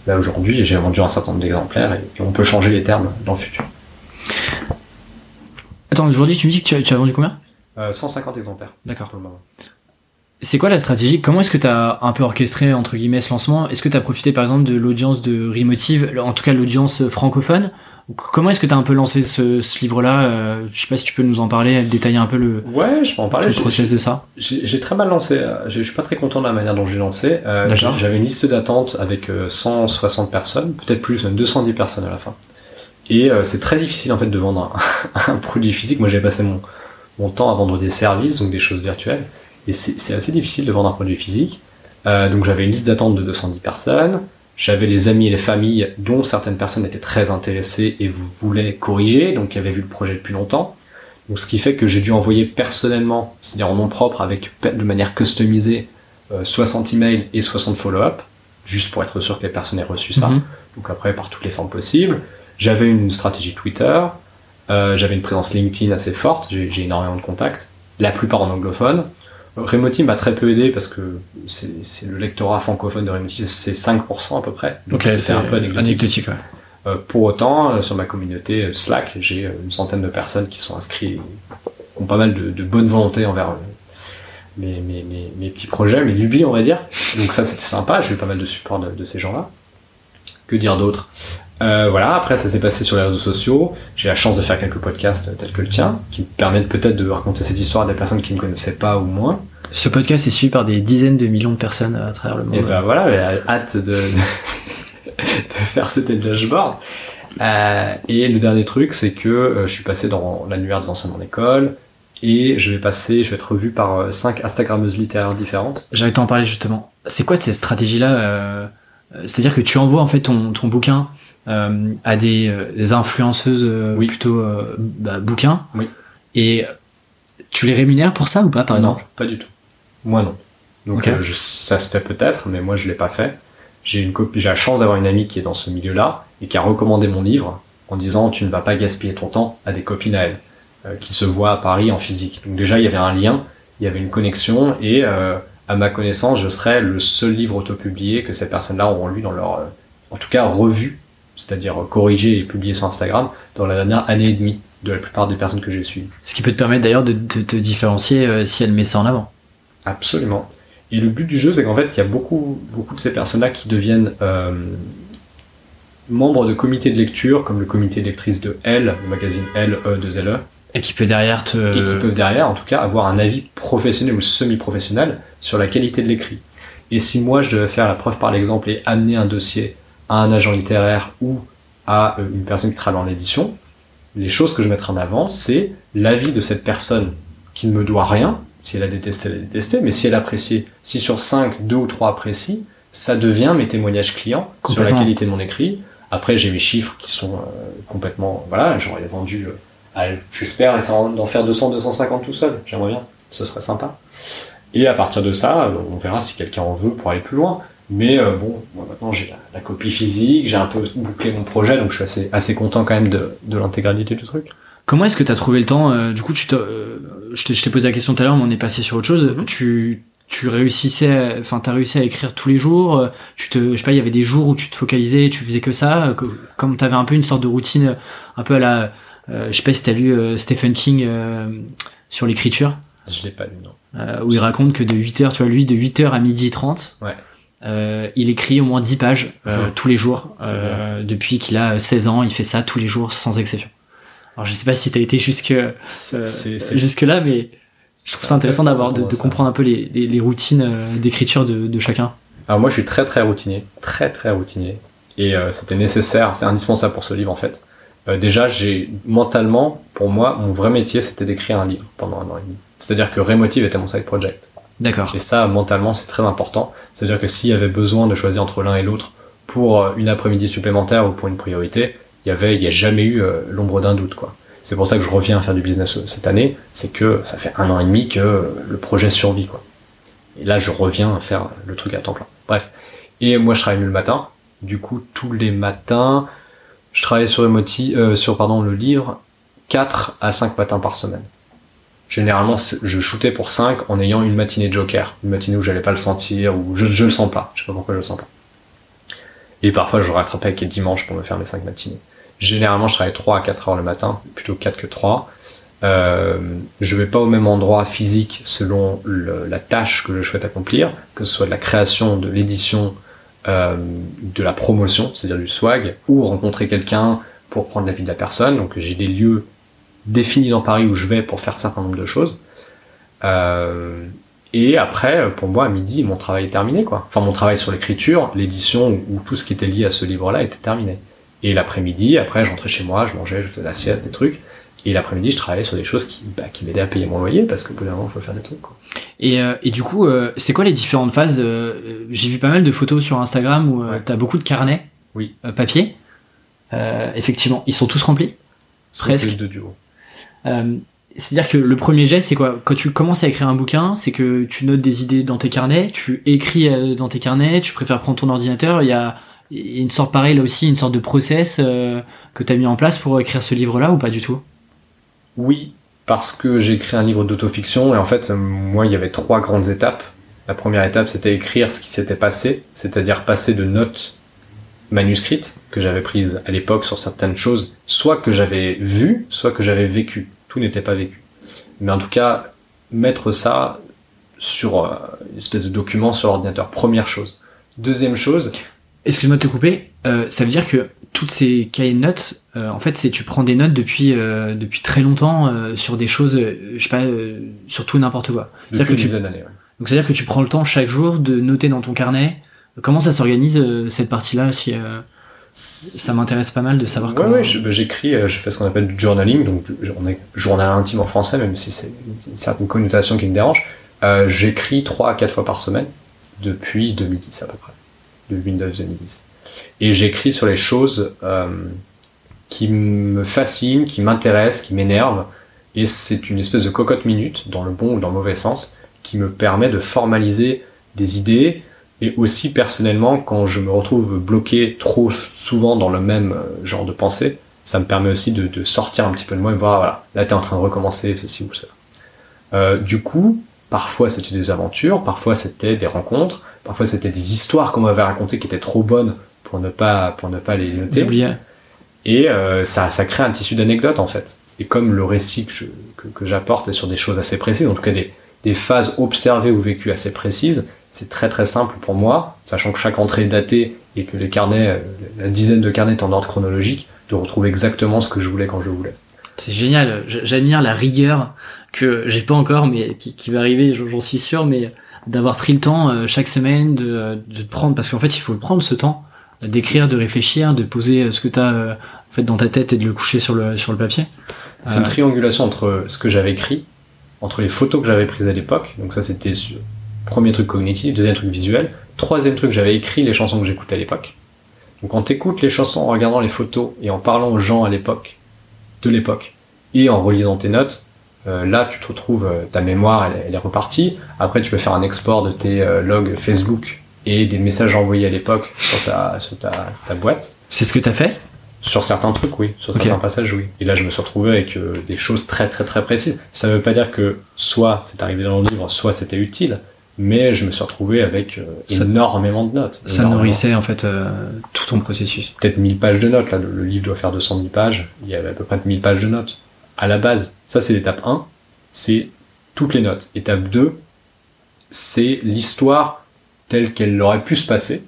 là aujourd'hui j'ai vendu un certain nombre d'exemplaires et, et on peut changer les termes dans le futur. Attends, aujourd'hui, tu me dis que tu as, tu as vendu combien? Euh, 150 exemplaires. D'accord. C'est quoi la stratégie? Comment est-ce que tu as un peu orchestré, entre guillemets, ce lancement? Est-ce que tu as profité, par exemple, de l'audience de Remotive, en tout cas l'audience francophone? Comment est-ce que tu as un peu lancé ce, ce livre-là? Euh, Je sais pas si tu peux nous en parler, détailler un peu le, ouais, je peux en parler. le process de ça. J'ai très mal lancé. Je suis pas très content de la manière dont j'ai lancé. Euh, J'avais une liste d'attente avec 160 personnes, peut-être plus, même 210 personnes à la fin. Et euh, c'est très difficile en fait de vendre un, <laughs> un produit physique. Moi j'ai passé mon, mon temps à vendre des services, donc des choses virtuelles. Et c'est assez difficile de vendre un produit physique. Euh, donc j'avais une liste d'attente de 210 personnes. J'avais les amis et les familles dont certaines personnes étaient très intéressées et voulaient corriger, donc qui avaient vu le projet depuis longtemps. Donc ce qui fait que j'ai dû envoyer personnellement, c'est-à-dire en nom propre, avec de manière customisée, euh, 60 emails et 60 follow-up, juste pour être sûr que les personnes aient reçu ça. Mm -hmm. Donc après par toutes les formes possibles. J'avais une stratégie Twitter, euh, j'avais une présence LinkedIn assez forte, j'ai énormément de contacts, la plupart en anglophone. Remoteam m'a très peu aidé parce que c'est le lectorat francophone de Remoteam, c'est 5% à peu près. Donc okay, c'est un peu anecdotique. anecdotique ouais. euh, pour autant, euh, sur ma communauté Slack, j'ai une centaine de personnes qui sont inscrites, qui ont pas mal de, de bonne volonté envers mes, mes, mes, mes, petits projets, mes lubies, on va dire. Donc ça, c'était sympa, j'ai eu pas mal de support de, de ces gens-là. Que dire d'autre? Euh, voilà, après ça s'est passé sur les réseaux sociaux. J'ai la chance de faire quelques podcasts tels que le tien, qui me permettent peut-être de raconter cette histoire à des personnes qui ne connaissaient pas ou moins. Ce podcast est suivi par des dizaines de millions de personnes à travers le monde. Et ben voilà, j'ai hâte de, de, <laughs> de faire cet dashboard. Euh, et le dernier truc, c'est que euh, je suis passé dans l'annuaire des anciens de mon école, et je vais passer, je vais être revu par euh, cinq Instagrammeuses littéraires différentes. J'allais t'en parler justement. C'est quoi cette stratégie-là euh, C'est-à-dire que tu envoies en fait ton, ton bouquin euh, à des, euh, des influenceuses euh, Oui. plutôt bah, bouquins. Oui. Et tu les rémunères pour ça ou pas, par exemple? pas du tout. Moi non. Donc je- ça se fait peut-être, mais moi je l'ai pas fait. J'ai une copie, j'ai la chance d'avoir une amie qui est dans ce milieu-là et qui a recommandé mon livre en disant tu ne vas pas gaspiller ton temps à des copines à elle euh, qui se voient à Paris en physique. Donc déjà il y avait un lien, il y avait une connexion et euh, à ma connaissance je serais le seul livre autopublié que ces personnes-là auront lu dans leur, euh, en tout cas revu, c'est-à-dire corrigé et publié sur Instagram dans la dernière année et demie de la plupart des personnes que j'ai suivies. Ce qui peut te permettre d'ailleurs de te différencier euh, si elle met ça en avant. Absolument. Et le but du jeu, c'est qu'en fait, il y a beaucoup, beaucoup de ces personnes-là qui deviennent euh, membres de comités de lecture, comme le comité de lectrice de L, le magazine L, E, 2 LE, Et qui peut derrière te. et qui peuvent derrière, en tout cas, avoir un avis professionnel ou semi-professionnel sur la qualité de l'écrit. Et si moi, je devais faire la preuve par l'exemple et amener un dossier à un agent littéraire ou à euh, une personne qui travaille dans l'édition, les choses que je mettrai en avant, c'est l'avis de cette personne qui ne me doit rien. Si elle a détesté, elle a détesté, mais si elle apprécie, si sur 5, 2 ou 3 apprécient, ça devient mes témoignages clients sur la qualité de mon écrit. Après, j'ai mes chiffres qui sont euh, complètement, voilà, j'aurais vendu, euh, j'espère, essayer d'en faire 200, 250 tout seul. J'aimerais bien. Ce serait sympa. Et à partir de ça, euh, on verra si quelqu'un en veut pour aller plus loin. Mais euh, bon, moi maintenant j'ai la, la copie physique, j'ai un peu bouclé mon projet, donc je suis assez, assez content quand même de, de l'intégralité du truc. Comment est-ce que tu as trouvé le temps euh, Du coup, tu euh, je t'ai posé la question tout à l'heure, mais on est passé sur autre chose. Mhm. Tu, tu réussissais, à- enfin, t'as réussi à écrire tous les jours. euh, Tu te, je sais pas, il y avait des jours où tu te focalisais, tu faisais que ça. que- Comme t'avais un peu une sorte de routine, un peu à la, je sais pas si t'as lu Stephen King sur l'écriture, Je l'ai pas lu, non. où il raconte que de 8h, tu vois, lui, de 8h à midi 30, Ouais. Euh, il écrit au moins 10 pages euh, Mhm. tous les jours. Euh, depuis qu'il a 16 ans, il fait ça tous les jours sans exception. Alors je sais pas si t'as été jusque jusque là, mais je trouve ça intéressant d'avoir de, comprendre un peu les, les, les routines d'écriture de, de chacun. Alors moi je suis très très routinier, très très routinier. Et c'était nécessaire, c'est indispensable pour ce livre en fait. Déjà j'ai mentalement, pour moi, mon vrai métier c'était d'écrire un livre pendant un an et demi. C'est-à-dire que Remotive était mon side project. D'accord. Et ça, mentalement, c'est très important. C'est-à-dire que s'il y avait besoin de choisir entre l'un et l'autre pour euh, une après-midi supplémentaire ou pour une priorité, il y avait, il y a jamais eu euh, l'ombre d'un doute, quoi. C'est pour ça que je reviens à faire du business euh, cette année. C'est que ça fait un an et demi que le projet survit, quoi. Et là, je reviens à faire le truc à temps plein. Bref. Et moi, je travaille le matin. Du coup, tous les matins, je travaille sur, Emoti- euh, sur pardon, le livre 4 à 5 matins par semaine. Généralement, je shootais pour 5 en ayant une matinée joker. Une matinée où j'allais pas le sentir, ou je, je le sens pas. Je sais pas pourquoi je le sens pas. Et parfois, je rattrapais avec les dimanches pour me faire mes 5 matinées. Généralement, je travaille 3 à 4 heures le matin, plutôt 4 que 3. Euh, je vais pas au même endroit physique selon la tâche que je souhaite accomplir, que ce soit de la création, de l'édition, euh, de la promotion, c'est-à-dire du swag, ou rencontrer quelqu'un pour prendre l'avis de la personne. Donc j'ai des lieux définis dans Paris où je vais pour faire un certain nombre de choses. Euh, et après, pour moi, à midi, mon travail est terminé, quoi. Enfin, mon travail sur l'écriture, l'édition, ou, ou tout ce qui était lié à ce livre-là était terminé. Et l'après-midi, après, je rentrais chez moi, je mangeais, je faisais la sieste, des trucs. Et l'après-midi, je travaillais sur des choses qui, bah, qui m'aidaient à payer mon loyer, parce qu'au bout d'un moment, il faut faire des trucs, quoi. Et, euh, et du coup, euh, c'est quoi les différentes phases euh, euh, J'ai vu pas mal de photos sur Instagram où euh, Ouais. t'as beaucoup de carnets Oui. euh, papier. Euh, effectivement, ils sont tous remplis. Sauf Presque. les deux duos. Euh, C'est-à-dire que le premier geste, c'est quoi? Quand tu commences à écrire un bouquin, c'est que tu notes des idées dans tes carnets, tu écris euh, dans tes carnets, tu préfères prendre ton ordinateur. Il y a, une sorte pareil là aussi, une sorte de process euh, que tu as mis en place pour écrire ce livre-là ou pas du tout? Oui, parce que j'ai écrit un livre d'autofiction et en fait, moi, il y avait trois grandes étapes. La première étape, c'était écrire ce qui s'était passé, c'est-à-dire passer de notes manuscrites que j'avais prises à l'époque sur certaines choses, soit que j'avais vues, soit que j'avais vécues. Tout n'était pas vécu. Mais en tout cas, mettre ça sur euh, une espèce de document sur l'ordinateur, première chose. Deuxième chose, Excuse-moi de te couper. euh, ça veut dire que toutes ces cahiers de notes, euh, en fait, c'est tu prends des notes depuis euh, depuis très longtemps euh, sur des choses, je sais pas, sur tout n'importe quoi. Depuis que tu, dizaine d'années. ouais. donc c'est-à-dire que tu prends le temps chaque jour de noter dans ton carnet. Comment ça s'organise euh, cette partie-là Si euh, ça m'intéresse pas mal de savoir Ouais, comment. ouais, je- bah, j'écris, euh, je fais ce qu'on appelle du journaling, donc on est journal intime en français, même si c'est une certaine connotation qui me dérange. Euh, J'écris 3 à 4 fois par semaine, depuis 2010 à peu près, de Windows 2010. Et j'écris sur les choses euh, qui me fascinent, qui m'intéressent, qui m'énervent, et c'est une espèce de cocotte minute, dans le bon ou dans le mauvais sens, qui me permet de formaliser des idées, et aussi personnellement, quand je me retrouve bloqué trop souvent dans le même euh, genre de pensée, ça me permet aussi de, de sortir un petit peu de moi et voir, voilà, là t'es en train de recommencer ceci ou cela. Euh, du coup, parfois c'était des aventures, parfois c'était des rencontres, parfois c'était des histoires qu'on m'avait racontées qui étaient trop bonnes pour ne pas, pour ne pas les noter. oublié. Et euh, ça, ça crée un tissu d'anecdotes en fait. Et comme le récit que, je- que, que j'apporte est sur des choses assez précises, en tout cas des, des phases observées ou vécues assez précises, c'est très très simple pour moi, sachant que chaque entrée est datée et que les carnets, euh, la dizaine de carnets est en ordre chronologique, de retrouver exactement ce que je voulais quand je voulais. C'est génial. J'admire la rigueur que j'ai pas encore, mais qui, qui va arriver, j'en suis sûr, mais d'avoir pris le temps euh, chaque semaine de, de prendre, parce qu'en fait, il faut le prendre ce temps, d'écrire, de réfléchir, de poser euh, ce que tu as en fait dans ta tête et de le coucher sur le sur le papier. C'est une triangulation entre ce que j'avais écrit, entre les photos que j'avais prises à l'époque, donc ça c'était sur- premier truc cognitif, deuxième truc visuel, troisième truc j'avais écrit les chansons que j'écoutais à l'époque. Donc quand t'écoutes les chansons en regardant les photos et en parlant aux gens à l'époque, de l'époque, et en relisant tes notes, euh, là tu te retrouves, euh, ta mémoire elle, est- elle est repartie, après tu peux faire un export de tes euh, logs Facebook et des messages envoyés à l'époque sur ta, sur ta, ta boîte. C'est ce que tu as fait? Sur certains trucs, oui. Sur certains passages, oui. Et là, je me suis retrouvé avec euh, des choses très, très, très précises. Ça veut pas dire que soit c'est arrivé dans le livre, soit c'était utile, mais je me suis retrouvé avec euh, Ça- énormément de notes. Ça Énormément. nourrissait en fait euh, tout ton processus. Peut-être 1000 pages de notes. Là, le, le livre doit faire 210 pages. Il y avait à peu près 1000 pages de notes. À la base, ça, c'est l'étape 1. C'est toutes les notes. Étape 2, c'est l'histoire telle qu'elle aurait pu se passer.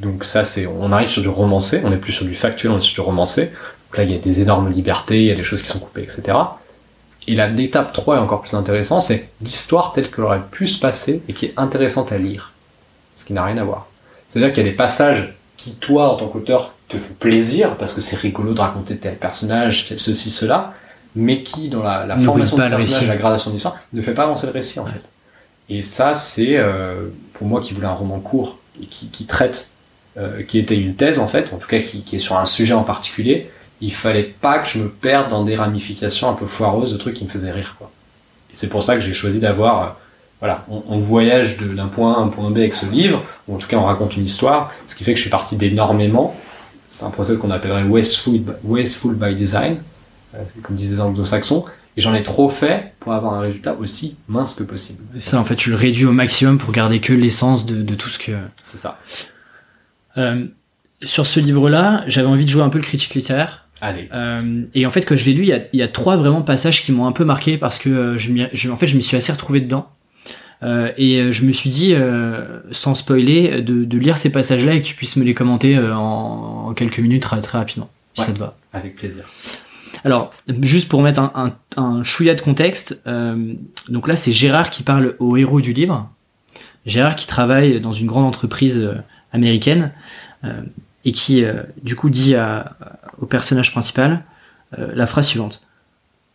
Donc ça, c'est, on arrive sur du romancé, on n'est plus sur du factuel, on est sur du romancé. Donc là, il y a des énormes libertés, il y a des choses qui sont coupées, etc. Et là, l'étape 3 est encore plus intéressant, c'est l'histoire telle qu'elle aurait pu se passer et qui est intéressante à lire. Ce qui n'a rien à voir. C'est-à-dire qu'il y a des passages qui, toi, en tant qu'auteur, te font plaisir, parce que c'est rigolo de raconter tel personnage, tel ceci, cela, mais qui, dans la, la formation du personnage, récit. la gradation de l'histoire, ne fait pas avancer le récit, en fait. Et ça, c'est, euh, pour moi qui voulais un roman court, et qui, qui traite, euh, qui était une thèse, en fait, en tout cas qui, qui est sur un sujet en particulier, il fallait pas que je me perde dans des ramifications un peu foireuses de trucs qui me faisaient rire, quoi. Et c'est pour ça que j'ai choisi d'avoir, euh, voilà, on, on voyage d'un point A à un point B avec ce livre, ou en tout cas on raconte une histoire, ce qui fait que je suis parti d'énormément. C'est un process qu'on appellerait wasteful, wasteful by design, euh, comme disaient les anglo-saxons, et j'en ai trop fait pour avoir un résultat aussi mince que possible. Ça, en fait, tu le réduis au maximum pour garder que l'essence de, de tout ce que. C'est ça. Euh, sur ce livre-là, j'avais envie de jouer un peu le critique littéraire. Allez. Euh, et en fait, quand je l'ai lu, il y a, il y a trois vraiment passages qui m'ont un peu marqué parce que euh, je, en fait, je m'y suis assez retrouvé dedans. Euh, et je me suis dit, euh, sans spoiler, de, de lire ces passages-là et que tu puisses me les commenter en, en quelques minutes très, très rapidement, si Ouais. ça te va. Avec plaisir. Alors, juste pour mettre un, un, un chouïa de contexte, donc là, c'est Gérard qui parle au héros du livre. Gérard qui travaille dans une grande entreprise américaine et qui, euh, du coup, dit à- au personnage principal euh, la phrase suivante.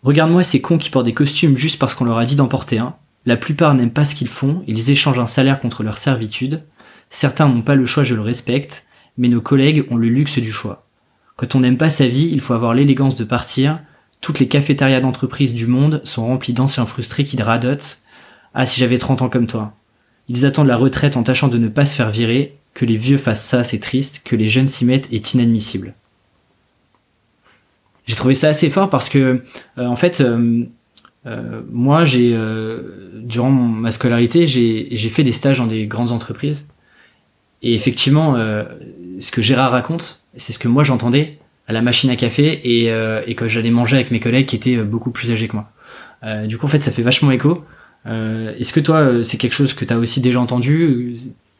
Regarde-moi ces cons qui portent des costumes juste parce qu'on leur a dit d'en porter un. La plupart n'aiment pas ce qu'ils font, ils échangent un salaire contre leur servitude. Certains n'ont pas le choix, je le respecte, mais nos collègues ont le luxe du choix. Quand on n'aime pas sa vie, il faut avoir l'élégance de partir. Toutes les cafétérias d'entreprise du monde sont remplies d'anciens frustrés qui radotent. Ah, si j'avais 30 ans comme toi. Ils attendent la retraite en tâchant de ne pas se faire virer. Que les vieux fassent ça, c'est triste. Que les jeunes s'y mettent est inadmissible. J'ai trouvé ça assez fort parce que, euh, en fait, euh, euh, moi, j'ai, durant ma scolarité, j'ai fait des stages dans des grandes entreprises. Et effectivement, ce que Gérard raconte, c'est ce que moi j'entendais à la machine à café et, euh, que j'allais manger avec mes collègues qui étaient beaucoup plus âgés que moi. Du coup, en fait, ça fait vachement écho. Est-ce que toi, c'est quelque chose que tu as aussi déjà entendu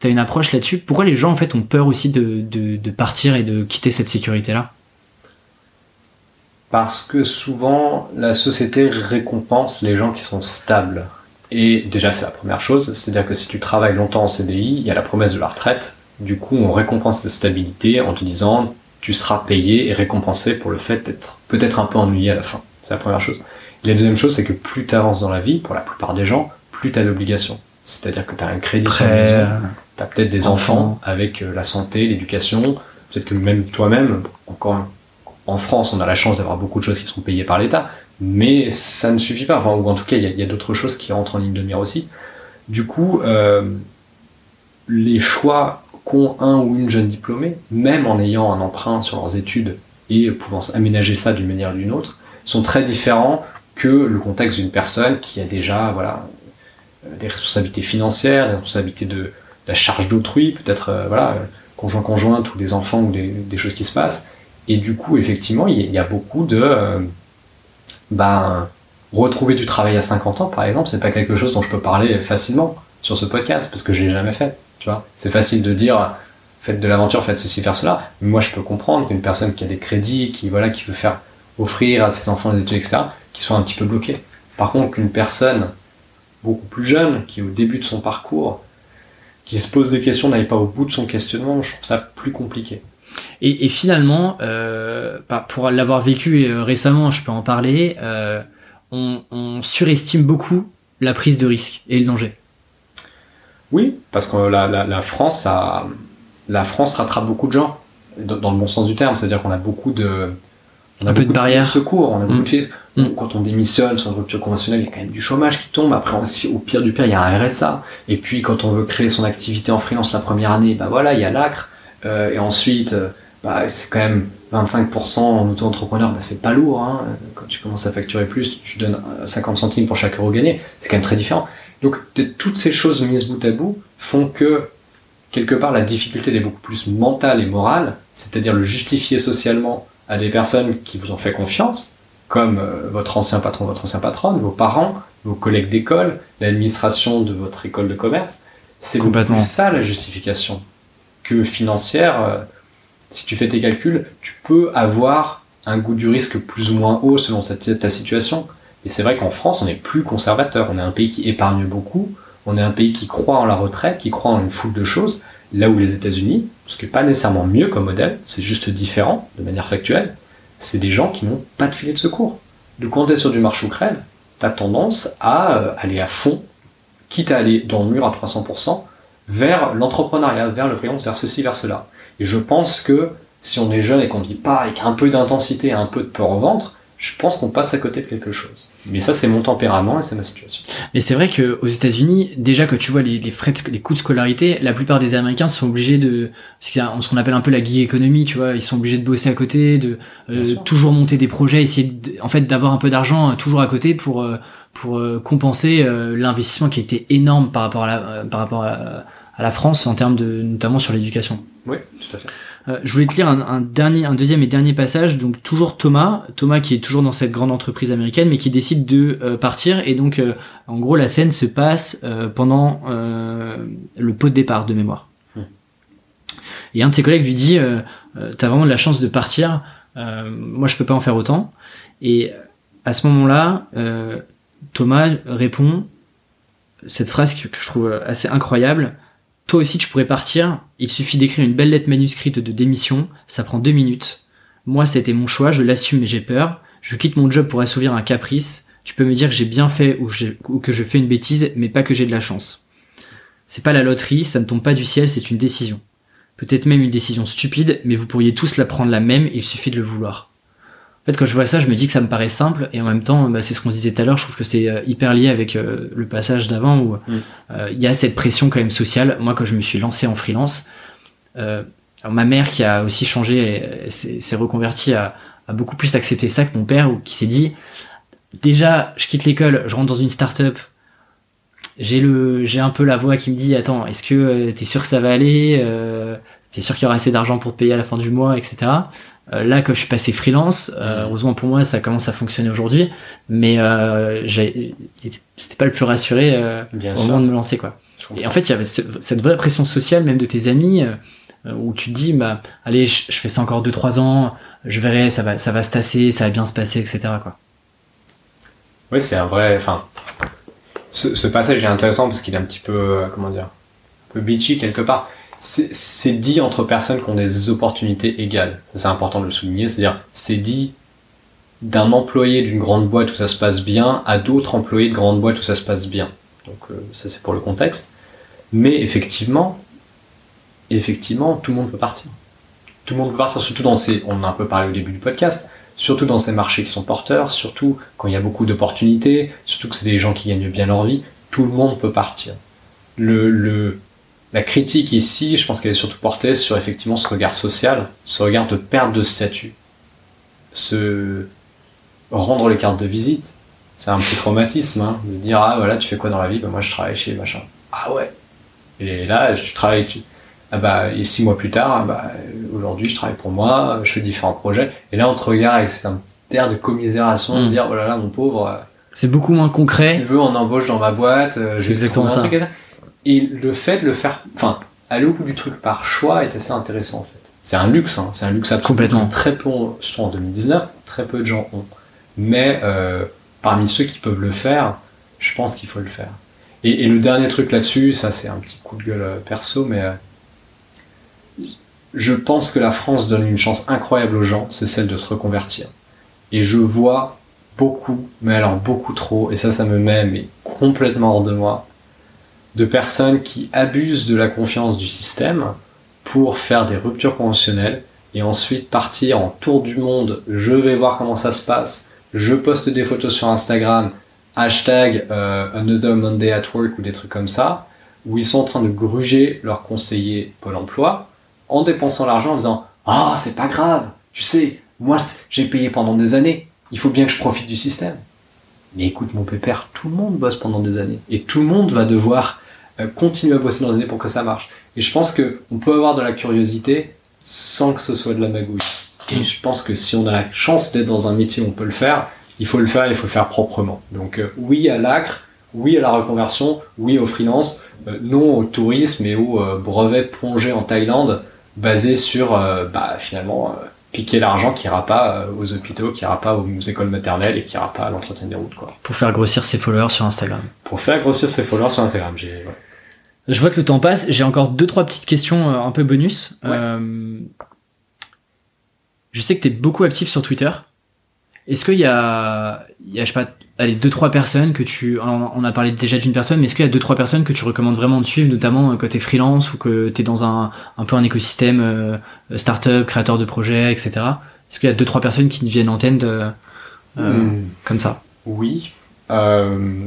as une approche là-dessus. Pourquoi les gens en fait ont peur aussi de, partir et de quitter cette sécurité-là? Parce que souvent la société récompense les gens qui sont stables. Et déjà c'est la première chose, c'est-à-dire que si tu travailles longtemps en CDI, il y a la promesse de la retraite. Du coup, on récompense cette stabilité en te disant tu seras payé et récompensé pour le fait d'être peut-être un peu ennuyé à la fin. C'est la première chose. La deuxième chose, c'est que plus tu avances dans la vie, pour la plupart des gens, plus tu as d'obligations. C'est-à-dire que tu as un crédit sur la maison, tu as peut-être des enfants, avec euh, la santé, l'éducation, peut-être que même toi-même, encore en France, on a la chance d'avoir beaucoup de choses qui sont payées par l'État, mais ça ne suffit pas, enfin, ou en tout cas, il y a, a d'autres choses qui rentrent en ligne de mire aussi. Du coup, euh, les choix qu'ont un ou une jeune diplômée, même en ayant un emprunt sur leurs études et pouvant aménager ça d'une manière ou d'une autre, sont très différents que le contexte d'une personne qui a déjà voilà euh, des responsabilités financières, des responsabilités de, la charge d'autrui, peut-être euh, voilà conjoint conjointe ou des enfants ou des, choses qui se passent. Et du coup, effectivement, il y, a beaucoup de euh, ben, retrouver du travail à 50 ans, par exemple, c'est pas quelque chose dont je peux parler facilement sur ce podcast parce que je l'ai jamais fait. Tu vois, c'est facile de dire faites de l'aventure, faites ceci, faire cela. Mais moi, je peux comprendre qu'une personne qui a des crédits, qui voilà, qui veut faire offrir à ses enfants des études, etc., qui soit un petit peu bloqués. Par contre, qu'une personne beaucoup plus jeune, qui est au début de son parcours, qui se pose des questions, n'aille pas au bout de son questionnement, je trouve ça plus compliqué. Et, et finalement, euh, pour l'avoir vécu euh, récemment, je peux en parler, euh, on, on surestime beaucoup la prise de risque et le danger. Oui, parce que la, la, la, France a, la France rattrape beaucoup de gens, dans le bon sens du terme, c'est-à-dire qu'on a beaucoup de, on a un peu de barrières. secours, on a beaucoup de mm. Quand on démissionne sur une rupture conventionnelle, il y a quand même du chômage qui tombe. Après, au pire du pire, il y a un RSA. Et puis, quand on veut créer son activité en freelance la première année, bah voilà, il y a l'ACRE. Euh, et ensuite, euh, bah, c'est quand même 25% en auto-entrepreneur, bah, c'est pas lourd. Hein. Quand tu commences à facturer plus, tu donnes 50 centimes pour chaque euro gagné. C'est quand même très différent. Donc, toutes ces choses mises bout à bout font que, quelque part, la difficulté est beaucoup plus mentale et morale, c'est-à-dire le justifier socialement à des personnes qui vous ont fait confiance, comme euh, votre ancien patron, votre ancien patronne, vos parents, vos collègues d'école, l'administration de votre école de commerce. C'est complètement ça la justification que financière. Euh, si tu fais tes calculs, tu peux avoir un goût du risque plus ou moins haut selon ta situation. Et c'est vrai qu'en France, on est plus conservateur. On est un pays qui épargne beaucoup. On est un pays qui croit en la retraite, qui croit en une foule de choses. Là où les États-Unis, ce qui n'est pas nécessairement mieux comme modèle, c'est juste différent de manière factuelle, c'est des gens qui n'ont pas de filet de secours. De quand tu es sur du marche ou crève, tu as tendance à euh, aller à fond, quitte à aller dans le mur à 300%, vers l'entrepreneuriat, vers le freelance, vers ceci, vers cela. Et je pense que si on est jeune et qu'on ne dit pas avec un peu d'intensité et un peu de peur au ventre, je pense qu'on passe à côté de quelque chose. Mais ça, c'est mon tempérament et c'est ma situation. Mais c'est vrai que aux États-Unis, déjà que tu vois les, les frais, de, les coûts de scolarité, la plupart des Américains sont obligés de ce qu'on appelle un peu la gig economy, tu vois, ils sont obligés de bosser à côté, de euh, toujours monter des projets, essayer en fait d'avoir un peu d'argent euh, toujours à côté pour euh, pour compenser l'investissement qui était énorme par rapport à la par rapport à, à la France en termes de notamment sur l'éducation. Oui, tout à fait. Euh, je voulais te lire un, dernier, un deuxième et dernier passage. Donc toujours Thomas, Thomas qui est toujours dans cette grande entreprise américaine, mais qui décide de euh, partir. Et donc, euh, en gros, la scène se passe pendant le pot de départ de mémoire. Hmm. Et un de ses collègues lui dit, t'as vraiment de la chance de partir. moi, je peux pas en faire autant. Et à ce moment-là, Thomas répond cette phrase que je trouve assez incroyable. Toi aussi, tu pourrais partir. Il suffit d'écrire une belle lettre manuscrite de démission. Ça prend deux minutes. Moi, c'était mon choix. Je l'assume, mais j'ai peur. Je quitte mon job pour assouvir un caprice. Tu peux me dire que j'ai bien fait ou, que je fais une bêtise, mais pas que j'ai de la chance. C'est pas la loterie, ça ne tombe pas du ciel, c'est une décision. Peut-être même une décision stupide, mais vous pourriez tous la prendre la même, il suffit de le vouloir. Fait, quand je vois ça, je me dis que ça me paraît simple, et en même temps, bah, c'est ce qu'on disait tout à l'heure, je trouve que c'est euh, hyper lié avec euh, le passage d'avant, où mm. euh, il y a cette pression quand même sociale. Moi, quand je me suis lancé en freelance, ma mère qui a aussi changé, s'est reconvertie, a, a, beaucoup plus accepté ça que mon père, qui s'est dit, déjà, je quitte l'école, je rentre dans une start-up, j'ai le j'ai un peu la voix qui me dit attends est-ce que t'es sûr que ça va aller t'es sûr qu'il y aura assez d'argent pour te payer à la fin du mois etc là, que je suis passé freelance, euh, heureusement pour moi, ça commence à fonctionner aujourd'hui, mais euh, c'était pas le plus rassuré au moment de me lancer, quoi. Et en fait, il y avait cette vraie pression sociale, même de tes amis, euh, où tu te dis, bah, allez, je, fais ça encore 2-3 ans, je verrai, ça va, ça va se tasser, ça va bien se passer, etc. Quoi. Oui, c'est un vrai. Enfin, ce, passage est intéressant parce qu'il est un petit peu, euh, comment dire, un peu bitchy quelque part. C'est dit entre personnes qui ont des opportunités égales. C'est important de le souligner. C'est-à-dire, c'est dit d'un employé d'une grande boîte où ça se passe bien à d'autres employés de grande boîte où ça se passe bien. Donc euh, ça c'est pour le contexte. Mais effectivement, effectivement, tout le monde peut partir. Tout le monde peut partir, surtout dans ces, on en a un peu parlé au début du podcast, surtout dans ces marchés qui sont porteurs, surtout quand il y a beaucoup d'opportunités, surtout que c'est des gens qui gagnent bien leur vie, tout le monde peut partir. Le, le, la critique ici, je pense qu'elle est surtout portée sur effectivement ce regard social, ce regard de perte de statut, ce rendre les cartes de visite. C'est un petit traumatisme, hein, de dire ah voilà tu fais quoi dans la vie, bah, moi je travaille chez machin. Ah ouais. Et là tu travailles, ah bah, et six mois plus tard, ah bah, aujourd'hui je travaille pour moi, je fais différents projets. Et là on te regarde avec cet un petit air de commisération, de hmm. dire oh là là mon pauvre. Euh, c'est beaucoup moins concret. tu veux, on embauche dans ma boîte. Euh, exactement ça. Et le fait de le faire, enfin, aller au bout du truc par choix est assez intéressant en fait. C'est un luxe, hein, c'est un luxe absolument. Complètement. Très peu, surtout en 2019, très peu de gens ont. Mais euh, parmi ceux qui peuvent le faire, je pense qu'il faut le faire. Et, et, le dernier truc là-dessus, ça c'est un petit coup de gueule perso, mais je pense que la France donne une chance incroyable aux gens, c'est celle de se reconvertir. Et je vois beaucoup, mais alors beaucoup trop, et ça, ça me met mais complètement hors de moi, de personnes qui abusent de la confiance du système pour faire des ruptures conventionnelles et ensuite partir en tour du monde. Je vais voir comment ça se passe. Je poste des photos sur Instagram, hashtag euh, Another Monday at Work ou des trucs comme ça, où ils sont en train de gruger leur conseiller Pôle emploi en dépensant l'argent en disant Ah, c'est pas grave, tu sais, moi j'ai payé pendant des années, il faut bien que je profite du système. Mais écoute, mon pépère, tout le monde bosse pendant des années. Et tout le monde va devoir euh, continuer à bosser dans des années pour que ça marche. Et je pense qu'on peut avoir de la curiosité sans que ce soit de la magouille. Et je pense que si on a la chance d'être dans un métier où on peut le faire, il faut le faire il faut le faire proprement. Donc euh, oui à l'acre, oui à la reconversion, oui au freelance, euh, non au tourisme et au brevet plongé en Thaïlande basé sur euh, bah, finalement piquer l'argent qui ira pas euh, aux hôpitaux, qui ira pas aux écoles maternelles et qui ira pas à l'entretien des routes. Quoi. Pour faire grossir ses followers sur Instagram. Pour faire grossir ses followers sur Instagram. J'ai, Je vois que le temps passe. J'ai encore deux trois petites questions un peu bonus. Je sais que tu es beaucoup actif sur Twitter. Est-ce qu'il y a, il y a je sais pas, allez, deux trois personnes que tu, on a parlé déjà d'une personne, mais est-ce qu'il y a deux trois personnes que tu recommandes vraiment de suivre, notamment quand t'es freelance ou que t'es dans un, un peu un écosystème euh, startup, créateur de projets, etc. Est-ce qu'il y a deux trois personnes qui viennent en tête euh, hmm. comme ça? Oui, euh,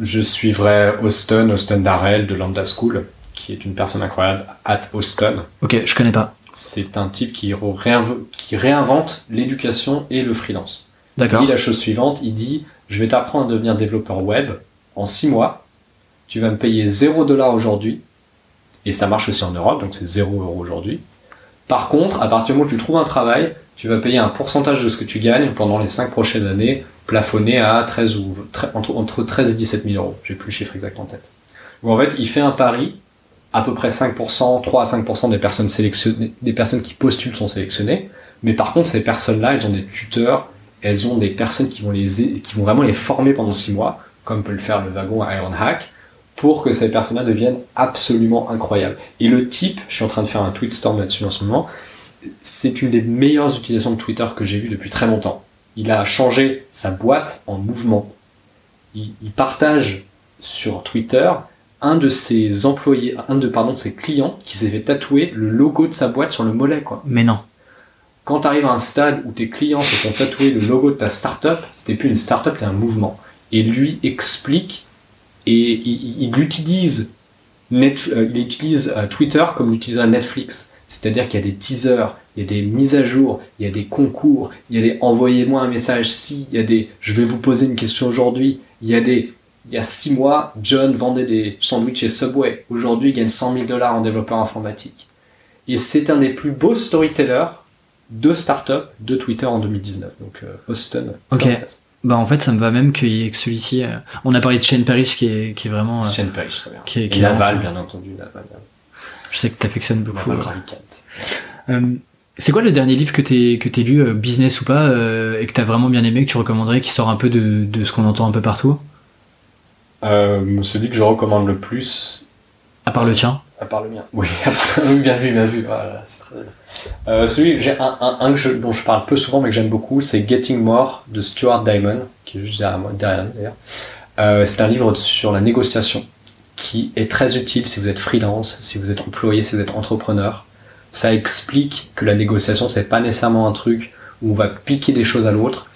je suivrai Austin, Austin Darrell de Lambda School, qui est une personne incroyable, at Austin. Ok, je connais pas. C'est un type qui, qui réinvente l'éducation et le freelance. D'accord. Il dit la chose suivante, il dit je vais t'apprendre à devenir développeur web en 6 mois. Tu vas me payer 0 dollar aujourd'hui. Et ça marche aussi en Europe, donc c'est 0 euros aujourd'hui. Par contre, à partir du moment où tu trouves un travail, tu vas payer un pourcentage de ce que tu gagnes pendant les 5 prochaines années, plafonné à 13 ou, entre, entre 13 et 17 000 euros. J'ai plus le chiffre exact en tête. Donc en fait, il fait un pari, à peu près 5%, 3 à 5% des personnes sélectionnées, des personnes qui postulent sont sélectionnées. Mais par contre, ces personnes-là, elles ont des tuteurs, elles ont des personnes qui vont, les, qui vont vraiment les former pendant six mois, comme peut le faire le wagon Ironhack, pour que ces personnes-là deviennent absolument incroyables. Et le type, je suis en train de faire un tweet storm là-dessus en ce moment, c'est une des meilleures utilisations de Twitter que j'ai vues depuis très longtemps. Il a changé sa boîte en mouvement. Il, partage sur Twitter un de ses employés, un de, pardon, ses clients qui s'est fait tatouer le logo de sa boîte sur le mollet. Mais non quand tu arrives à un stade où tes clients se font tatouer le logo de ta startup, c'était plus une startup, c'était un mouvement. Et lui explique et il, utilise, net, euh, il utilise euh, Twitter comme un Netflix. C'est-à-dire qu'il y a des teasers, il y a des mises à jour, il y a des concours, il y a des envoyez-moi un message si, il y a des je vais vous poser une question aujourd'hui, il y a des il y a six mois, John vendait des sandwichs chez Subway. Aujourd'hui, il gagne 100 000 dollars en développeur informatique. Et c'est un des plus beaux storytellers deux startups de Twitter en 2019. Donc euh, Austin. Ok. Bah en fait ça me va même qu'il y ait que celui-ci. euh, On a parlé de Shane Parrish qui est, qui est vraiment... euh, Shane Parrish, très bien. qui est- Et qui est Laval, vraiment- bien entendu, Laval. Je sais que t'affectionnes beaucoup. Laval euh. C'est quoi le dernier livre que t'es que t'es lu, euh, business ou pas, euh, et que t'as vraiment bien aimé, que tu recommanderais, qui sort un peu de, de ce qu'on entend un peu partout? Euh, celui que je recommande le plus, À part le tien. À part le mien. Oui, <laughs> bien vu, bien vu. Voilà, très. Euh, celui, j'ai un, un, dont je parle peu souvent mais que j'aime beaucoup, c'est Getting More de Stuart Diamond, qui est juste derrière moi, derrière d'ailleurs. Euh, c'est un livre sur la négociation qui est très utile si vous êtes freelance, si vous êtes employé, si vous êtes entrepreneur. Ça explique que la négociation, c'est pas nécessairement un truc où on va piquer des choses à l'autre,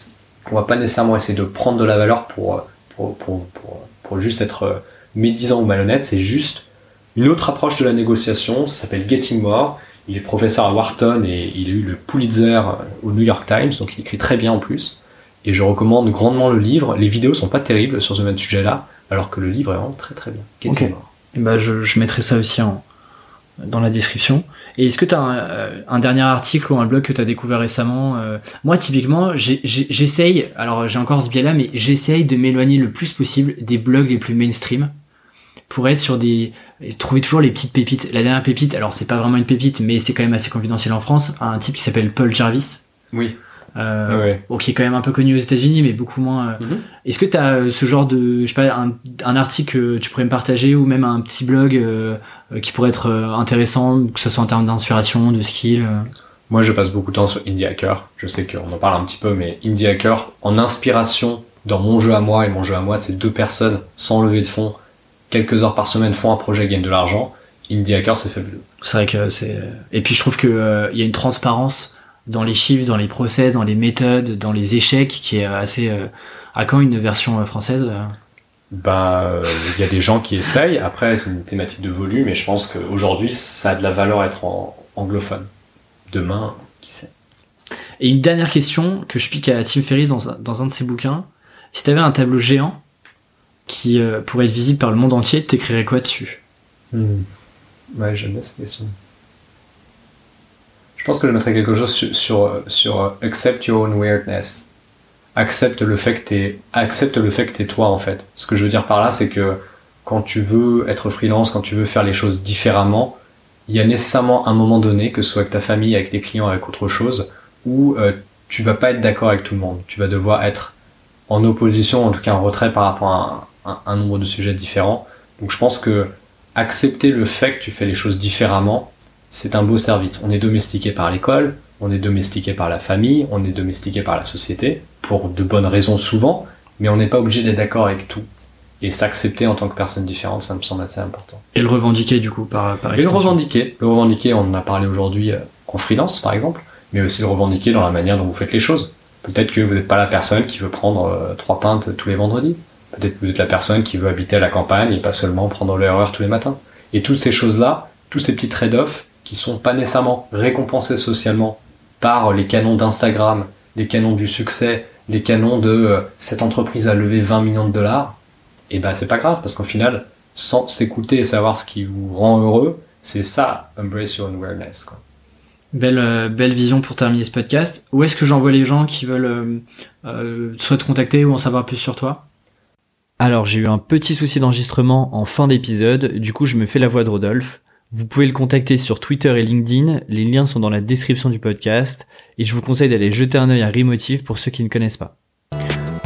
qu'on va pas nécessairement essayer de prendre de la valeur pour, pour, pour, pour, pour juste être euh, médisant ou malhonnête, c'est juste une autre approche de la négociation, ça s'appelle Getting More. Il est professeur à Wharton et il a eu le Pulitzer au New York Times, donc il écrit très bien en plus. Et je recommande grandement le livre. Les vidéos sont pas terribles sur ce même sujet-là, alors que le livre est vraiment très très bien. Getting. More. Et bah je, je mettrai ça aussi en, dans la description. Et est-ce que tu as un, euh, un dernier article ou un blog que tu as découvert récemment euh, Moi, typiquement, j'essaye, alors j'ai encore ce biais-là, mais j'essaye de m'éloigner le plus possible des blogs les plus mainstream pour être sur des. trouver toujours les petites pépites. La dernière pépite, alors c'est pas vraiment une pépite, mais c'est quand même assez confidentiel en France, un type qui s'appelle Paul Jarvis. Oui. Euh, ouais. bon, qui est quand même un peu connu aux États-Unis, mais beaucoup moins. euh, Mhm. Est-ce que tu as ce genre de, je sais pas, un, un article que tu pourrais me partager ou même un petit blog euh, euh, qui pourrait être euh, intéressant, que ce soit en termes d'inspiration, de skill euh? Moi, je passe beaucoup de temps sur Indie Hacker. Je sais qu'on en parle un petit peu, mais Indie Hacker, en inspiration dans mon jeu à moi, et mon jeu à moi, c'est deux personnes sans lever de fonds, quelques heures par semaine font un projet, gagnent de l'argent. Indie Hacker, c'est fabuleux. C'est vrai que c'est. Et puis je trouve que euh, il y a une transparence dans les chiffres, dans les process, dans les méthodes, dans les échecs, qui est euh, assez. euh, À quand une version euh, française euh Bah, euh, il y a des gens qui essayent. Après, c'est une thématique de volume, et je pense qu'aujourd'hui, ça a de la valeur être en anglophone. Demain, qui sait. Et une dernière question que je pique à Tim Ferriss dans, un- dans un de ses bouquins. Si tu avais un tableau géant qui euh, pourrait être visible par le monde entier, t'écrirais quoi dessus Ouais, j'aime bien cette question. Je pense que je mettrais quelque chose sur, sur, sur euh, accept your own weirdness. Accepte le fait que t'es, accepte le fait que t'es toi, en fait. Ce que je veux dire par là, c'est que quand tu veux être freelance, quand tu veux faire les choses différemment, il y a nécessairement un moment donné, que ce soit avec ta famille, avec tes clients, avec autre chose, où euh, tu vas pas être d'accord avec tout le monde. Tu vas devoir être en opposition, en tout cas en retrait par rapport à un, nombre de sujets différents. Donc je pense que accepter le fait que tu fais les choses différemment, c'est un beau service. On est domestiqué par l'école, on est domestiqué par la famille, on est domestiqué par la société, pour de bonnes raisons souvent, mais on n'est pas obligé d'être d'accord avec tout. Et s'accepter en tant que personne différente, ça me semble assez important. Et le revendiquer du coup par, par Et le revendiquer. Le revendiquer, on en a parlé aujourd'hui euh, en freelance par exemple, mais aussi le revendiquer dans la manière dont vous faites les choses. Peut-être que vous n'êtes pas la personne qui veut prendre euh, trois pintes tous les vendredis. Peut-être que vous êtes la personne qui veut habiter à la campagne et pas seulement prendre le RER tous les matins. Et toutes ces choses-là, tous ces petits trade-offs qui sont pas nécessairement récompensés socialement par les canons d'Instagram, les canons du succès, les canons de euh, cette entreprise a levé 20 millions de dollars, et ben c'est pas grave parce qu'au final, sans s'écouter et savoir ce qui vous rend heureux, c'est ça, embrace your awareness. Belle, euh, belle vision pour terminer ce podcast. Où est-ce que j'envoie les gens qui veulent euh, soit te contacter ou en savoir plus sur toi? Alors, j'ai eu un petit souci d'enregistrement en fin d'épisode, du coup, je me fais la voix de Rodolphe. Vous pouvez le contacter sur Twitter et LinkedIn, les liens sont dans la description du podcast, et je vous conseille d'aller jeter un œil à Remotive pour ceux qui ne connaissent pas.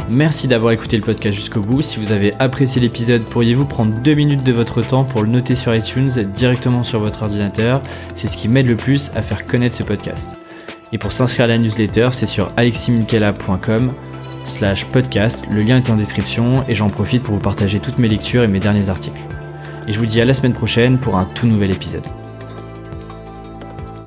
Merci d'avoir écouté le podcast jusqu'au bout. Si vous avez apprécié l'épisode, pourriez-vous prendre deux minutes de votre temps pour le noter sur iTunes directement sur votre ordinateur? C'est ce qui m'aide le plus à faire connaître ce podcast. Et pour s'inscrire à la newsletter, c'est sur aleximinkela.com slash podcast. Le lien est en description et j'en profite pour vous partager toutes mes lectures et mes derniers articles. Et je vous dis à la semaine prochaine pour un tout nouvel épisode.